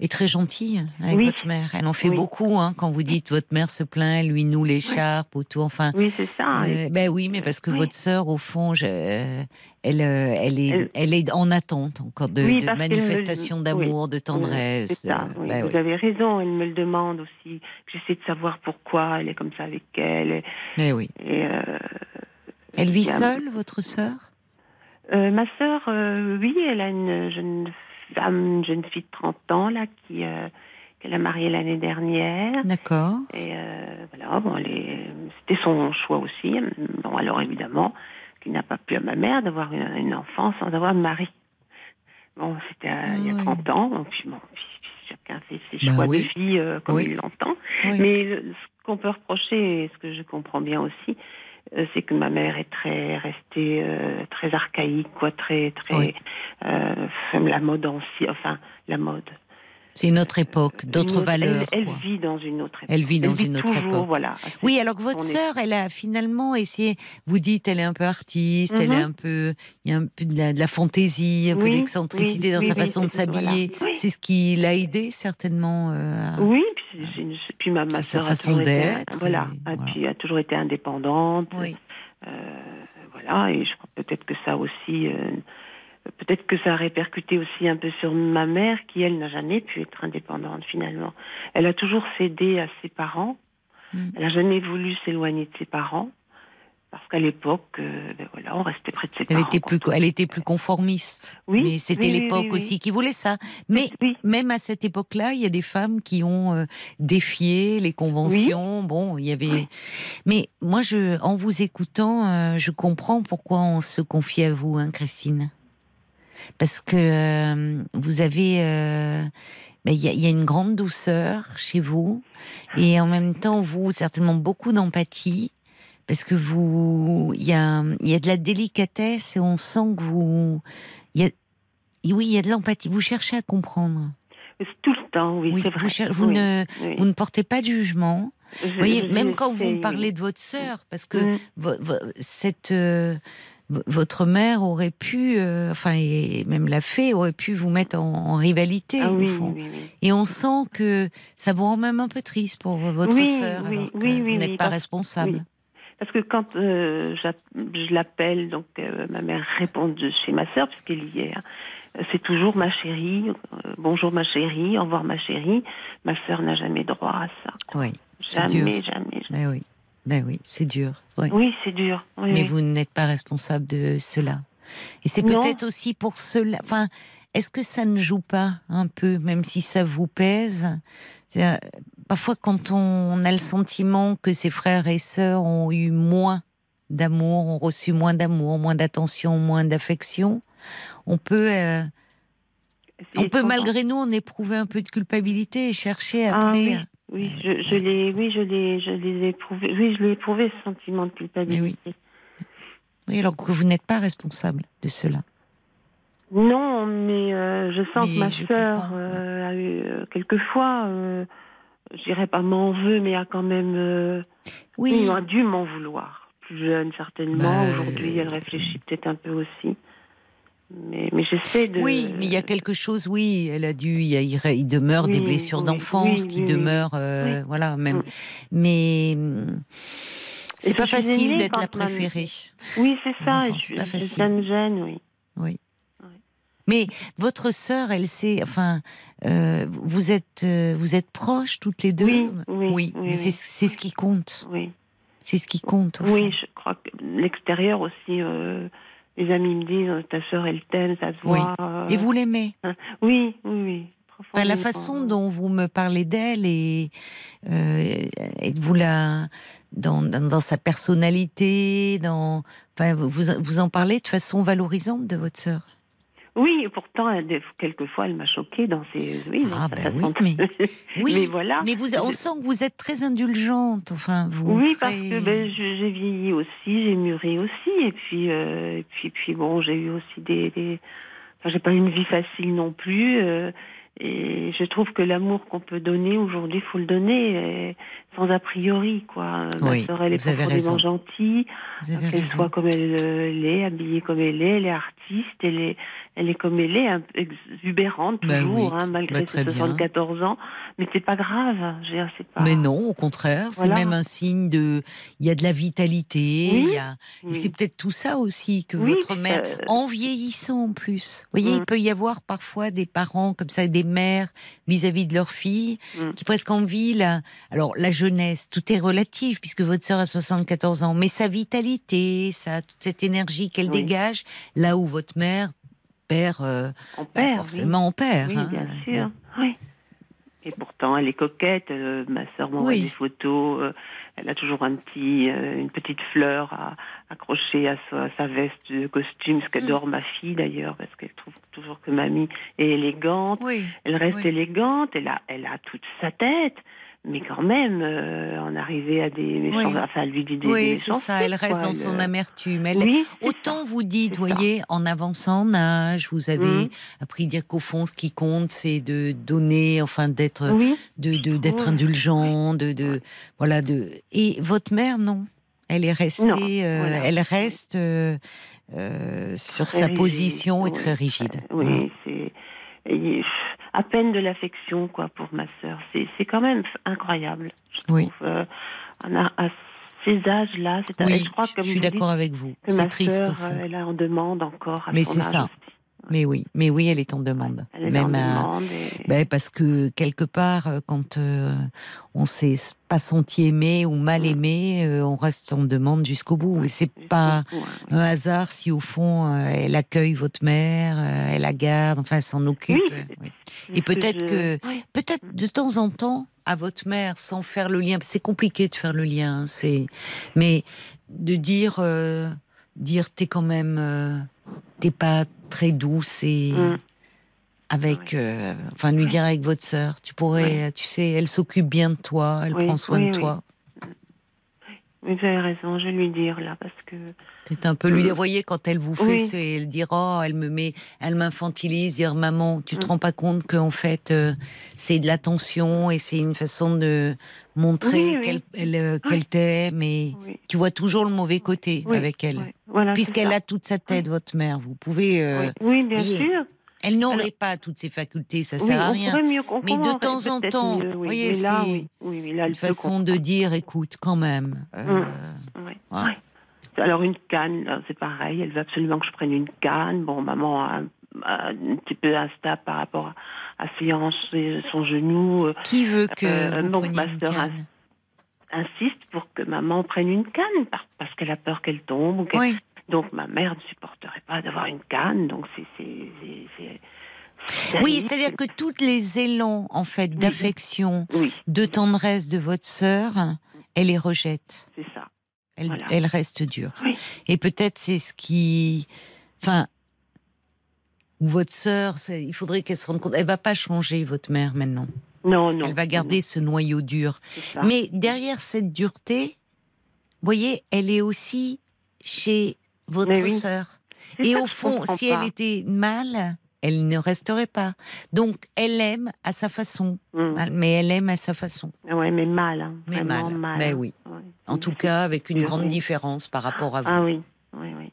est très gentille avec Oui. votre mère. Elle en fait Oui. beaucoup hein, quand vous dites votre mère se plaint, elle lui noue l'écharpe autour. Enfin, Oui, c'est ça. euh, ben oui, mais parce que Oui. votre sœur, au fond, je- elle, euh, elle est, elle, Elle- est en attente encore de, Oui, de me manifestations d'amour, de Oui, tendresse. Ça, euh, oui, ben vous oui. avez raison, elle me le demande aussi. J'essaie de savoir pourquoi elle est comme ça avec elle. Et, Mais oui. et, euh, Elle vit seule, votre sœur? Ma sœur, oui, elle a une jeune femme, une jeune fille de 30 ans, là, qui, euh, qu'elle a mariée l'année dernière. D'accord. Et euh, voilà, bon, c'était son choix aussi. Bon, alors évidemment, qu'il n'a pas pu à ma mère d'avoir une, une enfant sans avoir de mari. Bon, c'était euh, il y a Ah oui. 30 ans. Donc, bon, chacun fait ses Bah choix oui. de vie euh, comme Oui. il l'entend. Oui. Mais ce qu'on peut reprocher, et ce que je comprends bien aussi, c'est que ma mère est très restée euh, très archaïque, quoi, très très Oui. euh, la mode ancienne, enfin la mode. C'est une autre époque, d'autres valeurs. Elle, vit dans une autre époque. Elle vit dans une autre époque. Voilà. Oui, alors que votre sœur, elle a finalement essayé. Vous dites, elle est un peu artiste, elle Mhm. est un peu, il y a un peu de la, de la fantaisie, un peu d'excentricité oui, dans oui, sa façon de voilà. s'habiller. C'est ce qui l'a aidé certainement. euh, à- Oui, puis, une- ma, sœur a façon toujours été- d'être, Voilà, et et voilà. puis a toujours été indépendante. Oui. Euh, voilà, et je crois peut-être que ça aussi, euh, peut-être que ça a répercuté aussi un peu sur ma mère, qui elle n'a jamais pu être indépendante finalement. Elle a toujours cédé à ses parents. Mm. Elle n'a jamais voulu s'éloigner de ses parents. Parce qu'à l'époque, euh, ben voilà, on restait près de ses Elle parents. était plus, elle était plus conformiste. Oui, mais c'était oui, l'époque oui, oui. aussi qui voulait ça. Mais même à cette époque-là, il y a des femmes qui ont euh, défié les conventions. Bon, il y avait. Mais moi, je, en vous écoutant, euh, je comprends pourquoi on se confie à vous, hein, Christine. Parce que euh, vous avez. euh, ben, Il y, a- il y a une grande douceur chez vous et en même temps, vous, certainement beaucoup d'empathie parce que vous, il y a, il y a de la délicatesse et on sent que vous, il y a, oui, il y a de l'empathie. Vous cherchez à comprendre. tout le temps, oui, Oui, c'est vrai. vous, cher- vous Oui, ne, oui. vous ne portez pas de jugement. Je- Vous voyez, je- même quand vous me parlez de votre sœur, parce que Mm. cette euh, votre mère aurait pu, euh, enfin, et même la fée aurait pu vous mettre en, en rivalité Ah au oui, fond. oui, oui. Et on sent que ça vous rend même un peu triste pour votre sœur, oui, oui, vous n'êtes pas responsable. Parce que quand euh, je l'appelle, donc euh, ma mère répond de chez ma sœur, puisqu'elle y est. hein. C'est toujours ma chérie, bonjour ma chérie, au revoir ma chérie. Ma sœur n'a jamais droit à ça. Oui, Jamais, dur. jamais. Ben oui, ben oui, c'est dur. oui. Oui, c'est dur. oui, mais oui. vous n'êtes pas responsable de cela. Et c'est peut-être aussi pour cela. Enfin, est-ce que ça ne joue pas un peu, même si ça vous pèse? Parfois, quand on a le sentiment que ses frères et sœurs ont eu moins d'amour, ont reçu moins d'amour, moins d'attention, moins d'affection, on peut, euh, on peut malgré nous en éprouver un peu de culpabilité et chercher Ah après. oui, oui, je, je l'ai, oui, je l'ai, je l'ai éprouvé. Oui, je l'ai éprouvé ce sentiment de culpabilité. Oui, alors que vous n'êtes pas responsable de cela. Non, mais euh, je sens Mais que ma sœur euh, a eu euh, quelquefois, je dirais pas m'en veut, mais a quand même, Oui, a dû m'en vouloir. Plus jeune certainement. Bah, Aujourd'hui, elle réfléchit peut-être un peu aussi. Mais, mais j'essaie de. Oui, mais il y a quelque chose, oui, elle a dû, il, a- demeure des blessures oui, d'enfance oui, qui demeurent, euh, voilà, même. Mais hum, c'est pas facile d'être la préférée. Oui, c'est ça. c'est pas facile. Ça me gêne, oui. Oui. Mais votre sœur, elle sait, enfin, euh, vous êtes, euh, vous êtes proches toutes les deux? Oui, oui, c'est ce qui compte. Oui. C'est ce qui compte. Oui, je crois que l'extérieur aussi. euh, les amis me disent euh, ta sœur elle t'aime, ça se Oui. voit. euh, Et vous l'aimez? Oui, oui, oui. Enfin, la façon dont vous me parlez d'elle et, euh, et vous la dans, dans, dans sa personnalité, dans enfin, vous, vous- vous en parlez de façon valorisante de votre sœur? Oui, et pourtant, elle, quelquefois, elle m'a choquée dans ses. Oui, dans Ah, ben oui, façon de- mais- Oui, Mais voilà. Mais vous, on sent que vous êtes très indulgente. Enfin, vous. Oui, très- parce que ben, j'ai vieilli aussi, j'ai mûri aussi, et puis, euh, et puis, puis bon, j'ai eu aussi des, des... Enfin, j'ai pas eu une vie facile non plus. euh, et je trouve que l'amour qu'on peut donner aujourd'hui, faut le donner et sans a priori, quoi. Oui, Ma sœur, elle est profondément gentille, qu'elle soit comme elle euh, l'est, habillée comme elle est, elle est artiste, elle est, elle est comme elle est, exubérante Bah toujours, oui, hein, malgré très ses bien. 74 ans. Mais c'est pas grave, c'est pas. Mais non, au contraire, c'est même un signe de. Il y a de la vitalité. Oui. il y a- Oui. Et c'est peut-être tout ça aussi que Oui, votre mère, euh, en vieillissant en plus. Vous voyez, il peut y avoir parfois des parents comme ça, des mères vis-à-vis de leur fille, Mm. qui presque envient la. Alors la jeunesse, tout est relatif puisque votre sœur a 74 ans, mais sa vitalité, sa toute cette énergie qu'elle Oui. dégage, là où votre mère perd, euh, on bah, perd, oui. forcément on perd. Oui, hein. bien sûr. Oui. Et pourtant, elle est coquette. euh, ma sœur m'envoie Oui. des photos. euh, elle a toujours un petit, euh, une petite fleur à, accrochée à sa, à sa veste de costume, ce qu'adore Mm. ma fille d'ailleurs, parce qu'elle trouve toujours que mamie est élégante. Oui. Elle reste Oui. élégante. Elle a, elle a toute sa tête. Mais quand même, euh, en arriver à des méchants, Oui. enfin, lui dit des, Oui, c'est ça. Elle reste quoi. dans son amertume. Elle, Oui, c'est Autant vous dites, C'est ça. voyez, en avançant en âge, vous avez Mhm. appris à dire qu'au fond, ce qui compte, c'est de donner, enfin, d'être, Oui, de, d'être Oui. indulgent, de, de, voilà, de. Et votre mère, non? Elle est restée, Non, euh, voilà. elle reste euh, euh, sur Très sa rigide, position et très rigide. Oui, c'est et, pff, à peine de l'affection quoi pour ma sœur. C'est c'est quand même incroyable. Je Oui. trouve, euh, a- à ces âges-là, c'est Oui, je crois je comme suis d'accord avec vous. que C'est ma triste euh, elle en demande encore. À Mais c'est ça. Mais oui, mais oui, elle est en demande. Elle est Même en à- demande. et- Ben, parce que quelque part, euh, quand euh, on s'est pas senti aimé ou mal Mm. aimé, euh, on reste en demande jusqu'au bout. Et c'est pas bout, hein. un hasard si au fond euh, elle accueille votre mère, euh, elle la garde, enfin elle s'en occupe. Oui, euh, oui. Et peut-être je- que- Oui. Peut-être de temps en temps à votre mère, sans faire le lien. C'est compliqué de faire le lien, hein, c'est. Mais de dire, euh, dire t'es quand même, euh, t'es pas très douce et. Mm. Avec, euh, enfin, lui dire avec votre sœur, tu pourrais, tu sais, elle s'occupe bien de toi, elle Oui, prend soin de toi. Vous avez raison, je vais lui dire là parce que C'est un peu lui dire, voyez, quand elle vous fait, Oui. c'est elle dire, oh, elle me met, elle m'infantilise, dire, maman, tu te Mm. rends pas compte qu'en fait, euh, c'est de l'attention et c'est une façon de montrer Oui, oui. qu'elle elle, euh, qu'elle t'aime et tu vois toujours le mauvais côté avec elle. Voilà, Puisqu'elle a toute sa tête, votre mère, vous pouvez, euh, Oui, bien sûr. Elle n'aurait Alors- pas toutes ses facultés, ça Oui, sert à on rien. mieux Mais de temps en temps, mieux, oui. voyez, c'est oui. Oui, oui, Une façon de dire, écoute, quand même. euh, Oui. Ouais. oui. Alors une canne, là, c'est pareil. Elle veut absolument que je prenne une canne. Bon, maman a, a un petit peu instable par rapport à, à ses hanches son genou. euh, Qui veut que Euh, vous donc, preniez ma une sœur a- canne insiste pour que maman prenne une canne par- parce qu'elle a peur qu'elle tombe. ou qu'elle- Oui. Donc ma mère ne supporterait pas d'avoir une canne. Donc c'est Oui, c'est-à-dire que tous les élans, en fait, d'affection, oui, de tendresse de votre sœur, elle les rejette. c'est ça. Elle, Voilà. elle reste dure. Oui. Et peut-être c'est ce qui, enfin, ou votre sœur, il faudrait qu'elle se rende compte. Elle va pas changer votre mère maintenant. Non, non. Elle va garder ce noyau dur. Mais derrière cette dureté, vous voyez, elle est aussi chez votre oui. sœur. Et au fond, si pas. elle était mal, elle ne resterait pas. Donc, elle aime à sa façon. Mm. Mais elle aime à sa façon. Ouais, mais mal. hein. Mais mal. mal. Ben hein. oui. Ouais. En Oui, tout cas, avec une grande oui. différence par rapport à vous. Ah oui, oui, oui.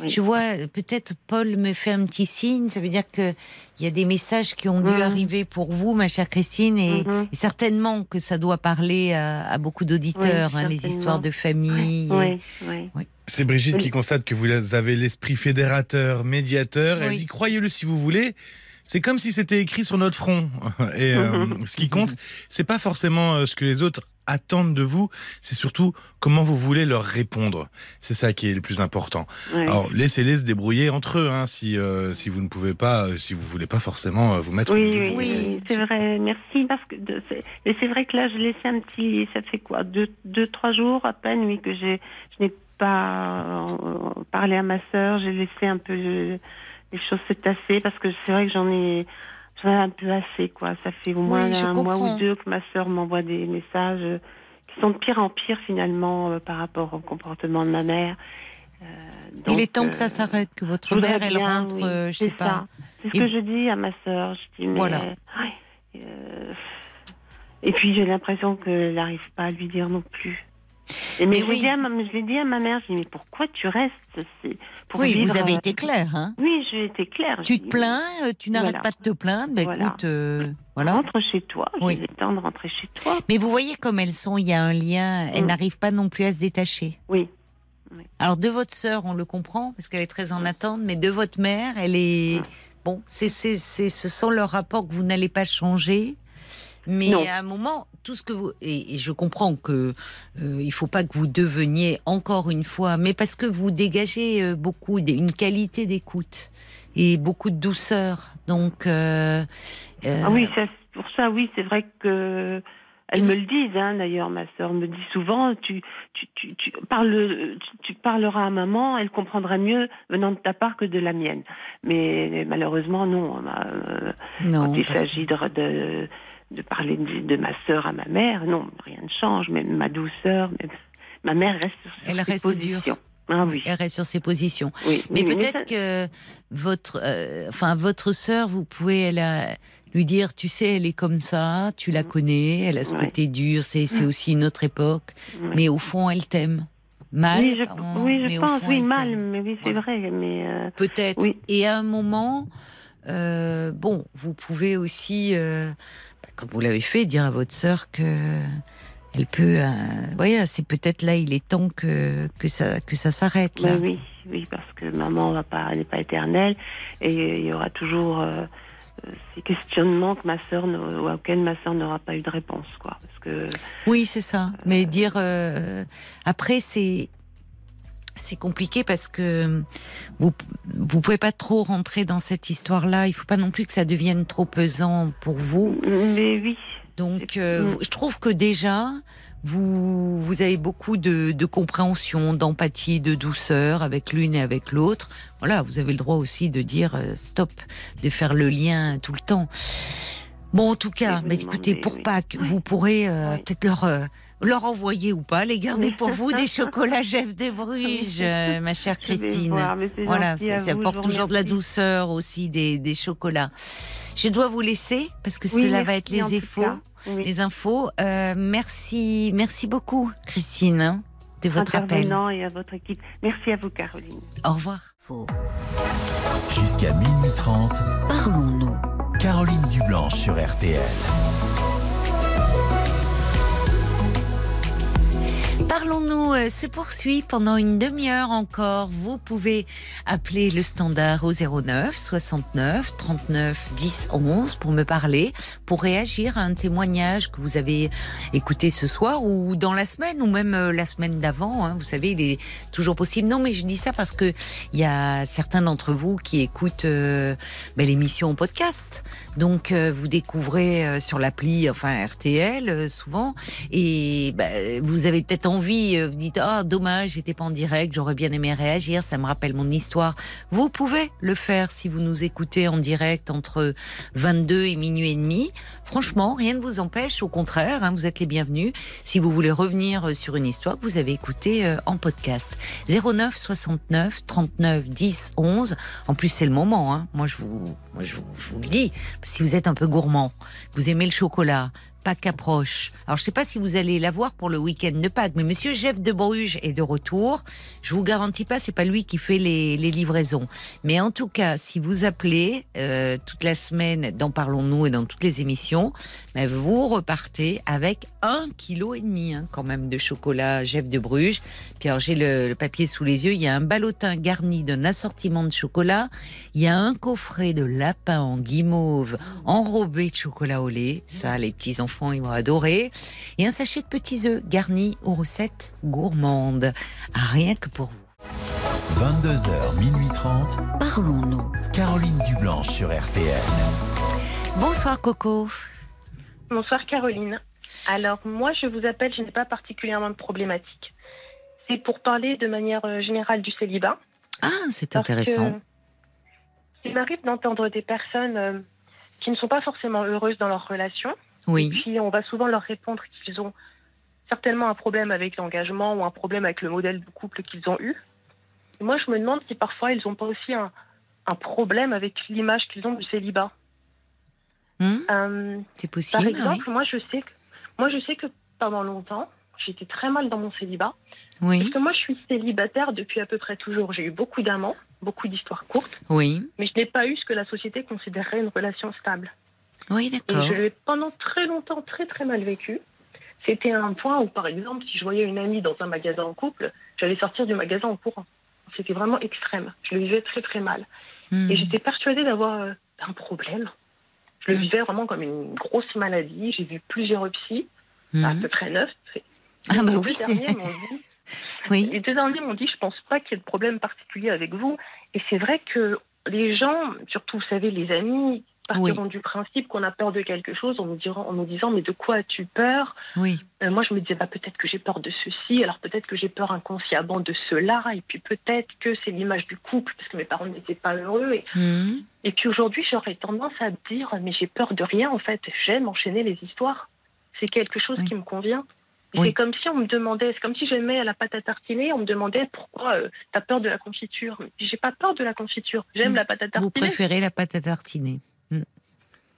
Oui. Je vois, peut-être Paul me fait un petit signe. Ça veut dire que il y a des messages qui ont dû Mhm. arriver pour vous, ma chère Christine, et, Mhm. et certainement que ça doit parler à, à beaucoup d'auditeurs, Oui, hein, les histoires de famille. et- Oui, oui. C'est Brigitte Oui. qui constate que vous avez l'esprit fédérateur, médiateur. Elle dit croyez-le si vous voulez. C'est comme si c'était écrit sur notre front. Et euh, ce qui compte, c'est pas forcément euh, ce que les autres attendent de vous, c'est surtout comment vous voulez leur répondre. C'est ça qui est le plus important. Alors laissez-les se débrouiller entre eux, hein, si euh, si vous ne pouvez pas, si vous voulez pas forcément vous mettre. Oui, oui, Oui. c'est vrai. Merci parce que mais c'est vrai que là, je laissais un petit. Ça fait quoi, deux, deux, trois jours à peine, oui, que j'ai, je n'ai pas parlé à ma sœur. J'ai laissé un peu les choses se tasser parce que c'est vrai que j'en ai, un peu assez, quoi. Ça fait au moins Oui, un mois ou deux que ma sœur m'envoie des messages euh, qui sont de pire en pire finalement euh, par rapport au comportement de ma mère. Euh, Il est temps que ça s'arrête, que votre mère, elle bien, rentre, oui, euh, je pas. ça. C'est ce Et- que je dis à ma sœur. Je dis, mais, Voilà. euh, et puis j'ai l'impression qu'elle n'arrive pas à lui dire non plus. Et mais Mais je l'ai oui. dit, à ma- je l'ai dit à ma mère, je dis, mais pourquoi tu restes pour Oui, vous vivre, avez euh, été clair. Hein Oui, j'ai été claire. tu te plains, euh, tu n'arrêtes Voilà. pas de te plaindre. Ben Voilà. écoute, euh, voilà. Rentre chez toi. Oui. J'ai le temps de rentrer chez toi. Mais vous voyez comme elles sont, il y a un lien, elles Mm. n'arrivent pas non plus à se détacher. Oui. Alors de votre sœur, on le comprend parce qu'elle est très en attente, mais de votre mère, elle est Mm. bon. C'est c'est c'est ce sont leurs rapports que vous n'allez pas changer. Mais Non. à un moment, tout ce que vous et, et je comprends que euh, il faut pas que vous deveniez encore une fois, mais parce que vous dégagez euh, beaucoup une qualité d'écoute et beaucoup de douceur. Donc euh, euh, Ah oui, ça, pour ça, oui, c'est vrai que elles me le disent. Hein, D'ailleurs, ma sœur me dit souvent, tu, tu, tu, tu parles, tu, tu parleras à maman, elle comprendra mieux venant de ta part que de la mienne. Mais malheureusement, non. euh, non, quand il s'agit de, de, de parler de, de ma sœur à ma mère, non, rien ne change. Même ma douceur, même, ma mère reste sur Elle ses reste dure. positions. Ah oui, elle reste sur ses positions. oui. Mais oui, peut-être ça- que votre, euh, enfin votre sœur, vous pouvez elle a- lui dire, tu sais, elle est comme ça, tu la connais, elle a ce Mm. Ouais. Mm. côté dur, c'est c'est aussi une autre époque, ouais. mais au fond elle t'aime. Mal, oui, je, pardon, oui, mais je au pense, fond, oui, mal, t'aime. mais oui, c'est vrai, mais euh, Peut-être. Oui. Et à un moment, euh, bon, vous pouvez aussi, euh, bah, comme vous l'avez fait, dire à votre sœur que elle peut. voilà, c'est peut-être là, il est temps que que ça que ça s'arrête là. Oui, oui, parce que maman va pas, elle n'est pas éternelle et il y aura toujours ces questionnements que ma sœur, auxquels ma sœur n'aura pas eu de réponse, quoi. Parce que Oui, c'est ça. Mais dire euh, après c'est c'est compliqué parce que vous vous pouvez pas trop rentrer dans cette histoire-là. Il faut pas non plus que ça devienne trop pesant pour vous. mais oui, Donc, euh, Mm. je trouve que déjà vous vous avez beaucoup de, de compréhension, d'empathie, de douceur avec l'une et avec l'autre. Voilà, vous avez le droit aussi de dire euh, stop, de faire le lien tout le temps. Bon, en tout cas, vous mais écoutez, pour oui. Pâques, vous pourrez euh, Oui. peut-être leur euh, leur envoyer ou pas, les garder pour vous des chocolats Jeff de Bruges, euh, ma chère Christine. voir, Voilà, ça, ça apporte toujours de la douceur aussi, des, des chocolats. Je dois vous laisser parce que Oui, cela va être les infos. Oui. Les infos. Euh, merci, merci beaucoup, Christine, hein, de votre appel. Et à votre équipe. Merci à vous, Caroline. Au revoir. Jusqu'à minuit 30, Parlons-nous. Caroline Dublanche sur RTL. Parlons-nous euh, se poursuit pendant une demi-heure encore. Vous pouvez appeler le standard au 09 69 39 10 11 pour me parler, pour réagir à un témoignage que vous avez écouté ce soir ou dans la semaine ou même euh, la semaine d'avant. hein. Vous savez, il est toujours possible. Non, mais je dis ça parce que il y a certains d'entre vous qui écoutent euh, ben, l'émission podcast. Donc euh, vous découvrez euh, sur l'appli, enfin RTL euh, souvent, et ben, vous avez peut-être envie, euh, vous dites ah dommage, j'étais pas en direct, j'aurais bien aimé réagir, ça me rappelle mon histoire. Vous pouvez le faire si vous nous écoutez en direct entre 22 et minuit et demi. Franchement, rien ne vous empêche, au contraire, hein, vous êtes les bienvenus si vous voulez revenir euh, sur une histoire que vous avez écoutée euh, en podcast. 09 69 39 10 11. En plus, c'est le moment. Hein. Moi, je vous, moi, je vous, je vous le dis. Si vous êtes un peu gourmand, vous aimez le chocolat, Pâques approche. Alors, je sais pas si vous allez l'avoir pour le week-end de Pâques, mais Monsieur Jeff de Bruges est de retour. Je vous garantis pas, c'est pas lui qui fait les, livraisons. Mais en tout cas, si vous appelez euh, toute la semaine dans Parlons-nous et dans toutes les émissions, ben, vous repartez avec un kilo et demi hein, quand même de chocolat Jeff de Bruges. Puis alors j'ai le, le papier sous les yeux. Il y a un ballotin garni d'un assortiment de chocolat. Il y a un coffret de lapin en guimauve enrobé de chocolat au lait. Ça, les petits enfants ils vont adorer. Et un sachet de petits œufs garnis aux recettes gourmandes. Rien que pour vous. 22h, minuit 30, Parlons-nous. Caroline Dublanche sur RTL. Bonsoir Coco. Bonsoir Caroline. Alors moi je vous appelle, je n'ai pas particulièrement de problématique. C'est pour parler de manière euh, générale du célibat. Ah, c'est intéressant. Il m'arrive d'entendre des personnes euh, qui ne sont pas forcément heureuses dans leur relation. Et puis on va souvent leur répondre qu'ils ont certainement un problème avec l'engagement ou un problème avec le modèle de couple qu'ils ont eu. Et moi je me demande si parfois ils n'ont pas aussi un, un problème avec l'image qu'ils ont du célibat. Hmm Euh, C'est par possible. exemple, moi je sais que moi je sais que pendant longtemps, j'étais très mal dans mon célibat. oui. Parce que moi je suis célibataire depuis à peu près toujours. J'ai eu beaucoup d'amants, beaucoup d'histoires courtes, Oui. mais je n'ai pas eu ce que la société considérerait une relation stable. Oui, Et d'accord. je l'ai pendant très longtemps très très mal vécu. C'était un point où, par exemple, si je voyais une amie dans un magasin en couple, j'allais sortir du magasin en courant. C'était vraiment extrême. Je le vivais très très mal. Hmm. Et j'étais persuadée d'avoir euh, un problème. Je le Mm. vivais vraiment comme une grosse maladie. J'ai vu plusieurs psys, à Hmm. peu près neuf. Ah bah oui, c'est. Oui. les deux derniers m'ont dit, je pense pas qu'il y ait de problème particulier avec vous. Et c'est vrai que les gens, surtout, vous savez, les amis, partiront du principe qu'on a peur de quelque chose en nous, dirant, en nous disant, mais de quoi as-tu peur? Oui. Euh, Moi, je me disais, bah, peut-être que j'ai peur de ceci, alors peut-être que j'ai peur inconsciemment de cela, et puis peut-être que c'est l'image du couple, parce que mes parents n'étaient pas heureux. Et, Hmm. et puis aujourd'hui, j'aurais tendance à dire, mais j'ai peur de rien, en fait. J'aime enchaîner les histoires. C'est quelque chose Oui. qui me convient. Oui. C'est comme si on me demandait, c'est comme si j'aimais la pâte à tartiner, on me demandait pourquoi euh, t'as peur de la confiture? J'ai pas peur de la confiture, j'aime Mm. la pâte à Vous tartiner. préférez la pâte à tartiner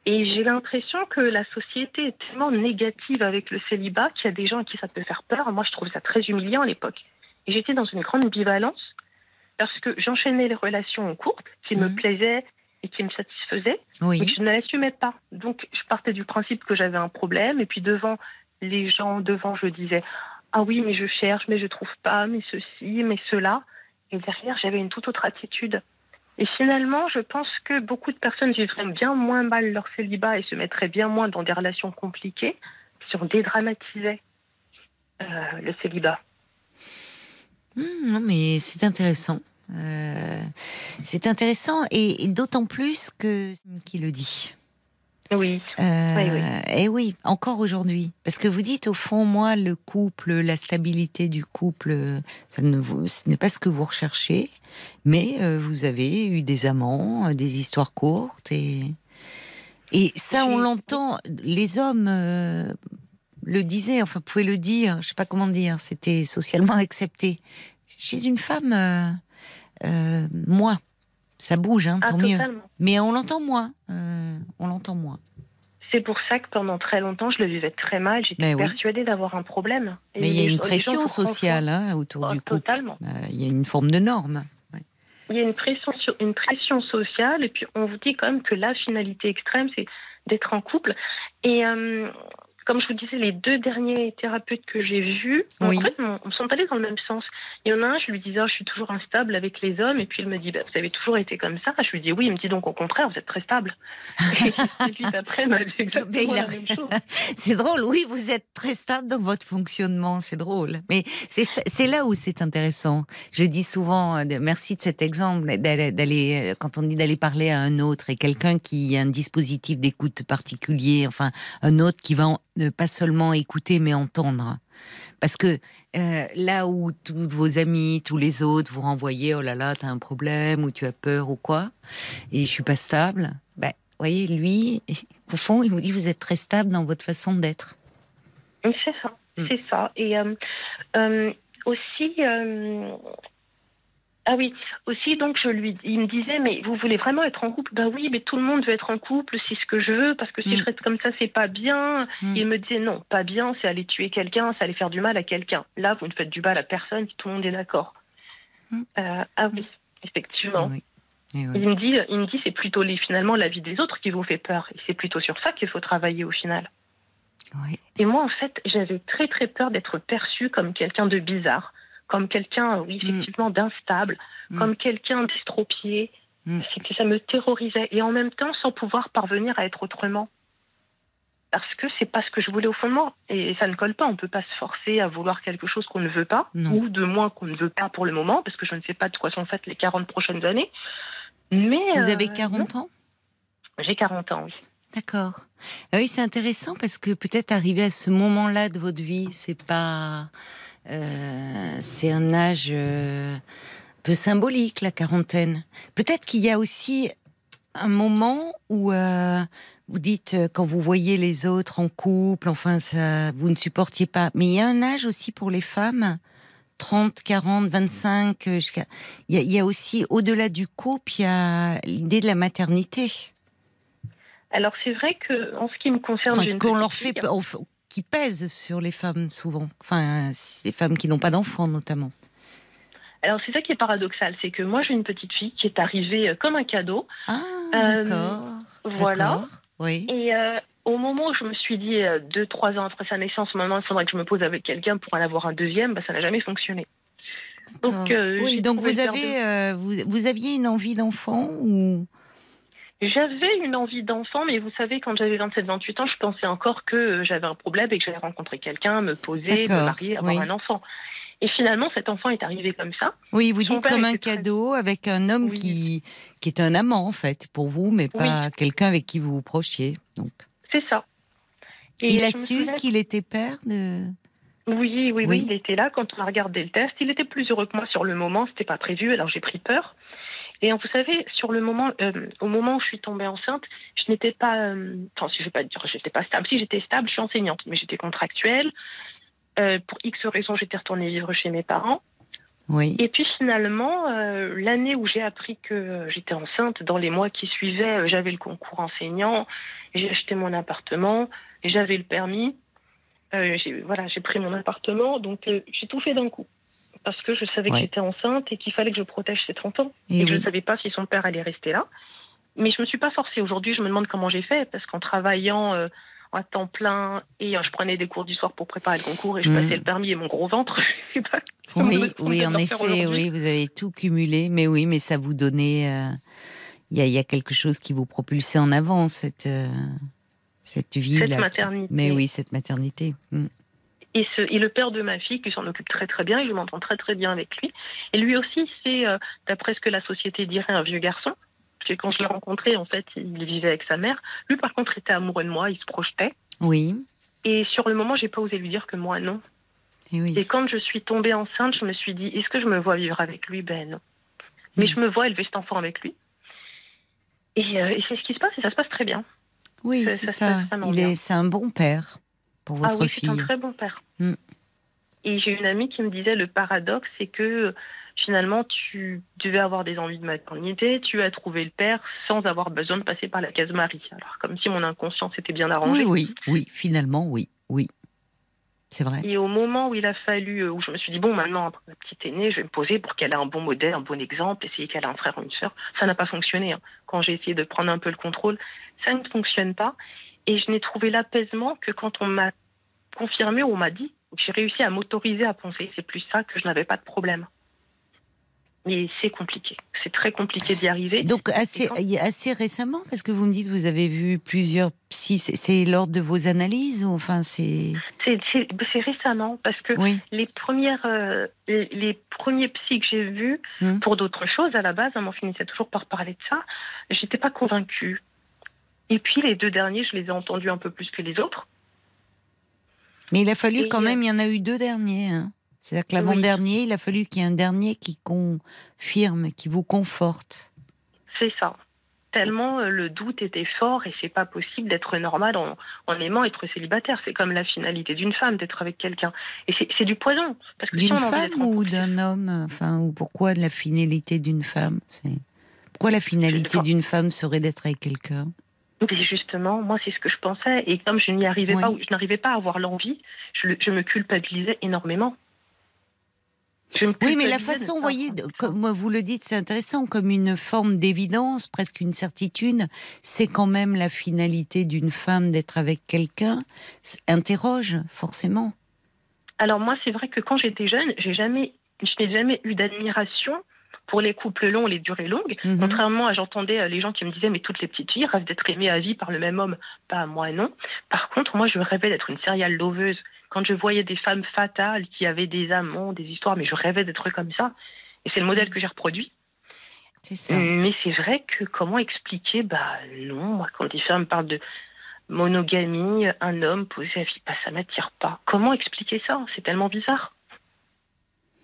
Et j'ai l'impression que la société est tellement négative avec le célibat qu'il y a des gens à qui ça peut faire peur. Moi, je trouvais ça très humiliant à l'époque. Et j'étais dans une grande ambivalence parce que j'enchaînais les relations courtes qui me Mhm. plaisaient et qui me satisfaisaient, mais Oui. que je ne l'assumais pas. Donc, je partais du principe que j'avais un problème et puis devant les gens, devant, je disais Ah oui, mais je cherche, mais je trouve pas, mais ceci, mais cela. Et derrière, j'avais une toute autre attitude. Et finalement, je pense que beaucoup de personnes vivraient bien moins mal leur célibat et se mettraient bien moins dans des relations compliquées si on dédramatisait euh, le célibat. Hmm, non, mais c'est intéressant. Euh, c'est intéressant et, et d'autant plus que qui le dit. Oui, Euh, Oui, oui. Et oui, encore aujourd'hui. Parce que vous dites, au fond, moi, le couple, la stabilité du couple, ça ne vous, ce n'est pas ce que vous recherchez, mais euh, vous avez eu des amants, euh, des histoires courtes, et, et ça, on l'entend, les hommes euh, le disaient, enfin, pouvaient le dire, je sais pas comment dire, c'était socialement accepté. Chez une femme, moins. Ça bouge, hein, ah, tant mieux. Mais on l'entend moins. euh, on l'entend moins. C'est pour ça que pendant très longtemps, je le vivais très mal. J'étais oui. persuadée d'avoir un problème. Et Mais il y a une pression sociale hein, autour Ah, du couple. Totalement. Euh, Il y a une forme de norme. Il y a une pression, une pression sociale, et puis on vous dit quand même que la finalité extrême, c'est d'être en couple. Et euh, comme je vous disais, les deux derniers thérapeutes que j'ai vus, Oui. en fait, on, on sont allés dans le même sens. Il y en a un, je lui disais, Ah, je suis toujours instable avec les hommes, et puis il me dit, bah, vous avez toujours été comme ça. Je lui dis, oui, il me dit donc au contraire, vous êtes très stable. et puis après, dit Mais exactement la même chose. C'est drôle, oui, vous êtes très stable dans votre fonctionnement, c'est drôle. Mais c'est c'est là où c'est intéressant. Je dis souvent, euh, merci de cet exemple, d'aller, d'aller, euh, quand on dit d'aller parler à un autre et quelqu'un qui a un dispositif d'écoute particulier, enfin, un autre qui va en- ne pas seulement écouter mais entendre. Parce que euh, là où tous vos amis, tous les autres vous renvoyez, oh là là, t'as un problème ou tu as peur ou quoi, et je suis pas stable, ben, voyez, lui, au fond, il vous dit vous êtes très stable dans votre façon d'être. C'est ça, Mm. c'est ça. Et euh, euh, aussi, ah oui, aussi donc je lui, il me disait mais vous voulez vraiment être en couple? Bah oui, mais tout le monde veut être en couple, c'est ce que je veux parce que si Mm. je reste comme ça c'est pas bien. Mm. Il me disait non, pas bien, c'est aller tuer quelqu'un, c'est aller faire du mal à quelqu'un. Là, vous ne faites du mal à personne si tout le monde est d'accord. Mm. Euh, ah oui, effectivement. Oui. Oui. Il me dit, il me dit c'est plutôt les, finalement la vie des autres qui vous fait peur et c'est plutôt sur ça qu'il faut travailler au final. Oui. Et moi, en fait, j'avais très très peur d'être perçue comme quelqu'un de bizarre, comme quelqu'un, oui, Mm. effectivement, d'instable, Mm. comme quelqu'un d'estropié. Mm. C'est que ça me terrorisait. Et en même temps, sans pouvoir parvenir à être autrement. Parce que c'est pas ce que je voulais au fond de moi. Et ça ne colle pas. On ne peut pas se forcer à vouloir quelque chose qu'on ne veut pas, Non. ou de moins qu'on ne veut pas pour le moment, parce que je ne sais pas de quoi sont faites les 40 prochaines années. Mais. Vous euh, avez 40 ans? Non, J'ai 40 ans, oui. D'accord. Ah Oui, c'est intéressant parce que peut-être arrivé à ce moment-là de votre vie, c'est pas, euh, c'est un âge euh, peu symbolique la quarantaine. Peut-être qu'il y a aussi un moment où euh, vous dites euh, quand vous voyez les autres en couple, enfin ça, vous ne supportiez pas. Mais il y a un âge aussi pour les femmes, 30, 40, 25, euh, jusqu'à. Il y, a- il y a aussi, au-delà du couple, il y a l'idée de la maternité. Alors c'est vrai que en ce qui me concerne, Enfin, qu'on leur fait, qui pèse sur les femmes souvent. Enfin, ces femmes qui n'ont pas d'enfants notamment. Alors c'est ça qui est paradoxal, c'est que moi j'ai une petite fille qui est arrivée euh, comme un cadeau. Ah, Euh, d'accord. voilà. Oui. Et euh, au moment où je me suis dit, euh, deux, trois ans après sa naissance, maintenant il faudrait que je me pose avec quelqu'un pour en avoir un deuxième, bah, ça n'a jamais fonctionné. Donc, oui, donc vous avez, vous, vous aviez une envie d'enfant ou J'avais une envie d'enfant, mais vous savez, quand j'avais 27-28 ans, je pensais encore que euh, j'avais un problème et que j'allais rencontrer quelqu'un, me poser, me marier, avoir oui. un enfant. Et finalement, cet enfant est arrivé comme ça. Oui, vous Son dites comme un très- cadeau avec un homme Oui. qui, qui est un amant en fait pour vous, mais pas quelqu'un avec qui vous vous prochiez. C'est ça. Et il a su souviens- qu'il était père de. Oui, oui, oui, Oui. il était là quand on a regardé le test. Il était plus heureux que moi sur le moment, c'était pas prévu, alors j'ai pris peur. Et vous savez, sur le moment, euh, au moment où je suis tombée enceinte, je n'étais pas, euh, enfin, si je vais pas dire, j'étais pas stable. Si j'étais stable, je suis enseignante, mais j'étais contractuelle. Euh, pour X raisons, j'étais retournée vivre chez mes parents. Oui. Et puis finalement, l'année où j'ai appris que j'étais enceinte, dans les mois qui suivaient, j'avais le concours enseignant, j'ai acheté mon appartement, j'avais le permis. J'ai voilà, j'ai pris mon appartement, donc j'ai tout fait d'un coup. Parce que je savais Ouais. que j'étais enceinte et qu'il fallait que je protège ses 30 ans. Et je ne savais pas si son père allait rester là. Mais je me suis pas forcée. Aujourd'hui, je me demande comment j'ai fait, parce qu'en travaillant euh, à temps plein, et euh, je prenais des cours du soir pour préparer le concours, et je Mhm. passais le permis et mon gros ventre, je sais pas. comment Oui, en effet, oui, vous avez tout cumulé, mais oui, mais ça vous donnait, euh, il y, a, il y a quelque chose qui vous propulsait en avant cette euh, cette vie Cette là. maternité. Mais oui, cette maternité. Mm. Et, ce, et le père de ma fille, qui s'en occupe très très bien, et je m'entends très très bien avec lui. Et lui aussi, c'est, euh, d'après ce que la société dirait, un vieux garçon. Parce que quand je l'ai rencontré, en fait, il vivait avec sa mère. Lui, par contre, était amoureux de moi, il se projetait. Oui, Et sur le moment, j'ai pas osé lui dire que moi, non. et oui. Et quand je suis tombée enceinte, je me suis dit, est-ce que je me vois vivre avec lui? Ben non. Mais je me vois élever cet enfant avec lui. Et, euh, et c'est ce qui se passe, et ça se passe très bien. Oui, c'est ça ça. Il est, c'est un bon père pour votre ah oui, c'est un très bon père. Mm. Et j'ai une amie qui me disait le paradoxe, c'est que euh, finalement tu devais avoir des envies de maternité, tu as trouvé le père sans avoir besoin de passer par la case Marie. Alors comme si mon inconscient s'était bien Oui, arrangé. oui, oui. Finalement, oui, oui. C'est vrai. Et au moment où il a fallu, euh, où je me suis dit bon maintenant après ma petite aînée, je vais me poser pour qu'elle ait un bon modèle, un bon exemple, essayer qu'elle ait un frère ou une sœur. Ça n'a pas fonctionné. hein. Quand j'ai essayé de prendre un peu le contrôle, ça ne fonctionne pas. Et je n'ai trouvé l'apaisement que quand on m'a confirmé ou on m'a dit, j'ai réussi à m'autoriser à penser. C'est plus ça que je n'avais pas de problème. Mais c'est compliqué. C'est très compliqué d'y arriver. Donc assez, quand- récemment, parce que vous me dites que vous avez vu plusieurs psy, c'est- lors de vos analyses ou enfin c'est C'est récemment parce que oui. les premières, euh, les, les premiers psys que j'ai vus Hmm. pour d'autres choses à la base, hein, on finissait toujours par parler de ça. J'étais pas convaincue. Et puis les deux derniers, je les ai entendus un peu plus que les autres. Mais il a fallu Et, quand euh, même, il y en a eu deux derniers. hein. C'est-à-dire que l'avant-dernier, il a fallu qu'il y ait un dernier qui confirme, qui vous conforte. C'est ça. Tellement euh, le doute était fort et c'est pas possible d'être normal en, en aimant être célibataire. C'est comme la finalité d'une femme d'être avec quelqu'un. Et c'est du poison. Si D'une femme ou d'un homme Enfin, ou pourquoi la finalité d'une femme pourquoi la finalité d'une femme serait d'être avec quelqu'un? Mais justement, moi, c'est ce que je pensais. Et comme je n'y arrivais Oui. pas, je n'arrivais pas à avoir l'envie, je, le- je me culpabilisais énormément. Oui, mais la façon, vous voyez, comme vous le dites, c'est intéressant, comme une forme d'évidence, presque une certitude, c'est quand même la finalité d'une femme d'être avec quelqu'un. Interroge, forcément. Alors moi, c'est vrai que quand j'étais jeune, j'ai jamais, je n'ai jamais eu d'admiration pour les couples longs, les durées longues. Mhm. Contrairement à, j'entendais euh, les gens qui me disaient, mais toutes les petites filles rêvent d'être aimées à vie par le même homme. Pas moi, non. Par contre, moi, je rêvais d'être une serial loveuse. Quand je voyais des femmes fatales qui avaient des amants, des histoires, mais je rêvais d'être comme ça. Et c'est le modèle que j'ai reproduit. C'est ça. Mais c'est vrai que comment expliquer? Bah non, moi quand des femmes parlent de monogamie, un homme posé à vie, bah ça m'attire pas. Comment expliquer ça? C'est tellement bizarre.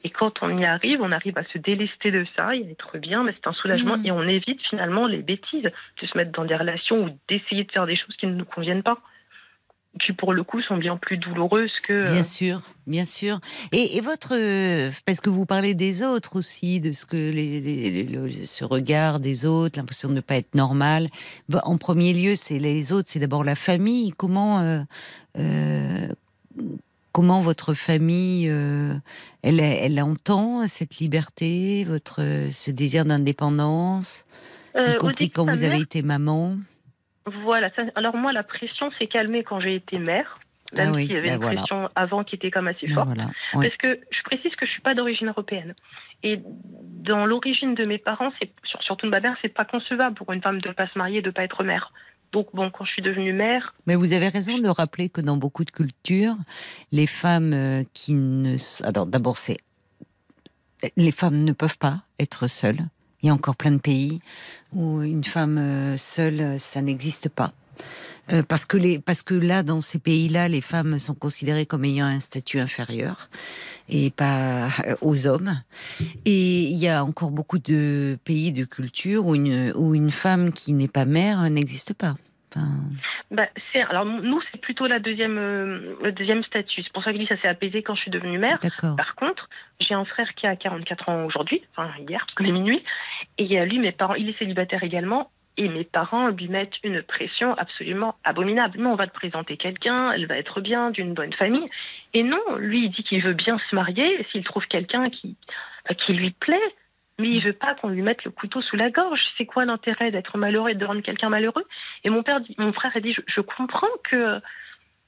Et quand on y arrive, on arrive à se délester de ça et à être bien, mais c'est un soulagement Mhm. et on évite finalement les bêtises de se mettre dans des relations ou d'essayer de faire des choses qui ne nous conviennent pas. qui pour le coup sont bien plus douloureuses que. Bien sûr, bien sûr. Et, et, votre, parce que vous parlez des autres aussi, de ce que les, les, les ce regard des autres, l'impression de ne pas être normal. En premier lieu, c'est les autres, c'est d'abord la famille. Comment, euh, euh, comment votre famille, euh, elle, elle entend cette liberté, votre ce désir d'indépendance, y compris quand vous avez été maman? Voilà. alors moi, la pression s'est calmée quand j'ai été mère. Ah même s'il y avait ben une pression avant qui était comme assez ben forte. Parce que je précise que je suis pas d'origine européenne. Et dans l'origine de mes parents, c'est surtout de ma mère, c'est pas concevable pour une femme de pas se marier, de pas être mère. Donc bon, quand je suis devenue mère. Mais vous avez raison de rappeler que dans beaucoup de cultures, les femmes euh, qui ne, alors d'abord c'est, les femmes ne peuvent pas être seules. Il y a encore plein de pays où une femme euh, seule, ça n'existe pas. Euh, parce que les, parce que là, dans ces pays-là, les femmes sont considérées comme ayant un statut inférieur et pas aux hommes. Et il y a encore beaucoup de pays de culture où une, où une femme qui n'est pas mère n'existe pas. Bah, alors nous c'est plutôt la deuxième euh, le deuxième statut. C'est pour ça que ça s'est apaisé quand je suis devenue mère. Par contre, j'ai un frère qui a 44 ans aujourd'hui, enfin hier, est minuit, et lui mes parents, il est célibataire également. Et mes parents lui mettent une pression absolument abominable. Mais on va te présenter quelqu'un, elle va être bien, d'une bonne famille. Et non, lui, il dit qu'il veut bien se marier. S'il trouve quelqu'un qui, bah, qui lui plaît, mais il veut pas qu'on lui mette le couteau sous la gorge. C'est quoi l'intérêt d'être malheureux et de rendre quelqu'un malheureux? Et mon père, dit, mon frère a dit, je, comprends que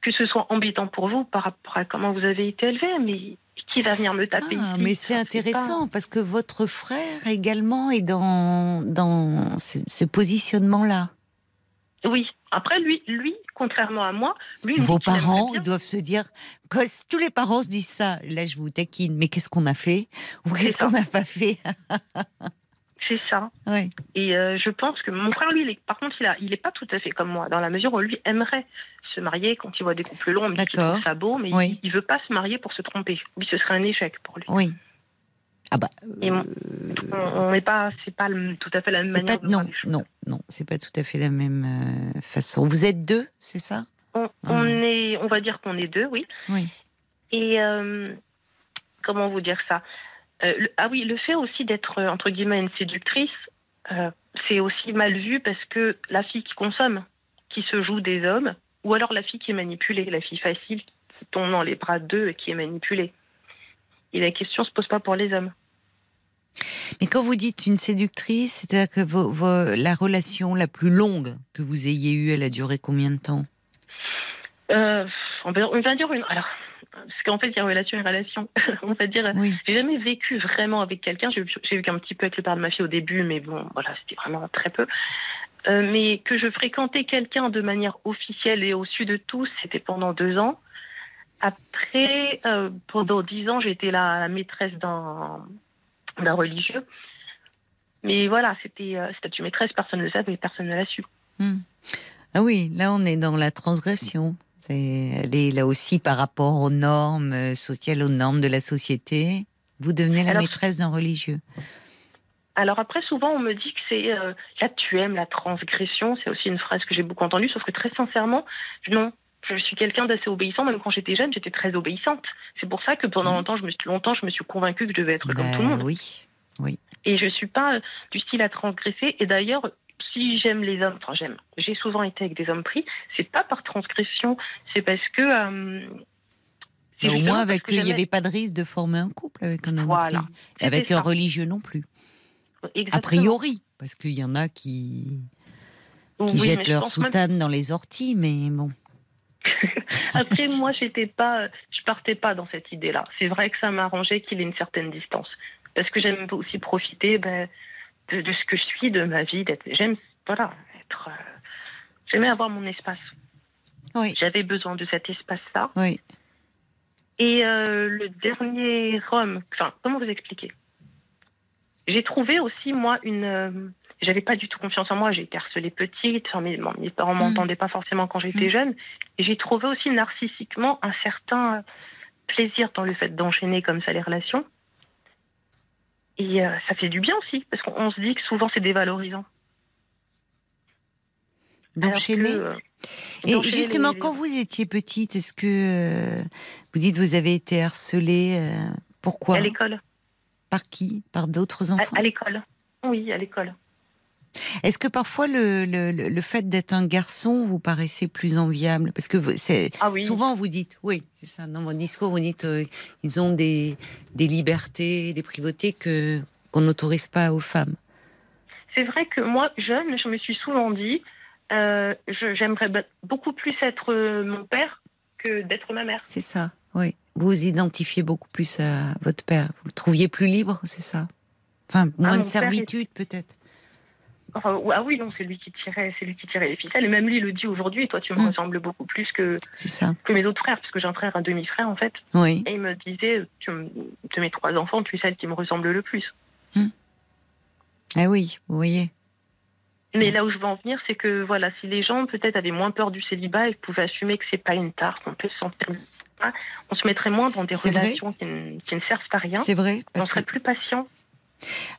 que ce soit embêtant pour vous par rapport à comment vous avez été élevé, mais qui va venir me taper ah, Mais c'est intéressant parce que votre frère également est dans dans ce positionnement-là. Oui. Après, lui, lui, contrairement à moi, lui. Vos parents, ils doivent se dire, tous les parents se disent ça. Là, je vous taquine, mais qu'est-ce qu'on a fait? Ou qu'est-ce qu'on n'a pas fait? C'est ça. Et euh, je pense que mon frère, lui, par contre, il, a, il est pas tout à fait comme moi, dans la mesure où lui aimerait se marier quand il voit des couples longs, mais il ça beau, mais il, il, veut pas se marier pour se tromper. Oui, ce serait un échec pour lui. Oui. Ah bah, on n'est pas, c'est pas tout à fait la même manière. Pas, non, non, non, c'est pas tout à fait la même euh, façon. Vous êtes deux, c'est ça? On, ah. est, on va dire qu'on est deux, oui. Oui. Et euh, comment vous dire ça? Euh, Ah oui, le fait aussi d'être entre guillemets une séductrice, c'est aussi mal vu parce que la fille qui consomme, qui se joue des hommes, ou alors la fille qui est manipulée, la fille facile qui tombe dans les bras d'eux et qui est manipulée. Et la question se pose pas pour les hommes. Mais quand vous dites une séductrice, c'est-à-dire que la relation la plus longue que vous ayez eue, elle a duré combien de temps? Euh, on, va, dire une. Alors, parce qu'en fait, il y a relation et relation. on va dire. Oui. J'ai jamais vécu vraiment avec quelqu'un. J'ai vécu un petit peu avec le père de ma fille au début, mais bon, voilà, c'était vraiment très peu. Euh, mais que je fréquentais quelqu'un de manière officielle et au-dessus de tout, c'était pendant deux ans. Après, euh, pendant dix ans, j'étais la, la maîtresse d'un religieux. Mais voilà, c'était euh, statut maîtresse, personne ne le savait, personne ne l'a su. Hmm. Ah oui, là on est dans la transgression. Elle est là aussi par rapport aux normes euh, sociales, aux normes de la société. Vous devenez la maîtresse d'un religieux. Alors après, souvent on me dit que c'est euh, là tu aimes la transgression. C'est aussi une phrase que j'ai beaucoup entendue, sauf que très sincèrement, non. Je suis quelqu'un d'assez obéissant, même quand j'étais jeune, j'étais très obéissante. C'est pour ça que pendant hmm. longtemps, je me suis, longtemps, je me suis convaincue que je devais être comme tout le monde. Oui, oui. Et je suis pas du style à transgresser. Et d'ailleurs, si j'aime les hommes, enfin j'aime, j'ai souvent été avec des hommes pris, c'est pas par transgression, c'est parce que. Euh, au moins, avec il n'y avait pas de risque de former un couple avec un homme voilà. avec un religieux non plus. A priori, parce qu'il y en a qui, qui jettent leur soutane dans les orties, mais bon. Après, moi, j'étais pas, je partais pas dans cette idée-là. C'est vrai que ça m'arrangeait qu'il ait une certaine distance, parce que j'aime aussi profiter ben, de, ce que je suis, de ma vie. J'aime, voilà, être. Euh, j'aimais avoir mon espace. Oui. J'avais besoin de cet espace-là. Oui. Et euh, le dernier homme, enfin, comment vous expliquer? J'ai trouvé aussi moi une. Euh, j'avais pas du tout confiance en moi. J'ai été harcelée petite. Enfin, mes, mes parents mm. m'entendaient pas forcément quand j'étais mm. jeune. Et j'ai trouvé aussi narcissiquement un certain plaisir dans le fait d'enchaîner comme ça les relations. Et euh, ça fait du bien aussi, parce qu'on se dit que souvent c'est dévalorisant. D'enchaîner euh, Et justement, quand vous étiez petite, est-ce que euh, vous dites vous avez été harcelée Pourquoi? À l'école. Par qui? Par d'autres enfants À, l'école. Oui, à l'école. Est-ce que parfois le, le, le fait d'être un garçon vous paraissait plus enviable? Parce que c'est ah oui. souvent vous dites, oui, c'est ça. Dans mon discours, vous dites euh, ils ont des, des libertés, des privautés que qu'on n'autorise pas aux femmes. C'est vrai que moi, jeune, je me suis souvent dit, euh, j'aimerais beaucoup plus être euh, mon père que d'être ma mère. C'est ça, oui. Vous vous identifiez beaucoup plus à votre père. Vous le trouviez plus libre, c'est ça? Enfin, ah, moins de servitude peut-être. Enfin, ah oui, non, c'est lui qui tirait, c'est lui qui tirait les ficelles. Et même lui le dit aujourd'hui. Toi, tu me hum. ressembles beaucoup plus que ça. que mes autres frères, puisque j'ai un frère, un demi-frère en fait. Oui. Et il me disait, tu, de mes trois enfants, tu es celle qui me ressemble le plus. Hum. Ah oui, vous voyez. Mais là où je veux en venir, c'est que voilà, si les gens peut-être avaient moins peur du célibat et pouvaient assumer que c'est pas une tare, qu'on peut se sentir, on se mettrait moins dans des relations qui ne, qui ne, servent à rien. C'est vrai. on serait plus patient.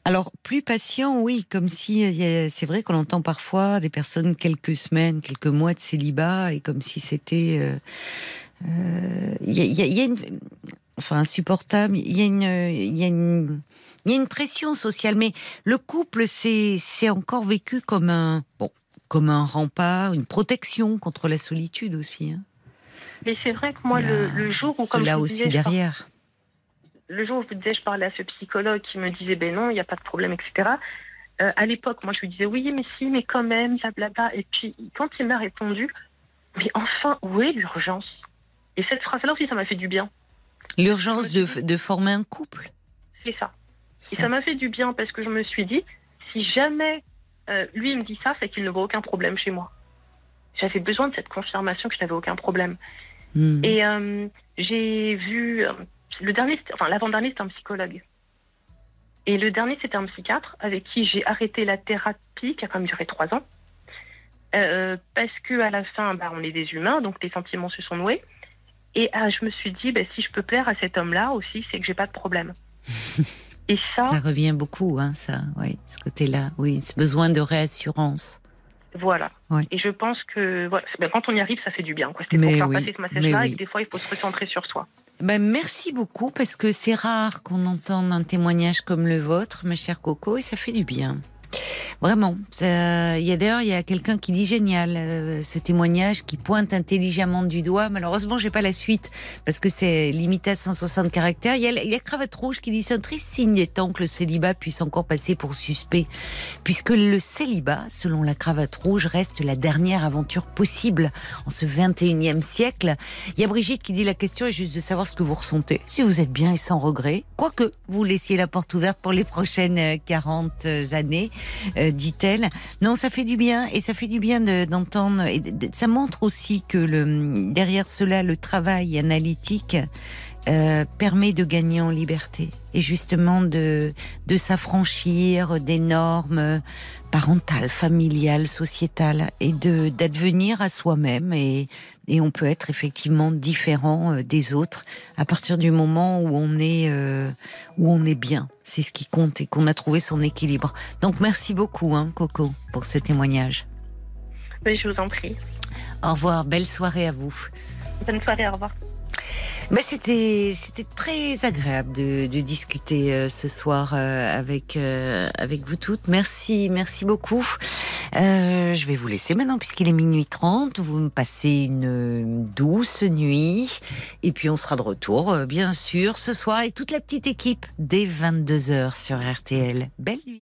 Alors, plus patient, oui, comme si c'est vrai qu'on entend parfois des personnes quelques semaines, quelques mois de célibat, et comme si c'était. Il y, a une. Enfin, insupportable. Il y a une. Y a une il y a une pression sociale, mais le couple, c'est encore vécu comme un, bon, comme un rempart, une protection contre la solitude aussi. Hein. Mais c'est vrai que moi, le, jour où, comme aussi derrière. Le jour où je vous disais, je parlais à ce psychologue qui me disait, ben non, il n'y a pas de problème, etc. Euh, à l'époque, moi, je lui disais, oui, mais si, mais quand même, blablabla. Et puis, quand il m'a répondu, mais enfin, où est l'urgence? Et cette phrase-là aussi, ça m'a fait du bien. L'urgence de, de former un couple? C'est ça. Et ça m'a fait du bien parce que je me suis dit, si jamais euh, lui me dit ça, c'est qu'il ne voit aucun problème chez moi. J'avais besoin de cette confirmation que je n'avais aucun problème. Hmm. Et euh, j'ai vu le dernier, enfin l'avant-dernier, c'était un psychologue. Et le dernier, c'était un psychiatre avec qui j'ai arrêté la thérapie, qui a quand même duré trois ans. parce que à la fin, bah, on est des humains, donc les sentiments se sont noués. Et ah, je me suis dit, bah, si je peux plaire à cet homme-là aussi, c'est que j'ai pas de problème. Et ça. Ça revient beaucoup, hein, ça, oui, ce côté-là, oui, ce besoin de réassurance. Voilà. Et je pense que ben, quand on y arrive, ça fait du bien. C'est pour faire passer ce message-là et que des fois, il faut se recentrer sur soi. Ben, merci beaucoup parce que c'est rare qu'on entende un témoignage comme le vôtre, ma chère Coco, et ça fait du bien. Vraiment. Il y a d'ailleurs, il y a quelqu'un qui dit génial euh, ce témoignage qui pointe intelligemment du doigt. Malheureusement, j'ai pas la suite parce que c'est limité à 160 caractères. Il y a, il y a Cravate Rouge qui dit c'est un triste signe des temps que le célibat puisse encore passer pour suspect, puisque le célibat, selon la Cravate Rouge, reste la dernière aventure possible en ce 21e siècle. Il y a Brigitte qui dit la question est juste de savoir ce que vous ressentez, si vous êtes bien et sans regret, quoique vous laissiez la porte ouverte pour les prochaines 40 euh, années. Euh, dit-elle. Non, ça fait du bien et ça fait du bien d'entendre. et ça montre aussi que le, derrière cela, le travail analytique euh, permet de gagner en liberté et justement de, de s'affranchir des normes parentales, familiales, sociétales et de d'advenir à soi-même et, et on peut être effectivement différent euh, des autres à partir du moment où on est euh, où on est bien. C'est ce qui compte et qu'on a trouvé son équilibre. Donc merci beaucoup, hein, Coco, pour ce témoignage. Oui, je vous en prie. Au revoir, belle soirée à vous. Bonne soirée, au revoir. C'était c'était très agréable de, discuter euh, ce soir euh, avec euh, avec vous toutes. Merci merci beaucoup. je vais vous laisser maintenant puisqu'il est minuit 30. Vous me passez une douce nuit et puis on sera de retour bien sûr ce soir et toute la petite équipe dès 22 h sur RTL. Belle nuit.